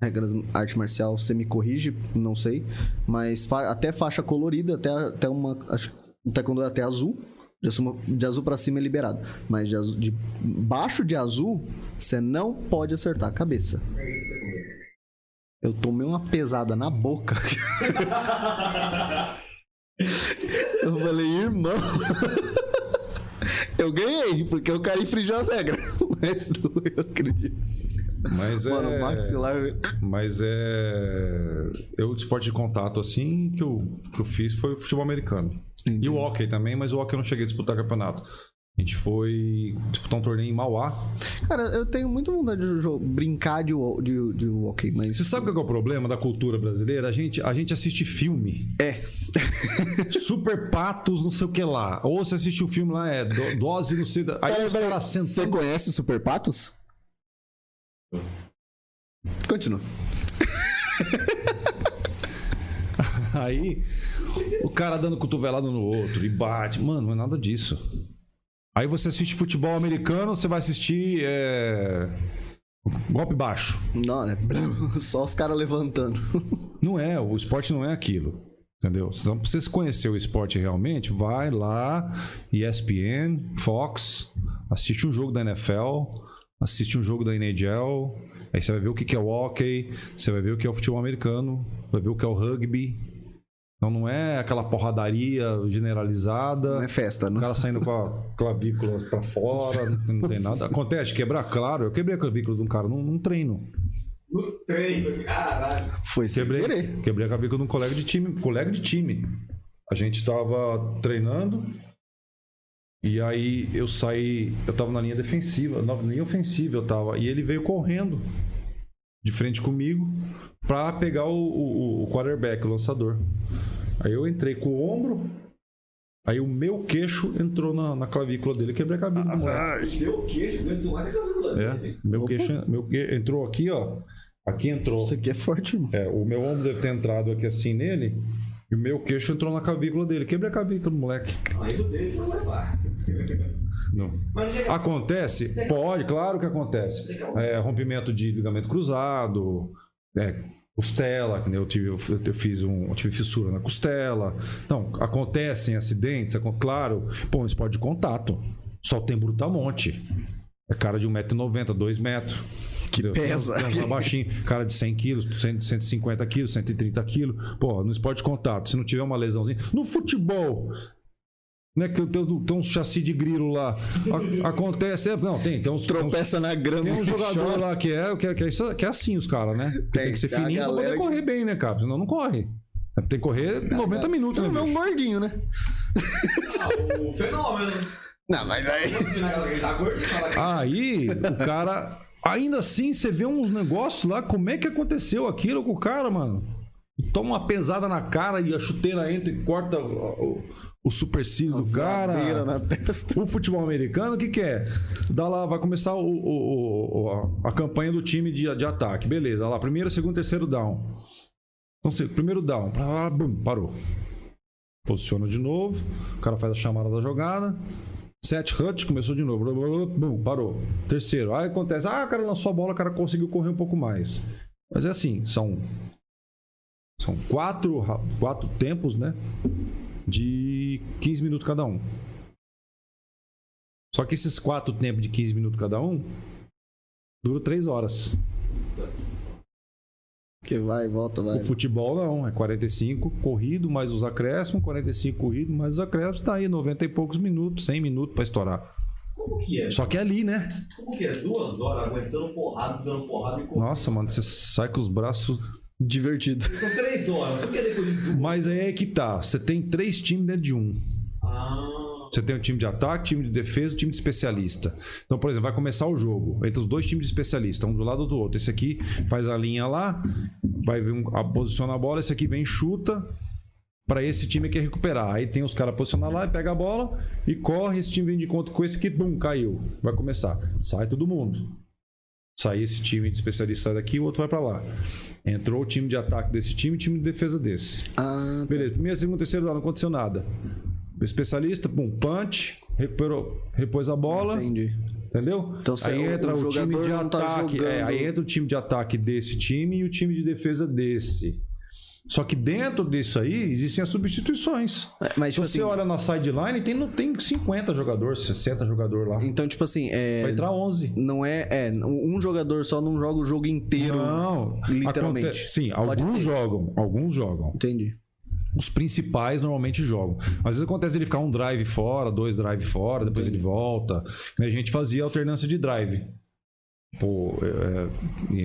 regras arte marcial você me corrige, não sei. Mas fa- até faixa colorida, até, até uma. Acho no Taekwondo é até azul. De azul, de azul pra cima é liberado. Mas de, azul, de baixo de azul, você não pode acertar a cabeça. Eu tomei uma pesada na boca. Eu falei, irmão. Eu ganhei, porque o cara infringiu as regras. Mas não, eu acredito. Mas é. Mano, o maxilar. Mas é. Eu, de esporte de contato, assim, que eu, que eu fiz foi o futebol americano. E o hockey também, mas o hockey eu não cheguei a disputar campeonato. A gente foi disputar um torneio em Mauá. Cara, eu tenho muita vontade de brincar de, de, de hockey, mas. Você sabe qual é o problema da cultura brasileira? A gente, a gente assiste filme. É. Super patos, não sei o que lá. Ou você assiste o filme lá, é do- dose, não sei. Aí Peraí, os caras Você sentando. conhece Super Patos? Continua. Aí o cara dando cotovelada no outro e bate. Mano, não é nada disso. Aí você assiste futebol americano, você vai assistir é, golpe baixo. Não, é só os caras levantando. Não é, o esporte não é aquilo. Entendeu? Então, pra você conhecer o esporte realmente, vai lá, ESPN, Fox, assiste um jogo da NFL, assiste um jogo da NHL, aí você vai ver o que que é o hockey, você vai ver o que é o futebol americano, vai ver o que é o rugby. Então não é aquela porradaria generalizada. Não é festa, O não. cara saindo com a clavícula pra fora, não tem nada. Acontece, quebrar, claro. Eu quebrei a clavícula de um cara num, num treino. No treino, caralho. Foi sem Quebrei, querer. quebrei a clavícula de um colega de time. Colega de time. A gente tava treinando. E aí eu saí. Eu tava na linha defensiva, na linha ofensiva eu tava. E ele veio correndo de frente comigo pra pegar o, o, o quarterback, o lançador. Aí eu entrei com o ombro. Aí o meu queixo entrou na, na clavícula dele, quebrei a clavícula do moleque. Deu queixo, aguentou mais a cabelo É, meu queixo, meu que- entrou aqui, ó. Aqui entrou. Isso aqui é forte, irmão. É, o meu ombro deve ter entrado aqui assim nele. E o meu queixo entrou na clavícula dele. Quebrei a clavícula do moleque. Mas o dele foi levar. Não. Mas chega Acontece? Pode, claro que acontece. É, rompimento de ligamento cruzado, é, costela, eu tive, eu eu fiz um, eu tive fissura na costela. Então, acontecem acidentes, acon- claro. Pô, um esporte de contato. Só tem brutamonte. É cara de 1,90m, 2 metros. Que pesa. Tem uns lá baixinho, cara de 100 quilos, 100, 150 quilos, 130 quilos. Pô, no esporte de contato, se não tiver uma lesãozinha. No futebol, né, que tem, tem uns chassi de grilo lá. A- acontece. é, Não, tem, tem uns. tem uns- Tropeça na grama. tem um jogador lá que é, que é, que é, que é assim, os caras, né? Tem, Tem, que ser fininho pra poder que- correr bem, né, cara? Senão não corre. Tem que correr 90 minutos, né? não é um gordinho, né? Ah, o fenômeno. Não, mas aí. Aí o cara Ainda assim, você vê uns negócios lá, como é que aconteceu aquilo com o cara, mano? Toma uma pesada na cara e a chuteira entra e corta o, o, supercílio do cara. Na testa. O futebol americano, o que, que é? Dá lá, vai começar o, o- o- a, campanha do time de, de ataque. Beleza, lá, primeiro, segundo, terceiro down. Então, se- primeiro down, parou. Posiciona de novo, o cara faz a chamada da jogada. Set hut, começou de novo. bum, parou. Terceiro. Aí acontece, ah, o cara lançou a bola, o cara conseguiu correr um pouco mais. Mas é assim, são. São quatro, quatro tempos, né? De 15 minutos cada um. Só que esses quatro tempos de 15 minutos cada um duram três horas. Que vai, volta, vai. O futebol não, é 45 corrido mais os acréscimos, 45 corrido mais os acréscimos, tá aí 90 e poucos minutos, 100 minutos pra estourar. Como que é? Só que é ali, né? Como que é? Duas horas aguentando porrada, dando porrada e correndo. Nossa, mano, você sai com os braços. Divertido. São três horas. Você quer depois de duas? Mas aí é que tá. Você tem três times dentro de um. Ah. Você tem o time de ataque, time de defesa o time de especialista. Então, por exemplo, vai começar o jogo entre os dois times de especialista, um do lado do outro. Esse aqui faz a linha lá, vai um- a, posiciona a bola, esse aqui vem chuta para esse time que recuperar. Aí tem os caras posicionar lá e pega a bola e corre, esse time vem de conta com esse aqui, bum, caiu. Vai começar. Sai todo mundo. Sai esse time de especialista daqui, o outro vai para lá. Entrou o time de ataque desse time e time de defesa desse. Ah, Beleza, primeiro, segundo, terceiro, não aconteceu nada. O especialista, pum, punch, recuperou, repôs a bola, entendi. entendeu? Então, aí o- entra o o, time de tá ataque. é, jogando- aí entra o time de ataque desse time e o time de defesa desse. Só que dentro disso aí existem as substituições. É, Mas, Se tipo você assim, olha na sideline, tem, tem 50 jogadores, 60 jogadores lá. então, tipo assim, é, Vai entrar 11. não é, é. Um jogador só não joga o jogo inteiro. Não, literalmente. Acontece- Sim, Pode alguns ter. jogam, alguns jogam. Entendi. Os principais normalmente jogam. Às vezes acontece ele ficar um drive fora, dois drive fora, depois ele volta. A gente fazia alternância de drive. Pô, é,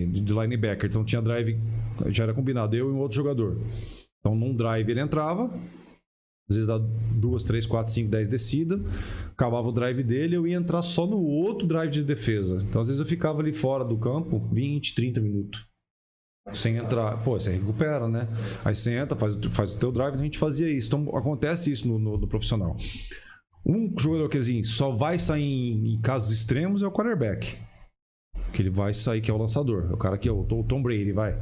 de linebacker. Então tinha drive, já era combinado, eu e um outro jogador. Então num drive ele entrava, às vezes dá duas, três, quatro, cinco, dez descida, acabava o drive dele, eu ia entrar só no outro drive de defesa. Então às vezes eu ficava ali fora do campo 20, 30 minutos. Sem entrar. Pô, você recupera, né? Aí você entra, faz, faz o teu drive, a gente fazia isso. Então acontece isso no, no- no profissional. Um jogador que assim, só vai sair em, em casos extremos é o quarterback. Que ele vai sair, que é o lançador. É o cara que é o, Tom Brady, vai.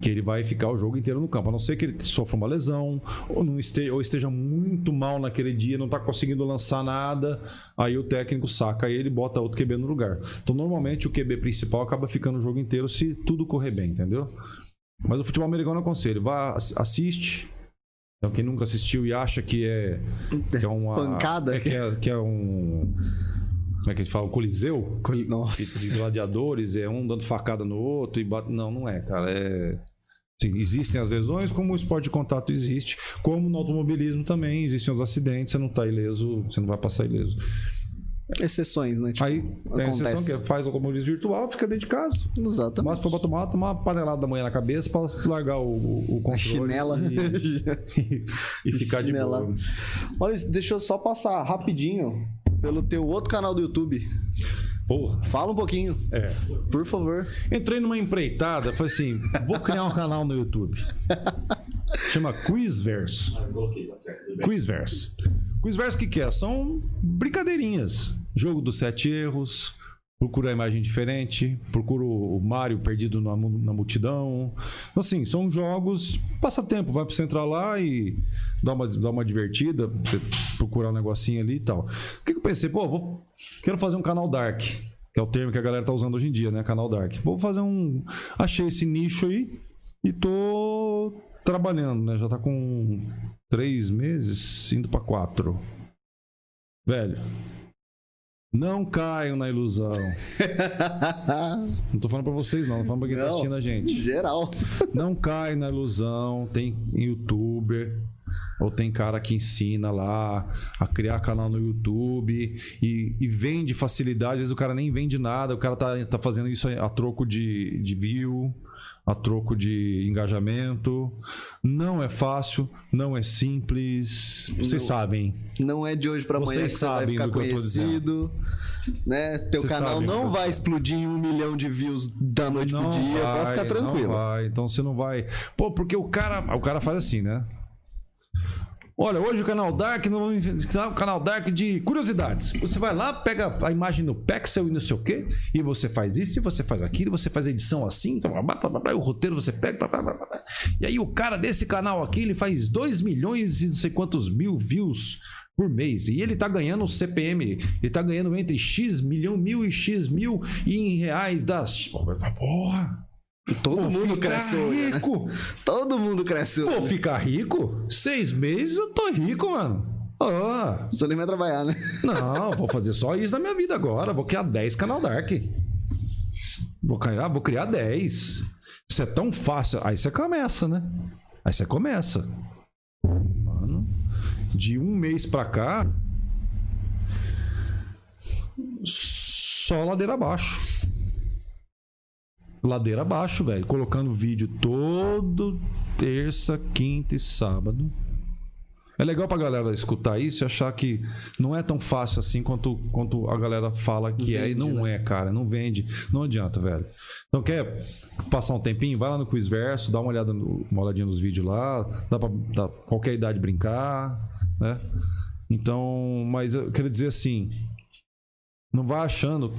Que ele vai ficar o jogo inteiro no campo. A não ser que ele sofra uma lesão, ou, não esteja, ou esteja muito mal naquele dia, não tá conseguindo lançar nada. Aí o técnico saca ele e bota outro QB no lugar. Então, normalmente, o QB principal acaba ficando o jogo inteiro se tudo correr bem, entendeu? Mas o futebol americano aconselho. Vá, ass- assiste. Então, quem nunca assistiu e acha que é, que é uma. Pancada? É, que, é, que é um. Como é que a gente fala? Um coliseu? de Nossa. gladiadores, é um dando facada no outro e bate. Não, não é, cara. É. Sim, existem as lesões, como o esporte de contato existe, como no automobilismo também existem os acidentes, você não tá ileso, você não vai passar ileso. Exceções, né? Tipo, Aí tem a exceção que é, faz automobilismo virtual, fica dentro de casa. Exatamente. Mas for pra tomar, tomar uma panelada da manhã na cabeça pra largar o, o controle. chinela. E, e ficar de boa. Olha, deixa eu só passar rapidinho pelo teu outro canal do YouTube. Porra. Fala um pouquinho, É. por favor. Entrei numa empreitada, falei assim: vou criar um canal no YouTube. Chama Quizverso. Ah, eu coloquei, tá. Quizverso. Quizverso o que, que é? São brincadeirinhas. Jogo dos sete erros. Procura a imagem diferente. Procura o Mario perdido na, na multidão. Então, assim, são jogos. Passatempo. Vai pra você entrar lá e dar uma, dar uma divertida. Você procurar um negocinho ali e tal. O que, que eu pensei? Pô, vou, quero fazer um canal Dark. Que é o termo que a galera tá usando hoje em dia, né? Canal Dark. Vou fazer um. Achei esse nicho aí e tô trabalhando, né? Já tá com três meses, indo pra quatro. Velho, não caiam na ilusão. Não tô falando pra vocês, não. Tô falando pra quem tá Não. assistindo a gente. Geral. Não cai na ilusão. Tem youtuber Ou tem cara que ensina lá a criar canal no YouTube e, e vende facilidade. Às vezes o cara nem vende nada, o cara tá, tá fazendo isso a troco de, de view, a troco de engajamento. Não é fácil, não é simples. Vocês Não. sabem. Não é de hoje pra amanhã Vocês que você vai sabem ficar conhecido. Né? Teu Vocês canal sabem não vai explodir em um milhão de views da noite pro dia. Pode ficar tranquilo. Não vai, então você não vai. Pô, porque o cara, o cara faz assim, né? Olha, hoje o canal Dark, não, o canal Dark de curiosidades. Você vai lá, pega a imagem no Pixel e não sei o quê, e você faz isso, e você faz aquilo, você faz a edição assim, blá, blá, blá, blá, blá, o roteiro você pega, blá, blá, blá, e aí o cara desse canal aqui, ele faz 2 milhões e não sei quantos mil views por mês. E ele tá ganhando o CPM, ele tá ganhando entre X milhão, mil e X mil, em reais das. Porra! Todo Pô, mundo fica cresce hoje, né? rico! Todo mundo cresce Pô, hoje. ficar rico? Seis meses eu tô rico, mano. Ah, Não precisa nem vai trabalhar, né? não, vou fazer só isso na minha vida agora. Vou criar 10 canal Dark. Vou criar, vou criar 10. Isso é tão fácil. Aí você começa, né? Aí você começa. Mano, de um mês pra cá, só ladeira abaixo. Ladeira abaixo, velho. Colocando vídeo todo terça, quinta e sábado. É legal pra galera escutar isso e achar que não é tão fácil assim quanto, quanto a galera fala que é. E Vende, não é, cara. Não vende. Não adianta, velho. Então quer passar um tempinho? Vai lá no Quizverso, dá uma olhada no- uma olhadinha nos vídeos lá. Dá pra dá qualquer idade brincar, né? Então, mas eu quero dizer assim, não vai achando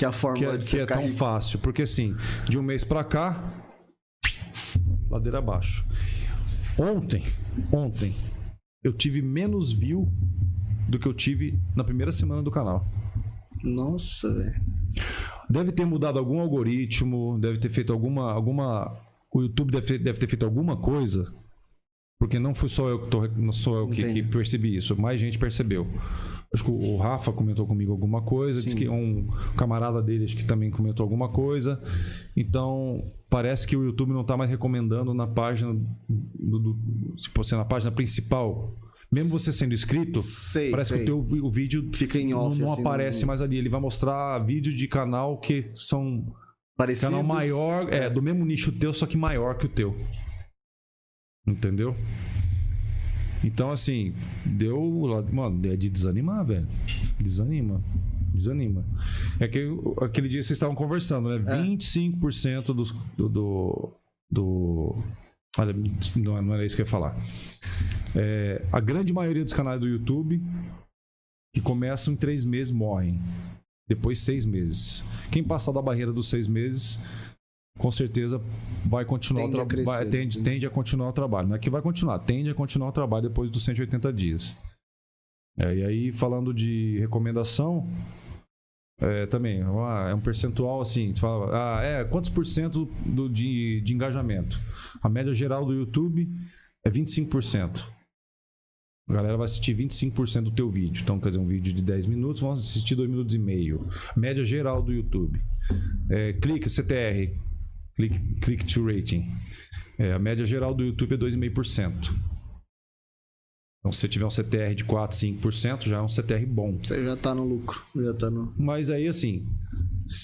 Que a que fórmula é, de que é tão rico. fácil. Porque assim, de um mês pra cá, ladeira abaixo. Ontem, ontem, eu tive menos view do que eu tive na primeira semana do canal. Nossa, velho. Deve ter mudado algum algoritmo, deve ter feito alguma. alguma o YouTube deve ter, deve ter feito alguma coisa. Porque não fui só eu que, tô, eu que, que percebi isso, mais gente percebeu. Acho que o Rafa comentou comigo alguma coisa, disse que um camarada dele acho que também comentou alguma coisa. Então, parece que o YouTube não está mais recomendando na página do, do- se fosse na página principal. Mesmo você sendo inscrito, Sei, parece sei. que o teu o vídeo Fica em não, off, não assim, aparece não- mais ali. Ele vai mostrar vídeo de canal que são Parecidos. canal maior, é, do mesmo nicho teu, só que maior que o teu. Entendeu? Então, assim, deu. Mano, é de desanimar, velho. Desanima. Desanima. É que aquele dia vocês estavam conversando, né? 25% dos- do. do, do olha, não, não era isso que eu ia falar. É, a grande maioria dos canais do YouTube que começam em três meses morrem. Depois seis meses. Quem passar da barreira dos seis meses, com certeza vai continuar Tende o trabalho. Tende, tende a continuar o trabalho. Não é que vai continuar, tende a continuar o trabalho depois dos 180 dias. É, e aí, falando de recomendação, é, também, é um percentual assim, você fala, ah, é, quantos por cento do, de, de engajamento? A média geral do YouTube é 25%. A galera vai assistir 25% do teu vídeo. Então, quer dizer, um vídeo de 10 minutos, vão assistir 2 minutos e meio. Média geral do YouTube. É, clique, CTR, click, click to rating. É, a média geral do YouTube é 2,5%. Então, se você tiver um CTR de 4, 5%, já é um CTR bom. Você já tá no lucro. Já tá no. Mas aí, assim,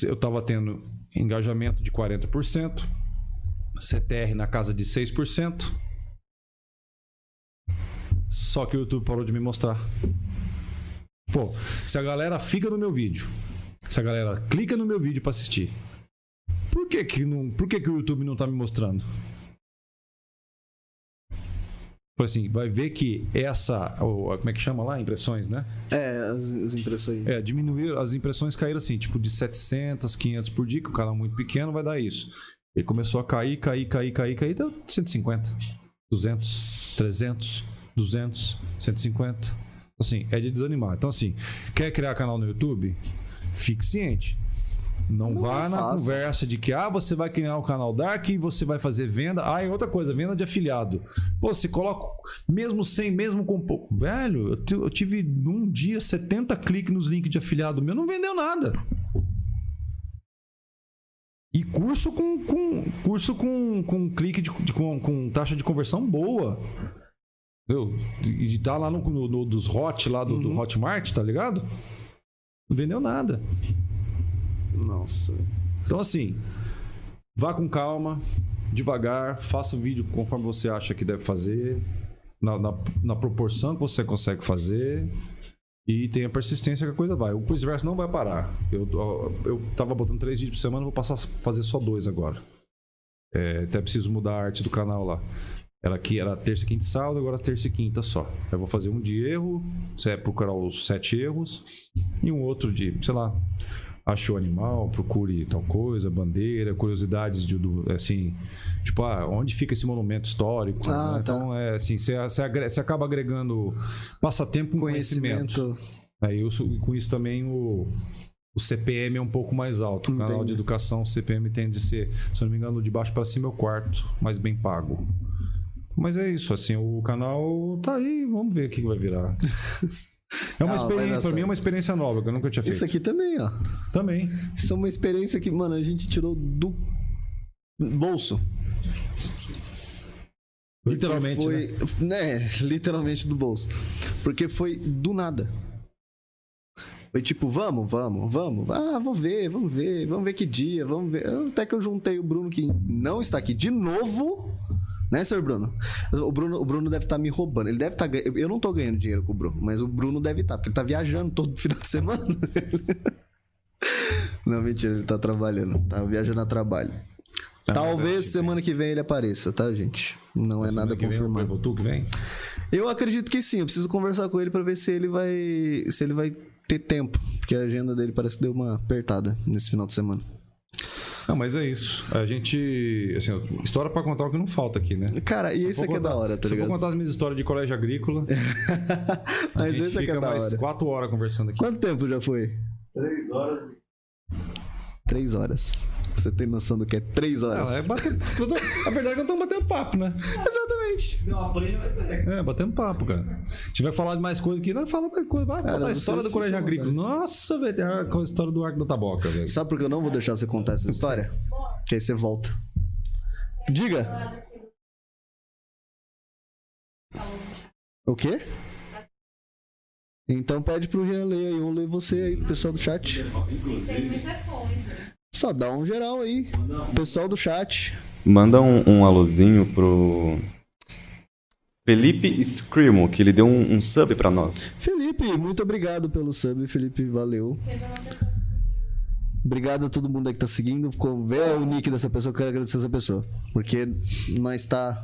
eu tava tendo engajamento de 40%, CTR na casa de 6%. Só que o YouTube parou de me mostrar. Pô, se a galera fica no meu vídeo, se a galera clica no meu vídeo pra assistir, por que que, não, por que que o YouTube não tá me mostrando? Tipo assim, vai ver que essa, o- como é que chama lá? Impressões, né? É, as, as impressões. É, diminuir, as impressões caíram assim, tipo de 700, 500 por dia, que o canal é muito pequeno vai dar isso. Ele começou a cair, cair, cair, cair, cair, deu 150, 200, 300, 200, 150. Assim, é de desanimar. Então, assim, quer criar canal no YouTube? Fique ciente. Não, Não vá é na fácil. conversa de que ah, você vai criar um canal Dark e você vai fazer venda. Ah, e outra coisa, venda de afiliado. Pô, você coloca, mesmo sem, mesmo com pouco. Velho, eu, eu tive num dia 70 cliques nos links de afiliado meu, não vendeu nada. E curso com, com curso com, com clique de, de- com, com taxa de conversão boa. Entendeu? E de estar lá no, no- no- dos hot, lá do, do Hotmart, tá ligado? Não vendeu nada. Nossa. Então, assim, vá com calma, devagar, faça o vídeo conforme você acha que deve fazer, na, na, na proporção que você consegue fazer. E tenha persistência que a coisa vai. O Quizverse não vai parar. Eu, eu tava botando três vídeos por semana, vou passar a fazer só dois agora. É, até preciso mudar a arte do canal lá. Era aqui, era terça, quinta e sábado, agora terça e quinta só. Eu vou fazer um de erro, você vai procurar os sete erros, e um outro de, sei lá, achou animal, procure tal coisa, bandeira, curiosidades de, do, assim, tipo, ah, onde fica esse monumento histórico? Ah, né? tá. Então, é assim, você, você, acaba agregando passatempo com conhecimento. Conhecimento. Aí eu, sou- com isso também o, o CPM é um pouco mais alto. O canal Entendi. de educação, o CPM tende a ser, se eu não me engano, de baixo para cima é o quarto, mais bem pago. Mas é isso, assim, o canal tá aí, vamos ver o que vai virar. É uma Ah, experiência, pra mim é uma experiência nova, que eu nunca tinha feito. Isso aqui também, ó. Também. Isso é uma experiência que, mano, a gente tirou do bolso. Porque Literalmente, foi, né? Literalmente do bolso. Porque foi do nada. Foi tipo, vamos, vamos, vamos. Ah, vamos ver, vamos ver, vamos ver que dia, vamos ver. Até que eu juntei o Bruno, que não está aqui de novo. Né, senhor Bruno? O Bruno, o Bruno deve estar me roubando. Ele deve estar ganhando. Eu não tô ganhando dinheiro com o Bruno, mas o Bruno deve estar, porque ele tá viajando todo final de semana. não, mentira, ele tá trabalhando. Tá viajando a trabalho. Tá, Talvez semana que vem ele apareça, tá, gente? Não é nada vem, confirmado. tu que vem? Eu acredito que sim, eu preciso conversar com ele pra ver se ele vai se ele vai ter tempo, porque a agenda dele parece que deu uma apertada nesse final de semana. Não, mas é isso. A gente. Assim, história pra contar o que não falta aqui, né? Cara, e isso aqui é da hora, tá Se eu ligado? for contar as minhas histórias de colégio agrícola, Mas esse aqui fica é da mais hora. quatro horas conversando aqui. Quanto tempo já foi? Três horas e Três horas. Você tem noção do que é três horas? Ah, é bater... A verdade é que eu tô batendo papo, né? Exatamente. É, batendo papo, cara. A gente vai falar de mais coisa aqui, vai falar mais coisa. Vai Cara, contar a história do à agrícola. Nossa, velho, a história do arco da taboca, velho. Sabe por que eu não vou deixar você contar essa história? Que aí você volta. Diga. O quê? Então pede pro Jean ler aí, eu ler você aí, pessoal do chat. Coisa. Só dá um geral aí. Pessoal do chat. Manda um, um alôzinho pro Felipe Scrimo, que ele deu um, um sub pra nós. Felipe, muito obrigado pelo sub, Felipe, valeu. Obrigado a todo mundo aí que tá seguindo. Ficou- Vê o nick dessa pessoa, eu quero agradecer essa pessoa. Porque nós tá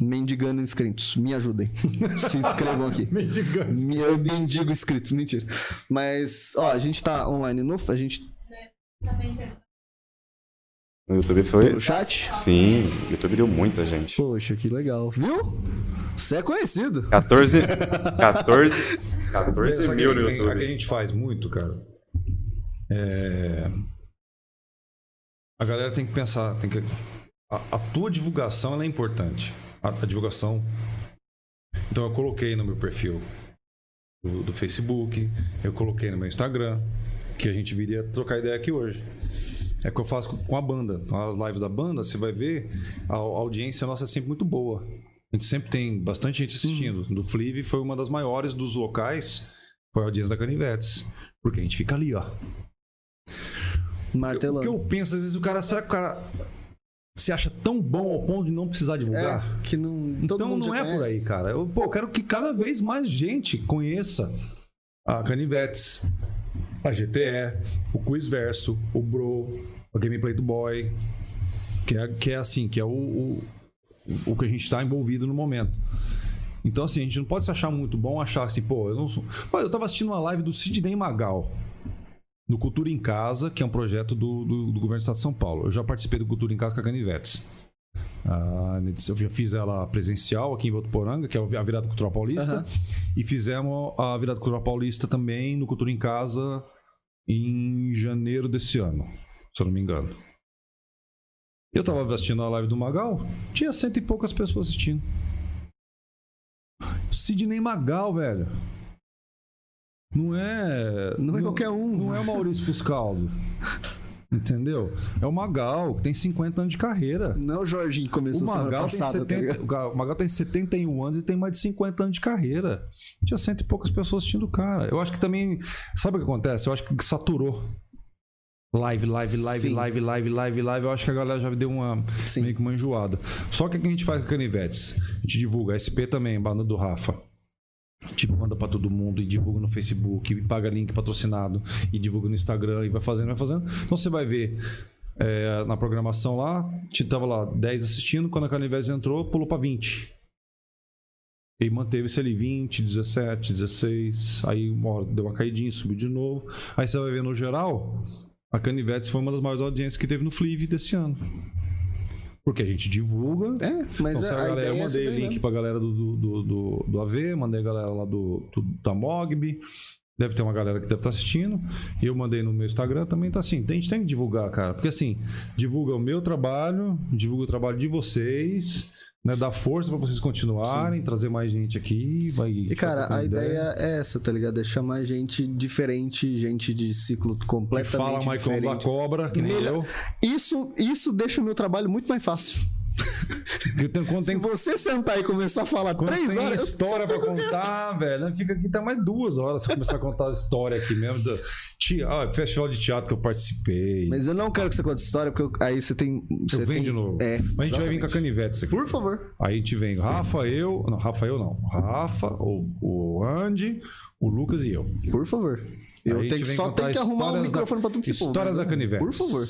mendigando inscritos. Me ajudem. Se inscrevam aqui. Mendigando. Me- Eu mendigo inscritos, mentira. Mas, ó, a gente tá online no. A gente. No YouTube foi. Pelo chat? Sim, o YouTube deu muita gente. Poxa, que legal. Viu? Você é conhecido. 14. 14. 14 Sabe mil o no que- A que a YouTube. gente faz muito, cara. É... A galera tem que pensar, tem que... A, a tua divulgação ela é importante. A, a divulgação. Então eu coloquei no meu perfil do, do Facebook, eu coloquei no meu Instagram, que a gente viria trocar ideia aqui hoje. É o que eu faço com- a banda. As lives da banda, você vai ver, a, audiência nossa é sempre muito boa. A gente sempre tem bastante gente assistindo. Do Flive foi uma das maiores dos locais, foi a audiência da Canivetes. Porque a gente fica ali, ó. O que Martelando. eu penso, às vezes o cara, será que o cara se acha tão bom ao ponto de não precisar divulgar? É, que não. Então não é por aí, conhece. cara. Eu, pô, eu quero que cada vez mais gente conheça a Canivetes, a GTE, o Quiz Verso, o Bro, o Gameplay do Boy, que é, que é assim, que é o, o, o que a gente está envolvido no momento. Então, assim, a gente não pode se achar muito bom, achar assim, pô, eu não sou. Pô, eu tava assistindo uma live do Sidney Magal, do Cultura em Casa, que é um projeto do, do, do governo do estado de São Paulo. Eu já participei do Cultura em Casa com a Canivetes. Ah, eu já fiz ela presencial aqui em Votuporanga, que é a virada cultural paulista. Aham. E fizemos a virada cultural paulista também no Cultura em Casa em janeiro desse ano, se eu não me engano. Eu tava assistindo a live do Magal, tinha cento e poucas pessoas assistindo. Sidney Magal, velho. Não é. Não é qualquer um. Não é o Maurício Fuscaldo. Entendeu? É o Magal, que tem 50 anos de carreira. Não é o Jorginho que começou O Magal, tem passada, tá 70, ligado? o Ga- o Magal tem 71 anos e tem mais de 50 anos de carreira. Tinha cento e poucas pessoas assistindo o cara. Eu acho que também. Sabe o que acontece? Eu acho que saturou. Live, live, live, Sim. live, live, live, live. Eu acho que a galera já deu uma Sim. meio que uma enjoada. Só que o que a gente faz com a Canivetes? A gente divulga. A SP também, banda do Rafa. Tipo, manda pra todo mundo e divulga no Facebook, e paga link patrocinado, e divulga no Instagram, e vai fazendo, vai fazendo. Então você vai ver é, na programação lá, tava lá 10 assistindo, quando a Canivete entrou, pulou pra 20. E manteve-se ali 20, 17, 16. Aí uma hora deu uma caidinha, subiu de novo. Aí você vai ver no geral, a Canivetes foi uma das maiores audiências que teve no Flive desse ano. Porque a gente divulga, É, mas então, a, a galera, eu é mandei daí, link né? pra galera do, do, do, do, AV, mandei a galera lá do, do- da Mogb. Deve ter uma galera que deve estar assistindo. E eu mandei no meu Instagram também. Tá assim, a gente tem que divulgar, cara. Porque assim, divulga o meu trabalho, divulga o trabalho de vocês, né? Dá força pra vocês continuarem, trazer mais gente aqui. Vai E, cara, a ideia é essa, tá ligado? É chamar gente diferente, gente de ciclo E completamente fala Michael da diferente. Cobra, que nem Melhor- eu. Isso, isso deixa o meu trabalho muito mais fácil. Quando Se tem você sentar e começar a falar Quando três horas... história pra contar, velho, fica aqui até mais duas horas se começar a contar a história aqui mesmo. Do, te, ah, festival de teatro que eu participei. Mas eu não quero que você conte história, porque eu- aí você tem... Você eu venho tem... de novo. É, Mas a gente vai vir com a exatamente. canivete aqui. Por favor. Aí a gente vem Rafa, eu. Não, Rafa, eu não. Rafa, o, o Andy, o Lucas e eu. Por favor. Eu tenho que, só tenho que arrumar o histórias microfone da, pra esse povo. História da canivete. Por favor.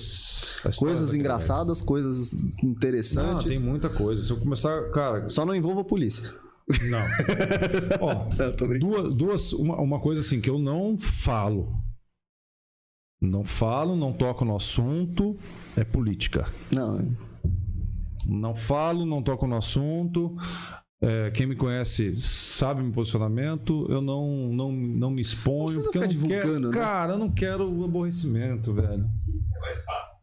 Coisas da engraçadas, coisas Canivete. Não, interessantes. tem muita coisa. Se eu começar, cara, Só não envolva a polícia. não. Ó, Não, duas, duas uma, uma coisa assim que eu não falo. Não falo, não toco no assunto, é política. Não, Não falo, não toco no assunto. É, quem me conhece sabe meu posicionamento. Eu não, não, não me exponho. Não porque eu não quero- divulgando, né? Cara, eu não quero aborrecimento, velho.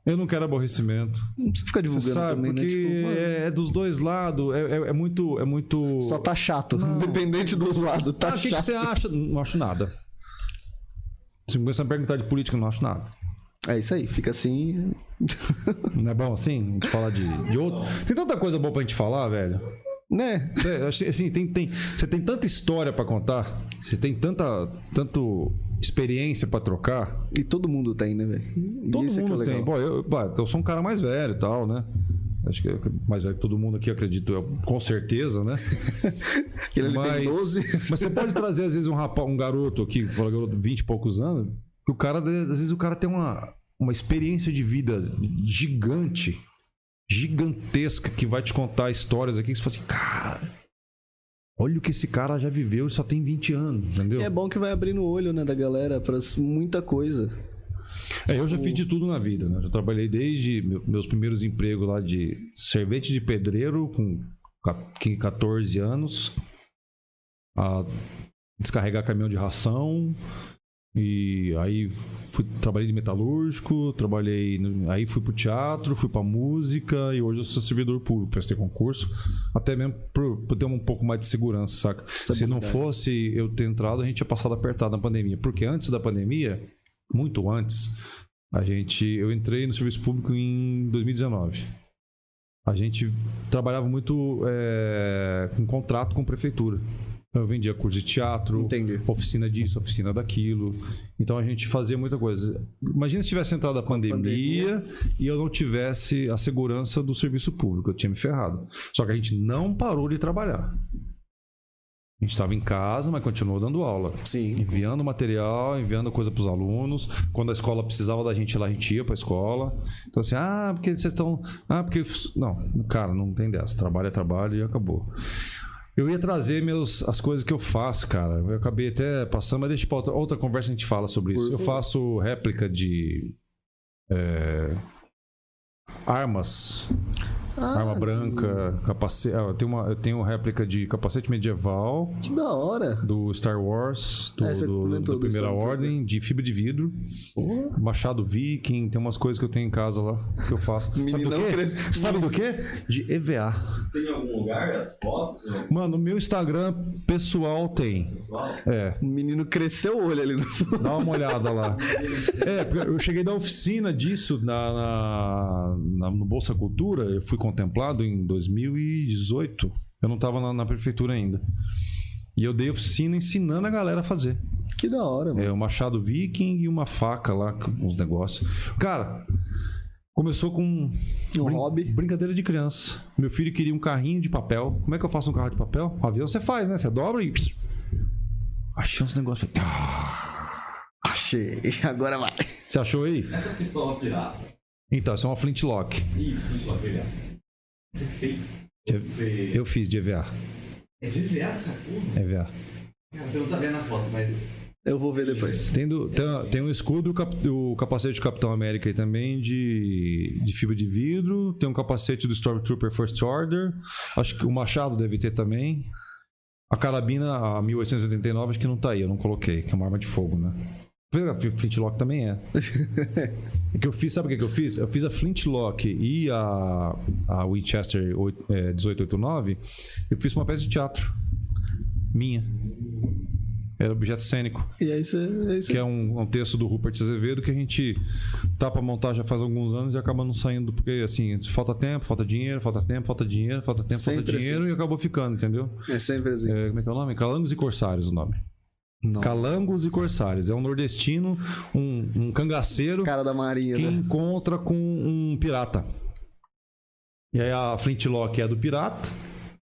Eu não quero aborrecimento. não precisa ficar divulgando sabe, também, né? porque Tipo, mano, é, é dos dois lados. É, é- é muito. É muito... só tá chato. Não. Independente do lado, tá Ah, o que, que chato. você acha? Não acho nada. Se começar a perguntar de política, eu não acho nada. É isso aí, fica assim. Não é bom assim? A gente falar de, de outro. Tem tanta coisa boa pra gente falar, velho. Né? Você, assim, tem, tem, você tem tanta história pra contar, você tem tanta tanto experiência pra trocar. E todo mundo tem, né, velho? Todo isso é que é mundo tem. Pô, eu, eu sou um cara mais velho e tal, né? Acho que é mais velho que todo mundo aqui, acredito eu, com certeza, né? Ele mas, tem 12. mas você pode trazer, às vezes, um rapaz, um garoto aqui, fala garoto, 20 e poucos anos, que o cara, às vezes, o cara tem uma, uma experiência de vida gigante, gigantesca, que vai te contar histórias aqui que você fala assim, cara, olha o que esse cara já viveu, ele só tem 20 anos, entendeu? E é bom que vai abrindo o olho, né, da galera pra muita coisa. É, eu já fiz de tudo na vida, né? Eu trabalhei desde meu- meus primeiros empregos lá de servente de pedreiro com ca- 14 anos, a descarregar caminhão de ração e aí fui, trabalhei de metalúrgico, trabalhei, no- aí fui pro teatro, fui pra música e hoje eu sou servidor público, prestei concurso, até mesmo por, por ter um pouco mais de segurança, saca? Se não fosse eu ter entrado, a gente tinha passado apertado na pandemia, porque antes da pandemia muito antes, a gente, eu entrei no serviço público em 2019. A gente trabalhava muito é, com contrato com prefeitura. Eu vendia curso de teatro, Entendi. oficina disso, oficina daquilo. Então a gente fazia muita coisa. Imagina se tivesse entrado a pandemia, e eu não tivesse a segurança do serviço público, eu tinha me ferrado. Só que a gente não parou de trabalhar. A gente estava em casa, mas continuou dando aula. Sim. Enviando material, enviando coisa para os alunos. Quando a escola precisava da gente lá, a gente ia para a escola. Então, assim, ah, porque vocês estão. Ah, porque. Não, cara, não tem dessa. Trabalho é trabalho e acabou. Eu ia trazer meus, as coisas que eu faço, cara. Eu acabei até passando, mas deixa para outra, outra conversa a gente fala sobre isso. Eu faço réplica de. é, armas. Ah, Arma branca, capacete. ah, eu, tenho uma, eu tenho réplica de capacete medieval Que da hora. do Star Wars, do, É, do- do Primeira Stormtrooper. Ordem, de fibra de vidro. Machado Viking, tem umas coisas que eu tenho em casa lá que eu faço. Sabe do Meninão quê? cresce- Sabe do quê? De EVA. Tem algum lugar as fotos? Mano, o meu Instagram pessoal tem. Pessoal? É. O menino cresceu o olho ali no fundo. Dá uma olhada lá. É, eu cheguei da oficina disso na, na- na- no Bolsa Cultura, eu fui contemplado em 2018. Eu não estava na, na prefeitura ainda. E eu dei oficina ensinando a galera a fazer. Que da hora, mano. É, um machado viking e uma faca lá, com uns negócios. Cara, começou com Um brin- hobby. brincadeira de criança. Meu filho queria um carrinho de papel. Como é que eu faço um carro de papel? Um avião você faz, né? Você dobra e... pss. Achei uns negócios. "Ah". Achei. Agora vai. Você achou aí? Essa pistola pirata. Então, isso é uma flintlock. Isso, pistola pirata. Você fez? Você... Eu fiz de EVA. É de ver essa curva? EVA. Cara, você não tá vendo a foto, mas... Eu vou ver depois. Tem, do- tem, tem um escudo, o cap- o capacete do Capitão América aí também de, de fibra de vidro. Tem um capacete do Stormtrooper First Order. Acho que o machado deve ter também. A carabina, a 1889, acho que não tá aí, eu não coloquei, que é uma arma de fogo, né? Flintlock também é. O que eu fiz, sabe o que eu fiz? Eu fiz a Flintlock e a, a Winchester oito- é, 1889. Eu fiz uma peça de teatro. Minha. Era objeto cênico. E aí você. Você... Que é um, um texto do Rupert Azevedo que a gente tá pra montar já faz alguns anos e acaba não saindo, porque assim, falta tempo, falta dinheiro, falta tempo, falta dinheiro, falta tempo, Sempre falta dinheiro e acabou ficando, entendeu? É sempre assim. É, como é que é o nome? Calangos e Corsários o nome. Não. Calangos e Corsários. É um nordestino, um, um cangaceiro Cara da Marinha, que né? encontra com um pirata. E aí a Flintlock é a do pirata.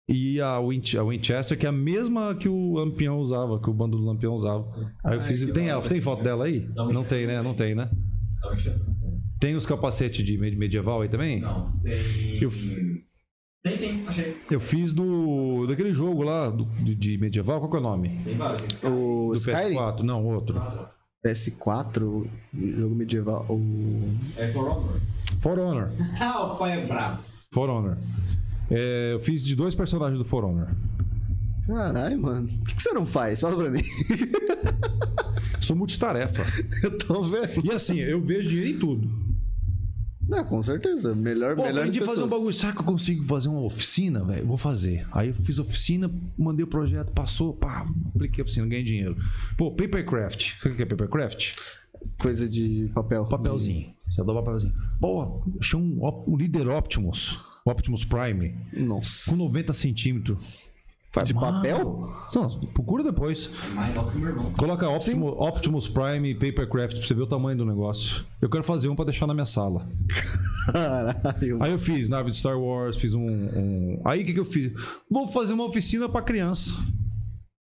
E a, Winch- a Winchester, que é a mesma que o Lampião usava, que o bando do Lampião usava. Aí eu Ai, fiz. que Tem, ela, tem foto dela aí? Não, Não tem, né? Não tem, né? Uma chance. Tem os capacetes de med- medieval aí também? Não, tem... Eu- Tem sim, achei. Eu fiz do. daquele jogo lá do, de medieval, qual que é o nome? Tem vários. Tem O Do Skyrim? PS4? Não, outro. PS4, jogo medieval. O... É For Honor. For Honor. Ah, o pai é brabo. For Honor. É, eu fiz de dois personagens do For Honor. Caralho, mano. O que, que você não faz? Fala pra mim. Sou multitarefa. Eu tô vendo. E assim, eu vejo dinheiro em tudo. Não, com certeza. Melhor, Pô, melhores aprendi a fazer um pessoas. bagulho. Será que eu consigo fazer uma oficina, velho? Vou fazer. Aí eu fiz oficina, mandei o projeto, passou, pá, apliquei a oficina, ganhei dinheiro. Pô, papercraft. O que é papercraft? Coisa de papel. Papelzinho. Você dobra papelzinho. Pô, achei um, um líder Optimus. Optimus Prime. Nossa. Com 90 centímetros. De papel? Não, procura depois. Mais alto que meu irmão. Coloca Optimus, Optimus Prime Papercraft pra você ver o tamanho do negócio. Eu quero fazer um pra deixar na minha sala. Caralho. Aí eu fiz nave de Star Wars, fiz um. um- Aí o que, que eu fiz? Vou fazer uma oficina pra criança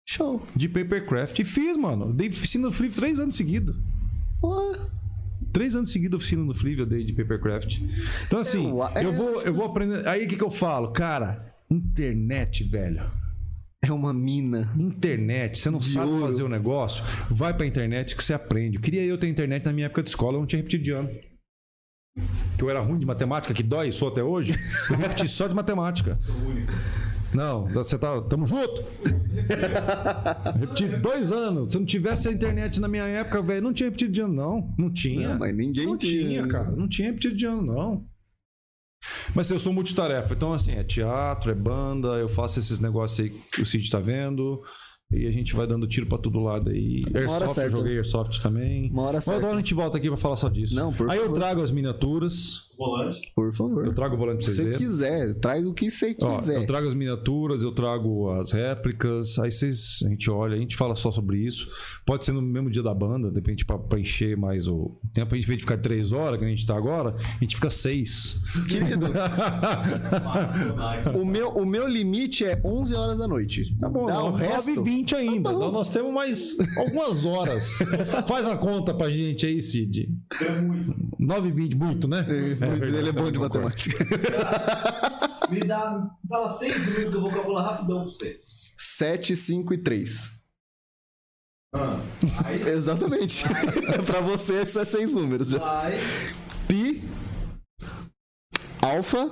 Show. de papercraft. E fiz, mano. Dei oficina no Flip três anos seguidos. Ué, Três anos seguidos oficina no Flip eu dei de papercraft. Então, assim, é- eu, vou, eu vou aprender. Aí o que, que eu falo? Cara, internet, velho. É uma mina. Internet, você não De sabe ouro. fazer o negócio, vai pra internet que você aprende. Queria eu ter internet na minha época de escola, eu não tinha repetido de ano. Que eu era ruim de matemática, que dói, sou até hoje. Eu repeti só de matemática. Não, você tá. Tamo junto? Repeti dois anos. Se não tivesse a internet na minha época, velho, não tinha repetido de ano, não. Não tinha. Não, mas ninguém não tinha. tinha, cara. Não tinha repetido de ano, não. Mas eu sou multitarefa. Então, assim, é teatro, é banda, eu faço esses negócios aí que o Cid tá vendo. E a gente vai dando tiro pra todo lado aí. hora Airsoft, eu certa. joguei Airsoft também. Uma hora Mas agora a gente volta aqui pra falar só disso. Não, por Aí eu favor. trago as miniaturas. Volante. Por favor. Eu trago o volante pra Se vocês você verem. quiser, traz o que você Ó, quiser. eu trago as miniaturas, eu trago as réplicas, aí vocês, a gente olha, a gente fala só sobre isso. Pode ser no mesmo dia da banda, de repente pra, pra encher mais o tempo. A gente, em vez de ficar três horas, que a gente tá agora, a gente fica seis. Querido, o meu, o meu limite é 11 horas da noite. Tá bom, Dá não, o resto. 9 e 20 ainda. Tá bom. Então nós temos mais algumas horas. Faz a conta pra gente aí, Cid. É muito. 9 e 20, muito, né? verdade, Ele é bom de eu concordo. matemática. Me dá. Fala seis números que eu vou calcular rapidão pra você. 7, 5 e 3. Mais. Exatamente. pra você, esses é seis números já. Pi, alfa,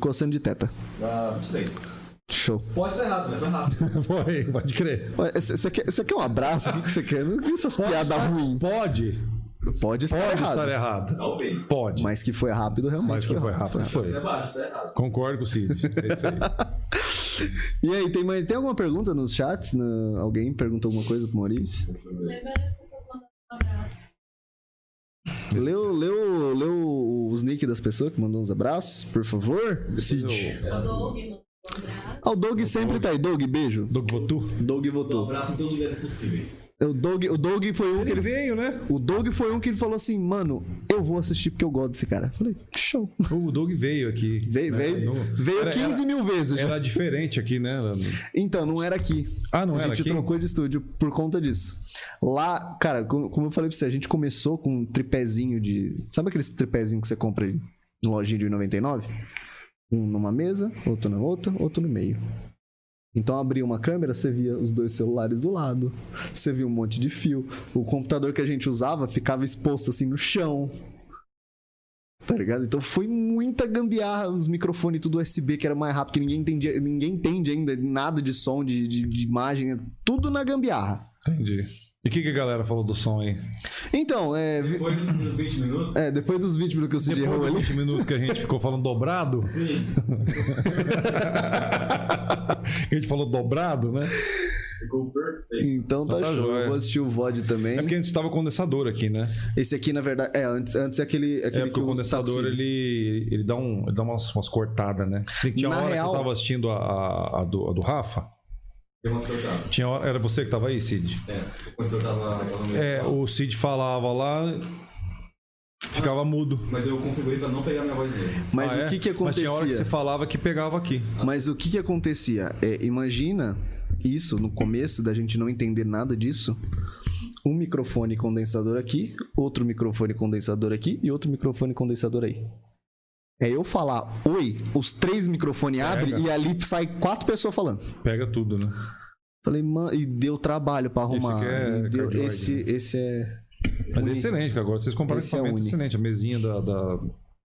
coçando de teta. Da 23. Show. Pode estar errado, mas tá errado. Foi, pode crer. Você quer, você quer um abraço? O que você quer? Não essas piadas ruins. Pode. Pode estar Pode errado. estar errado. Talvez. Pode. Mas que foi rápido, realmente. Mas que foi rápido. Foi. Isso é baixo, isso é errado. Concordo com o Cid. É isso aí. E aí, tem, mais, tem alguma pergunta nos chats? No- alguém perguntou alguma coisa pro Maurício? Lembrando as pessoas mandando um abraço. Leu, leu, leu os nick das pessoas que mandou uns abraços, por favor? Cid. Mandou um abraço. Ah, o Doug sempre tá aí. Doug, beijo. Doug Votu? Doug Um votou. abraço em todos os lugares possíveis. O Doug, o Doug foi um que Ele ele. veio, né? O Doug foi um que ele falou assim, mano, eu vou assistir porque eu gosto desse cara. Eu Falei, show. O Doug veio aqui. Veio, né? veio, No- veio Era- 15 mil vezes já. Era diferente aqui, né? Então, não era aqui. Ah, não a era gente aqui? trocou de estúdio por conta disso. Lá, cara, como eu falei pra você, a gente começou com um tripézinho de. Sabe aqueles tripézinho que você compra no lojinha de 1,99? Um numa mesa, outro na outra, outro no meio. Então abria uma câmera, você via os dois celulares do lado, você via um monte de fio. O computador que a gente usava ficava exposto assim no chão. Tá ligado? Então foi muita gambiarra, os microfones tudo USB que era mais rápido, que ninguém entendia, ninguém entende ainda nada de som, de, de, de imagem, tudo na gambiarra. Entendi. E o que, que a galera falou do som aí? Então, é, Depois dos primeiros 20 minutos. é, depois dos 20 minutos que o Cid Depois errou dos ali. 20 minutos que a gente ficou falando dobrado, Sim. a gente falou dobrado, né? Ficou perfeito. Então tá, Tá show. jóia. Eu vou assistir o VOD também. É porque antes estava condensador aqui, né? Esse aqui, na verdade. É, antes, antes é aquele. aquele É porque o condensador ele, ele dá, um, ele dá umas, umas cortadas, né? Tinha Na hora real- que eu tava assistindo a, a, a do, a do Rafa. Tinha hora, era você que tava aí, Cid? É, quando eu tava. É, o Cid falava lá, ficava mudo. Mas eu configurei pra não pegar minha voz mesmo. Mas Ah, o é? que que Mas tinha acontecia? hora que você falava que pegava aqui. Mas o que que acontecia? É, imagina isso no começo da gente não entender nada disso. Um microfone condensador aqui, outro microfone condensador aqui e outro microfone condensador aí. É eu falar oi, os três microfones abrem e ali sai quatro pessoas falando. Pega tudo, né? Falei, mano, e deu trabalho pra arrumar. aqui é E deu- esse, esse é. Mas é excelente, agora vocês compraram Esse é equipamento uni. excelente. A mesinha da, da-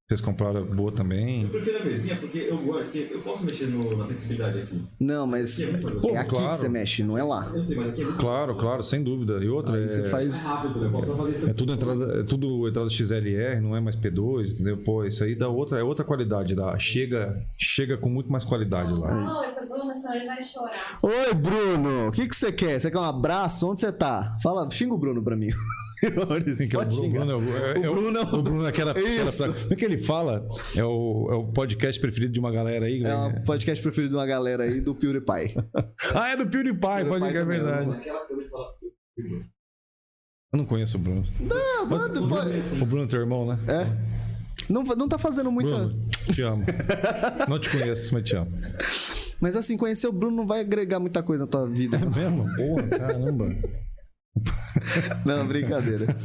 Vocês compraram é boa também. Eu prefiro a mesinha porque eu Eu posso mexer no- na sensibilidade aqui. Não, mas Aqui é Pô, é aqui claro. que você mexe, não é lá. Eu sei, mas aqui é muito Claro, claro, sem dúvida. E outra, Aí você é, é faz. rápido. Eu posso só fazer isso é tudo entrada, é tudo entrada XLR, não é mais P2, entendeu? Pô, isso aí dá outra, é outra qualidade. Dá, chega, chega com muito mais qualidade lá. Não, é Bruno, senão ele vai chorar. Oi, Bruno, o que, que você quer? Você quer um abraço? Onde você tá? Fala, xinga o Bruno pra mim. Maurício, é o pode Bruno? Bruno é o- é- é O Bruno é o- o Bruno é aquela. Como é que ele fala? É o, é o podcast preferido de uma galera aí. É o podcast preferido de uma galera aí do PewDiePie. Ah, é do PewDiePie, pode PewDiePie que é também, verdade. Aquela falar. Eu não conheço o Bruno. Ah, manda, pode- O Bruno é teu irmão, né? É. Não, não tá fazendo muita. Bruno, te amo. não te conheço, mas te amo. Mas assim, conhecer o Bruno não vai agregar muita coisa na tua vida. É mesmo? Porra, caramba. Não, brincadeira.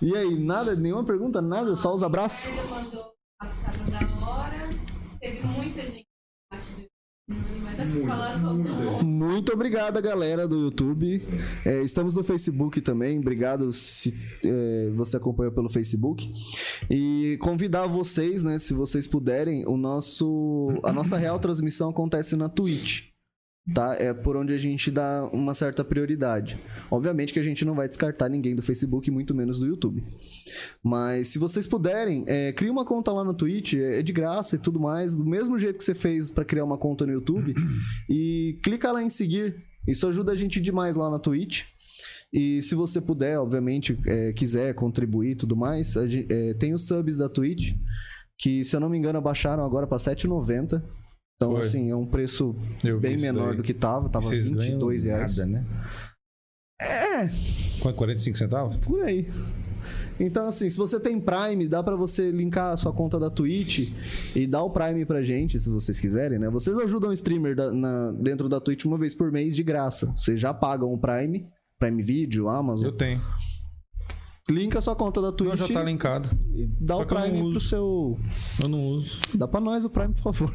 E aí, nada? Nenhuma pergunta? Nada? Só os abraços? Ele mandou a casa da hora. Teve muita gente. Muito obrigado, galera do YouTube. É, estamos no Facebook também. Obrigado se é, você acompanhou pelo Facebook. E convidar vocês, né, se vocês puderem, o nosso a nossa real transmissão acontece na Twitch. Tá? É por onde a gente dá uma certa prioridade. Obviamente que a gente não vai descartar ninguém do Facebook, muito menos do YouTube. Mas se vocês puderem, é, crie uma conta lá no Twitch, é é de graça e tudo mais, do mesmo jeito que você fez para criar uma conta no YouTube. e clica lá em seguir. Isso ajuda a gente demais lá na Twitch. E se você puder, obviamente, é, quiser contribuir e tudo mais, é, tem os subs da Twitch, que se eu não me engano abaixaram agora para 7,90. Então, Foi. assim, é um preço Eu bem menor do que tava, tava Vocês 22 ganham reais. Nada, né? É. Quanto? 45 centavos? Por aí. Então, assim, se você tem Prime, dá pra você linkar a sua conta da Twitch e dar o Prime pra gente, se vocês quiserem, né? Vocês ajudam o streamer da- na- dentro da Twitch uma vez por mês de graça. Vocês já pagam o Prime, Prime Video, Amazon. Eu tenho. Linka a sua conta da Não, Twitch já tá linkado. e dá Só o não Prime pro seu... Eu não uso. Dá pra nós o Prime, por favor.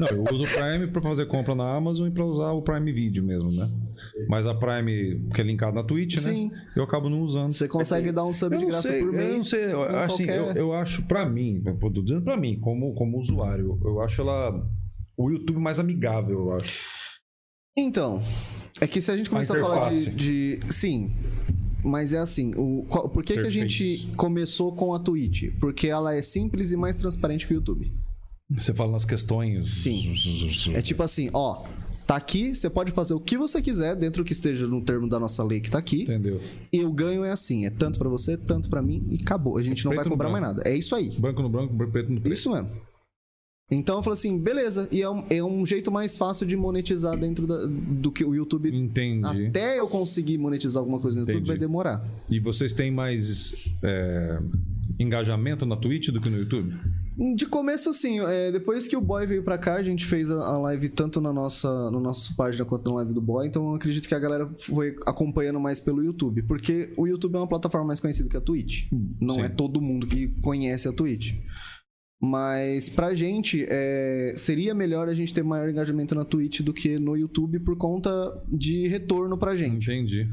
Não, eu uso o Prime pra fazer compra na Amazon e pra usar o Prime Video mesmo, né? Mas a Prime, que é linkada na Twitch, né? Sim. Eu acabo não usando. Você consegue dar um sub de não graça sei, por mês. eu não sei. eu- assim, qualquer- eu, eu acho, pra mim, eu tô dizendo pra mim, como, como usuário, eu acho ela. O YouTube mais amigável, eu acho. Então, é que se a gente começar a, falar de, de- Sim. Mas é assim, o, qual- por que, que a gente começou com a Twitch? Porque ela é simples e mais transparente que o YouTube. Você fala nas questões. Sim. É tipo assim, ó, tá aqui, você pode fazer o que você quiser, dentro que esteja no termo da nossa lei que tá aqui. Entendeu? E o ganho é assim, é tanto pra você, tanto pra mim e acabou. A gente não vai cobrar mais nada. É isso aí. Branco no branco, preto no preto. Isso mesmo. Então eu falei assim, beleza. E é um, é um jeito mais fácil de monetizar dentro da- do que o YouTube. Entendi. Até eu conseguir monetizar alguma coisa no YouTube Entendi. vai demorar. E vocês têm mais é, engajamento na Twitch do que no YouTube? De começo, assim, é, depois que o Boy veio pra cá, a gente fez a, a live tanto na nossa, na nossa página quanto na live do Boy, então eu acredito que a galera foi acompanhando mais pelo YouTube, porque o YouTube é uma plataforma mais conhecida que a Twitch. Não Sim. é todo mundo que conhece a Twitch. Mas pra gente, é, seria melhor a gente ter maior engajamento na Twitch do que no YouTube por conta de retorno pra gente. Entendi.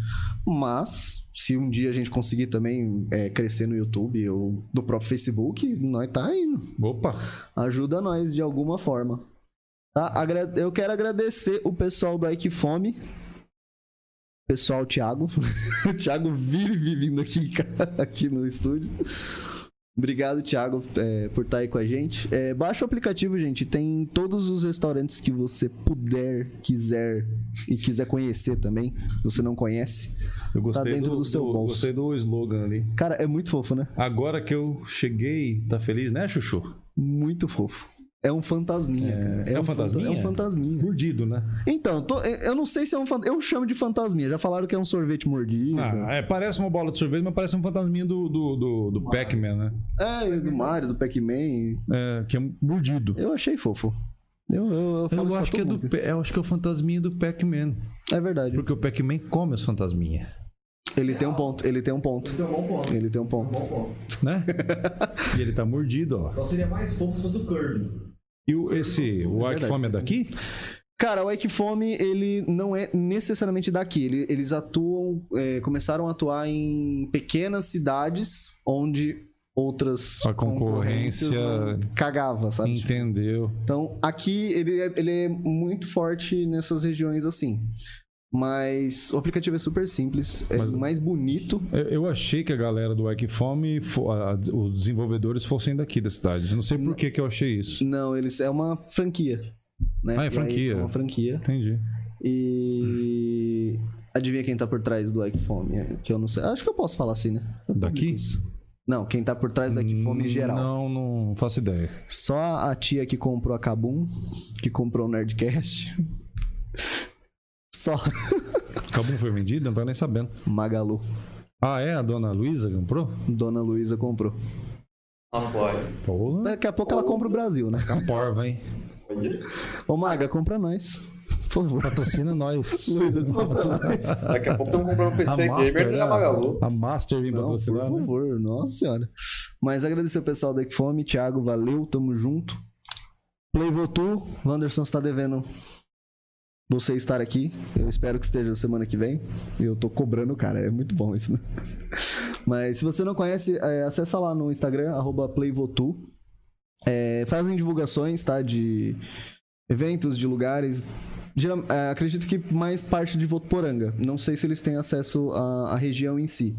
Mas, se um dia a gente conseguir também é, crescer no YouTube ou do próprio Facebook, nós tá indo. Opa! Ajuda nós de alguma forma. Tá? Eu quero agradecer o pessoal da Equifome. Pessoal, Thiago. o Thiago vive vindo aqui, aqui no estúdio. Obrigado, Thiago, é, por estar aí com a gente. É, baixa o aplicativo, gente. Tem todos os restaurantes que você puder, quiser e quiser conhecer também. Você não conhece. Eu gostei dentro do seu bolso. Gostei do slogan ali. Cara, é muito fofo, né? Agora que eu cheguei, tá feliz, né, Chuchu? Muito fofo. É um fantasminha, cara. é um fanta- fantasminha? É um fantasminha. Mordido, né? Então, tô- eu não sei se é um fantasma. Eu chamo de fantasminha. Já falaram que é um sorvete mordido. Ah, é, parece uma bola de sorvete, mas parece um fantasminha do, do, do, do Pac-Man, né? É, do Mario, do Pac-Man. É, que é mordido. Eu achei fofo. Eu, eu, eu falo Eu acho, que é do, eu acho que é o fantasminha do Pac-Man. É verdade. Porque o Pac-Man come os fantasminhas. Ele tem um ponto, ele tem um ponto. Então, bom ponto. Ele tem um ponto. Bom ponto. Né? e ele tá mordido, ó. Só seria mais fofo se fosse o Kirby. E o, esse, o verdade, Arcfome é daqui? Cara, o Equifome, ele não é necessariamente daqui. Ele- eles atuam, é, começaram a atuar em pequenas cidades onde outras A concorrência- cagava, sabe? Entendeu. Então, aqui ele é, ele é muito forte nessas regiões assim. Mas o aplicativo é super simples, é Mas- mais bonito. Eu- achei que a galera do a- os desenvolvedores fossem daqui da cidade. Não sei por que, que eu achei isso. Não, eles é uma franquia. Né? Ah, é E franquia. É uma franquia. Entendi. E. Adivinha quem tá por trás do Equifome? Que eu não sei. Acho que eu posso falar assim, né? Eu Daqui? Não, quem tá por trás do Equifome em geral. Não, não faço ideia. Só a tia que comprou a Kabum, que comprou o Nerdcast. Só. Acabou foi vendido? Não tá nem sabendo. Magalu. Ah, é? A dona Luísa comprou? Dona Luísa comprou. Porra. Daqui a pouco ela compra o Brasil, né? Caporva, hein? Ô, Maga, compra nós. Por favor. Patrocina nós. Luísa, compra nós. Daqui a pouco estamos comprando um PC A gamer Master, da né? Magalu. A Master vem Não, por patrocinar, né? favor, nossa senhora. Mas agradecer o pessoal da Equifome, Thiago, valeu, tamo junto. Playvotu, Wanderson está devendo você estar aqui. Eu espero que esteja semana que vem. Eu tô cobrando, cara, é muito bom isso, né? Mas se você não conhece, é, acessa lá no Instagram, arroba Playvotu. É, fazem divulgações, tá? De eventos, de lugares. Geral- é, acredito que mais parte de Votuporanga. Não sei se eles têm acesso à, à região em si.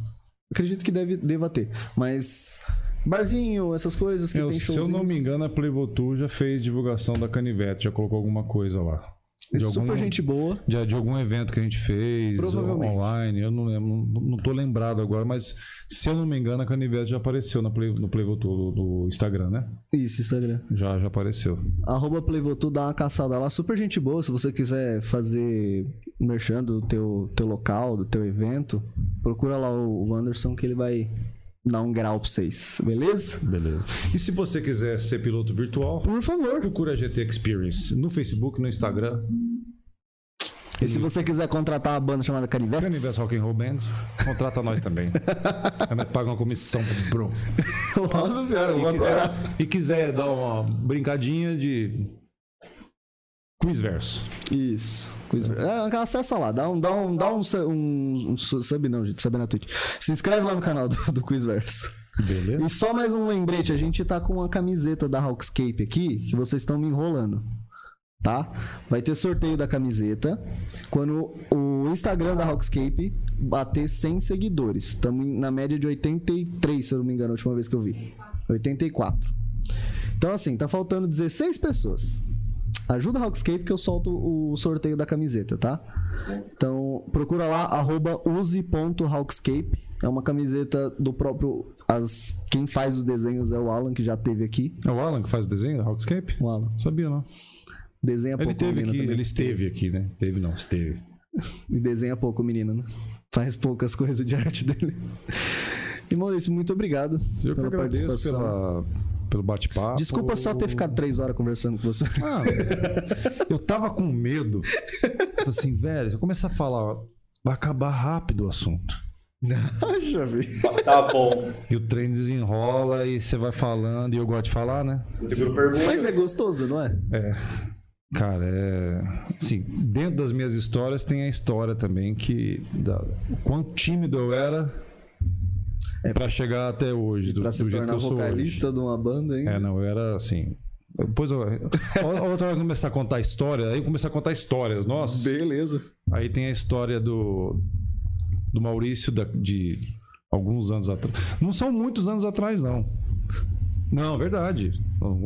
Acredito que deve, deva ter. Mas barzinho, essas coisas que Eu- tem se eu não me engano, a Playvotu já fez divulgação da Canivete, já colocou alguma coisa lá. De Super algum, gente boa. de, de algum evento que a gente fez online, eu não lembro, não, tô lembrado agora, mas se eu não me engano, a Canivete já apareceu na Play, no Playvotu do, do Instagram, né? Isso, Instagram. Já, já apareceu. Arroba Playvotu, dá uma caçada lá. Super gente boa. Se você quiser fazer merchan do teu, teu local, do teu evento, procura lá o Anderson que ele vai dar um grau pra vocês. Beleza? Beleza. E se você quiser ser piloto virtual, Por favor. procura a GT Experience no Facebook, no Instagram. E se você quiser contratar uma banda chamada Canivetes, Canivete Rock and Roll Band, contrata nós também. A gente paga uma comissão pro bro. Nossa senhora, vou adorar. E quiser dar uma brincadinha de Quizverso. Isso. É, acessa lá, dá um, dá um, dá um, um, um su- sub não, gente, sub na Twitch. Se inscreve lá no canal do, do Quizverso. Beleza? E só mais um lembrete, a gente tá com uma camiseta da Hawkscape aqui, que vocês estão me enrolando. Tá? Vai ter sorteio da camiseta quando o Instagram da Hawkscape bater 100 seguidores. Estamos na média de 83, se eu não me engano, a última vez que eu vi. 84. Então, assim, tá faltando 16 pessoas. Ajuda a Hawkscape que eu solto o sorteio da camiseta, tá? Então, procura lá, arroba use.hawkscape. É uma camiseta do próprio. As, quem faz os desenhos é o Alan, que já teve aqui. É o Alan que faz o desenho da Rockscape? O Alan. Sabia, não. Desenha Ele pouco teve menino aqui, também. ele esteve aqui, né? Teve não, esteve. E desenha pouco, menino, né? Faz poucas coisas de arte dele. E Maurício, muito obrigado Eu que pela agradeço participação. pela, pelo bate-papo. Desculpa só ter ficado três horas conversando com você. Ah, eu tava com medo. Tipo Assim, velho, se eu começar a falar, vai acabar rápido o assunto. Acha, velho. Tá bom. E o trem desenrola e você vai falando, e eu gosto de falar, né? Mas é gostoso, não é? Cara, é. Assim, dentro das minhas histórias tem a história também que. Da, o quão tímido eu era pra chegar até hoje, do, do se jeito que tornar eu hoje. vocalista de uma banda, hein? É, não, eu era assim. Depois eu. a Outra hora eu começar a contar história, aí eu comecei a contar histórias, nossa. Beleza. Aí tem a história do, do Maurício da- de alguns anos atrás. Não são muitos anos atrás, não. Não, verdade.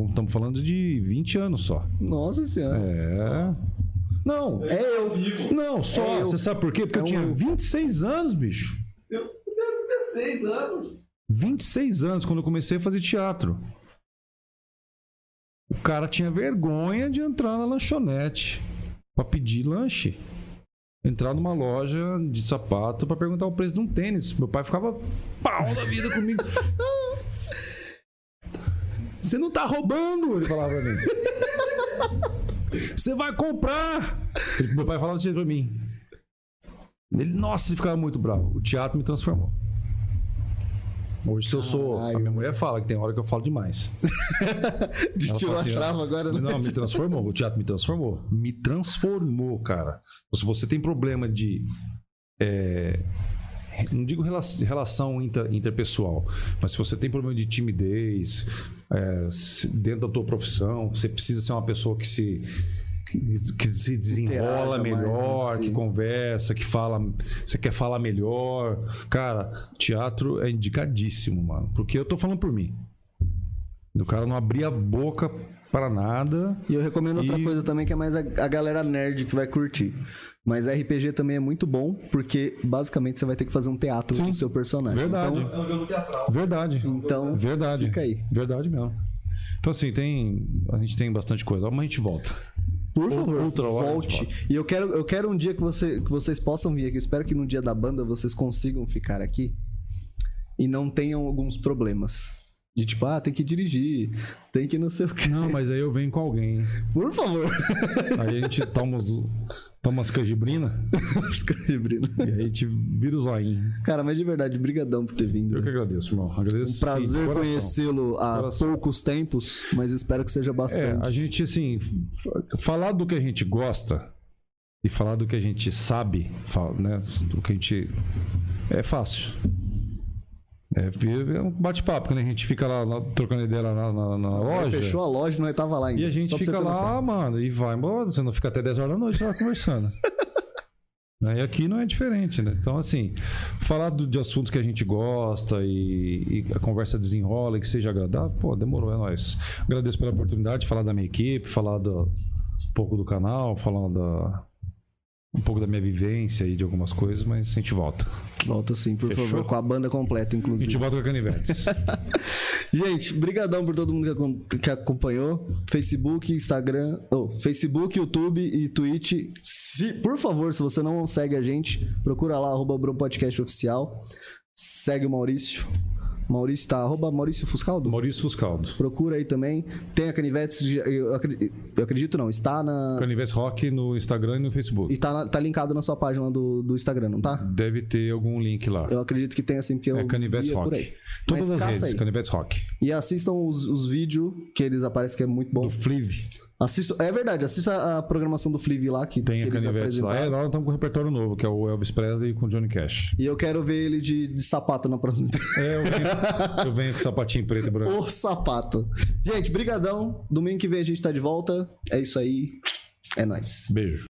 Estamos falando de 20 anos só. Nossa senhora. É. Não, É eu. não, só. É eu. Você sabe por quê? Porque É eu tinha um- 26 anos, bicho. 16 anos. 26 anos quando eu comecei a fazer teatro. O cara tinha vergonha de entrar na lanchonete pra pedir lanche. Entrar numa loja de sapato pra perguntar o preço de um tênis. Meu pai ficava pau da vida comigo. Você não tá roubando, ele falava pra mim. Você vai comprar. Meu pai falava isso pra mim. Ele, nossa, ele ficava muito bravo. O teatro me transformou. Hoje, se eu sou. A Caralho. minha mulher fala que tem hora que eu falo demais. Destilou Ela a assim, trava agora, né? Não, me transformou. O teatro me transformou. Me transformou, cara. Se você tem problema de. é, não digo rela- relação inter- interpessoal, mas se você tem problema de timidez é, dentro da tua profissão, você precisa ser uma pessoa que se que, se desenrola Interaja mais, melhor, né? que Sim. conversa, que fala, você quer falar melhor. Cara, teatro é indicadíssimo, mano, porque eu tô falando por mim. Do cara não abrir a boca para nada. E eu recomendo outra E- coisa também, que é mais a, a galera nerd que vai curtir. Mas RPG também é muito bom, porque basicamente você vai ter que fazer um teatro Sim. com o seu personagem. Verdade. Então, É um jogo teatral. Verdade. então Verdade. fica aí. Verdade mesmo. Então, assim, tem. A gente tem bastante coisa. Mas a gente volta. Por favor, volte. E eu quero, eu quero um dia que, você, que vocês possam vir aqui. Eu espero que no dia da banda vocês consigam ficar aqui e não tenham alguns problemas. De tipo, ah, tem que dirigir, tem que não sei o que. Não, mas aí eu venho com alguém. Por favor. Aí a gente toma, os, toma as canjibrinas Escrebrino. e aí a gente vira o zoinho. Cara, mas de verdade, brigadão por ter vindo. Eu que agradeço, irmão. Agradeço. Um prazer conhecê-lo há Coração. poucos tempos, mas espero que seja É, bastante. a gente, assim, falar do que a gente gosta e falar do que a gente sabe, né? Do que a gente. É fácil. É, é um bate-papo, quando a gente fica lá, lá trocando ideia lá na, na- na loja. Fechou a loja nós tava lá ainda. E a gente fica ter noção. lá, mano, e vai embora. Você não fica até 10 horas da noite lá conversando. Né? E aqui não é diferente, né? Então, assim, falar do- de assuntos que a gente gosta e, e a conversa desenrola e que seja agradável, pô, demorou, é nóis. Agradeço pela oportunidade de falar da minha equipe, falar do, um pouco do canal, falar da, um pouco da minha vivência e de algumas coisas, mas a gente volta. Volta sim, por Fechou? favor, com a banda completa, A inclusive. gente volta com a Canivetes. Gente, brigadão por todo mundo que acom- que acompanhou. Facebook, Instagram, oh, Facebook, YouTube e Twitch. Se, por favor, se você não segue a gente, procura lá, arroba Podcast Oficial. Segue o Maurício. Maurício tá, arroba Maurício Fuscaldo. Maurício Fuscaldo. Procura aí também. Tem a Canivetes, eu acredito, eu acredito não, está na... Canivetes Rock no Instagram e no Facebook. E tá, tá linkado na sua página do, do Instagram, não tá? Deve ter algum link lá. Eu acredito que tem assim, porque eu É Canivetes Rock. Todas Mas as redes, aí. Canivetes Rock. E assistam os, os vídeos que eles aparecem que é muito bom. Do Fliv. Assisto, é verdade, assista a programação do Fliv lá que, Tem que a Canivete lá. É, nós estamos com um repertório novo, que é o Elvis Presley com o Johnny Cash. E eu quero ver ele de, de sapato na próxima. É, eu venho, eu venho com sapatinho preto e branco. O sapato. Gente, brigadão. Domingo que vem a gente tá de volta. É isso aí. É nóis. Beijo.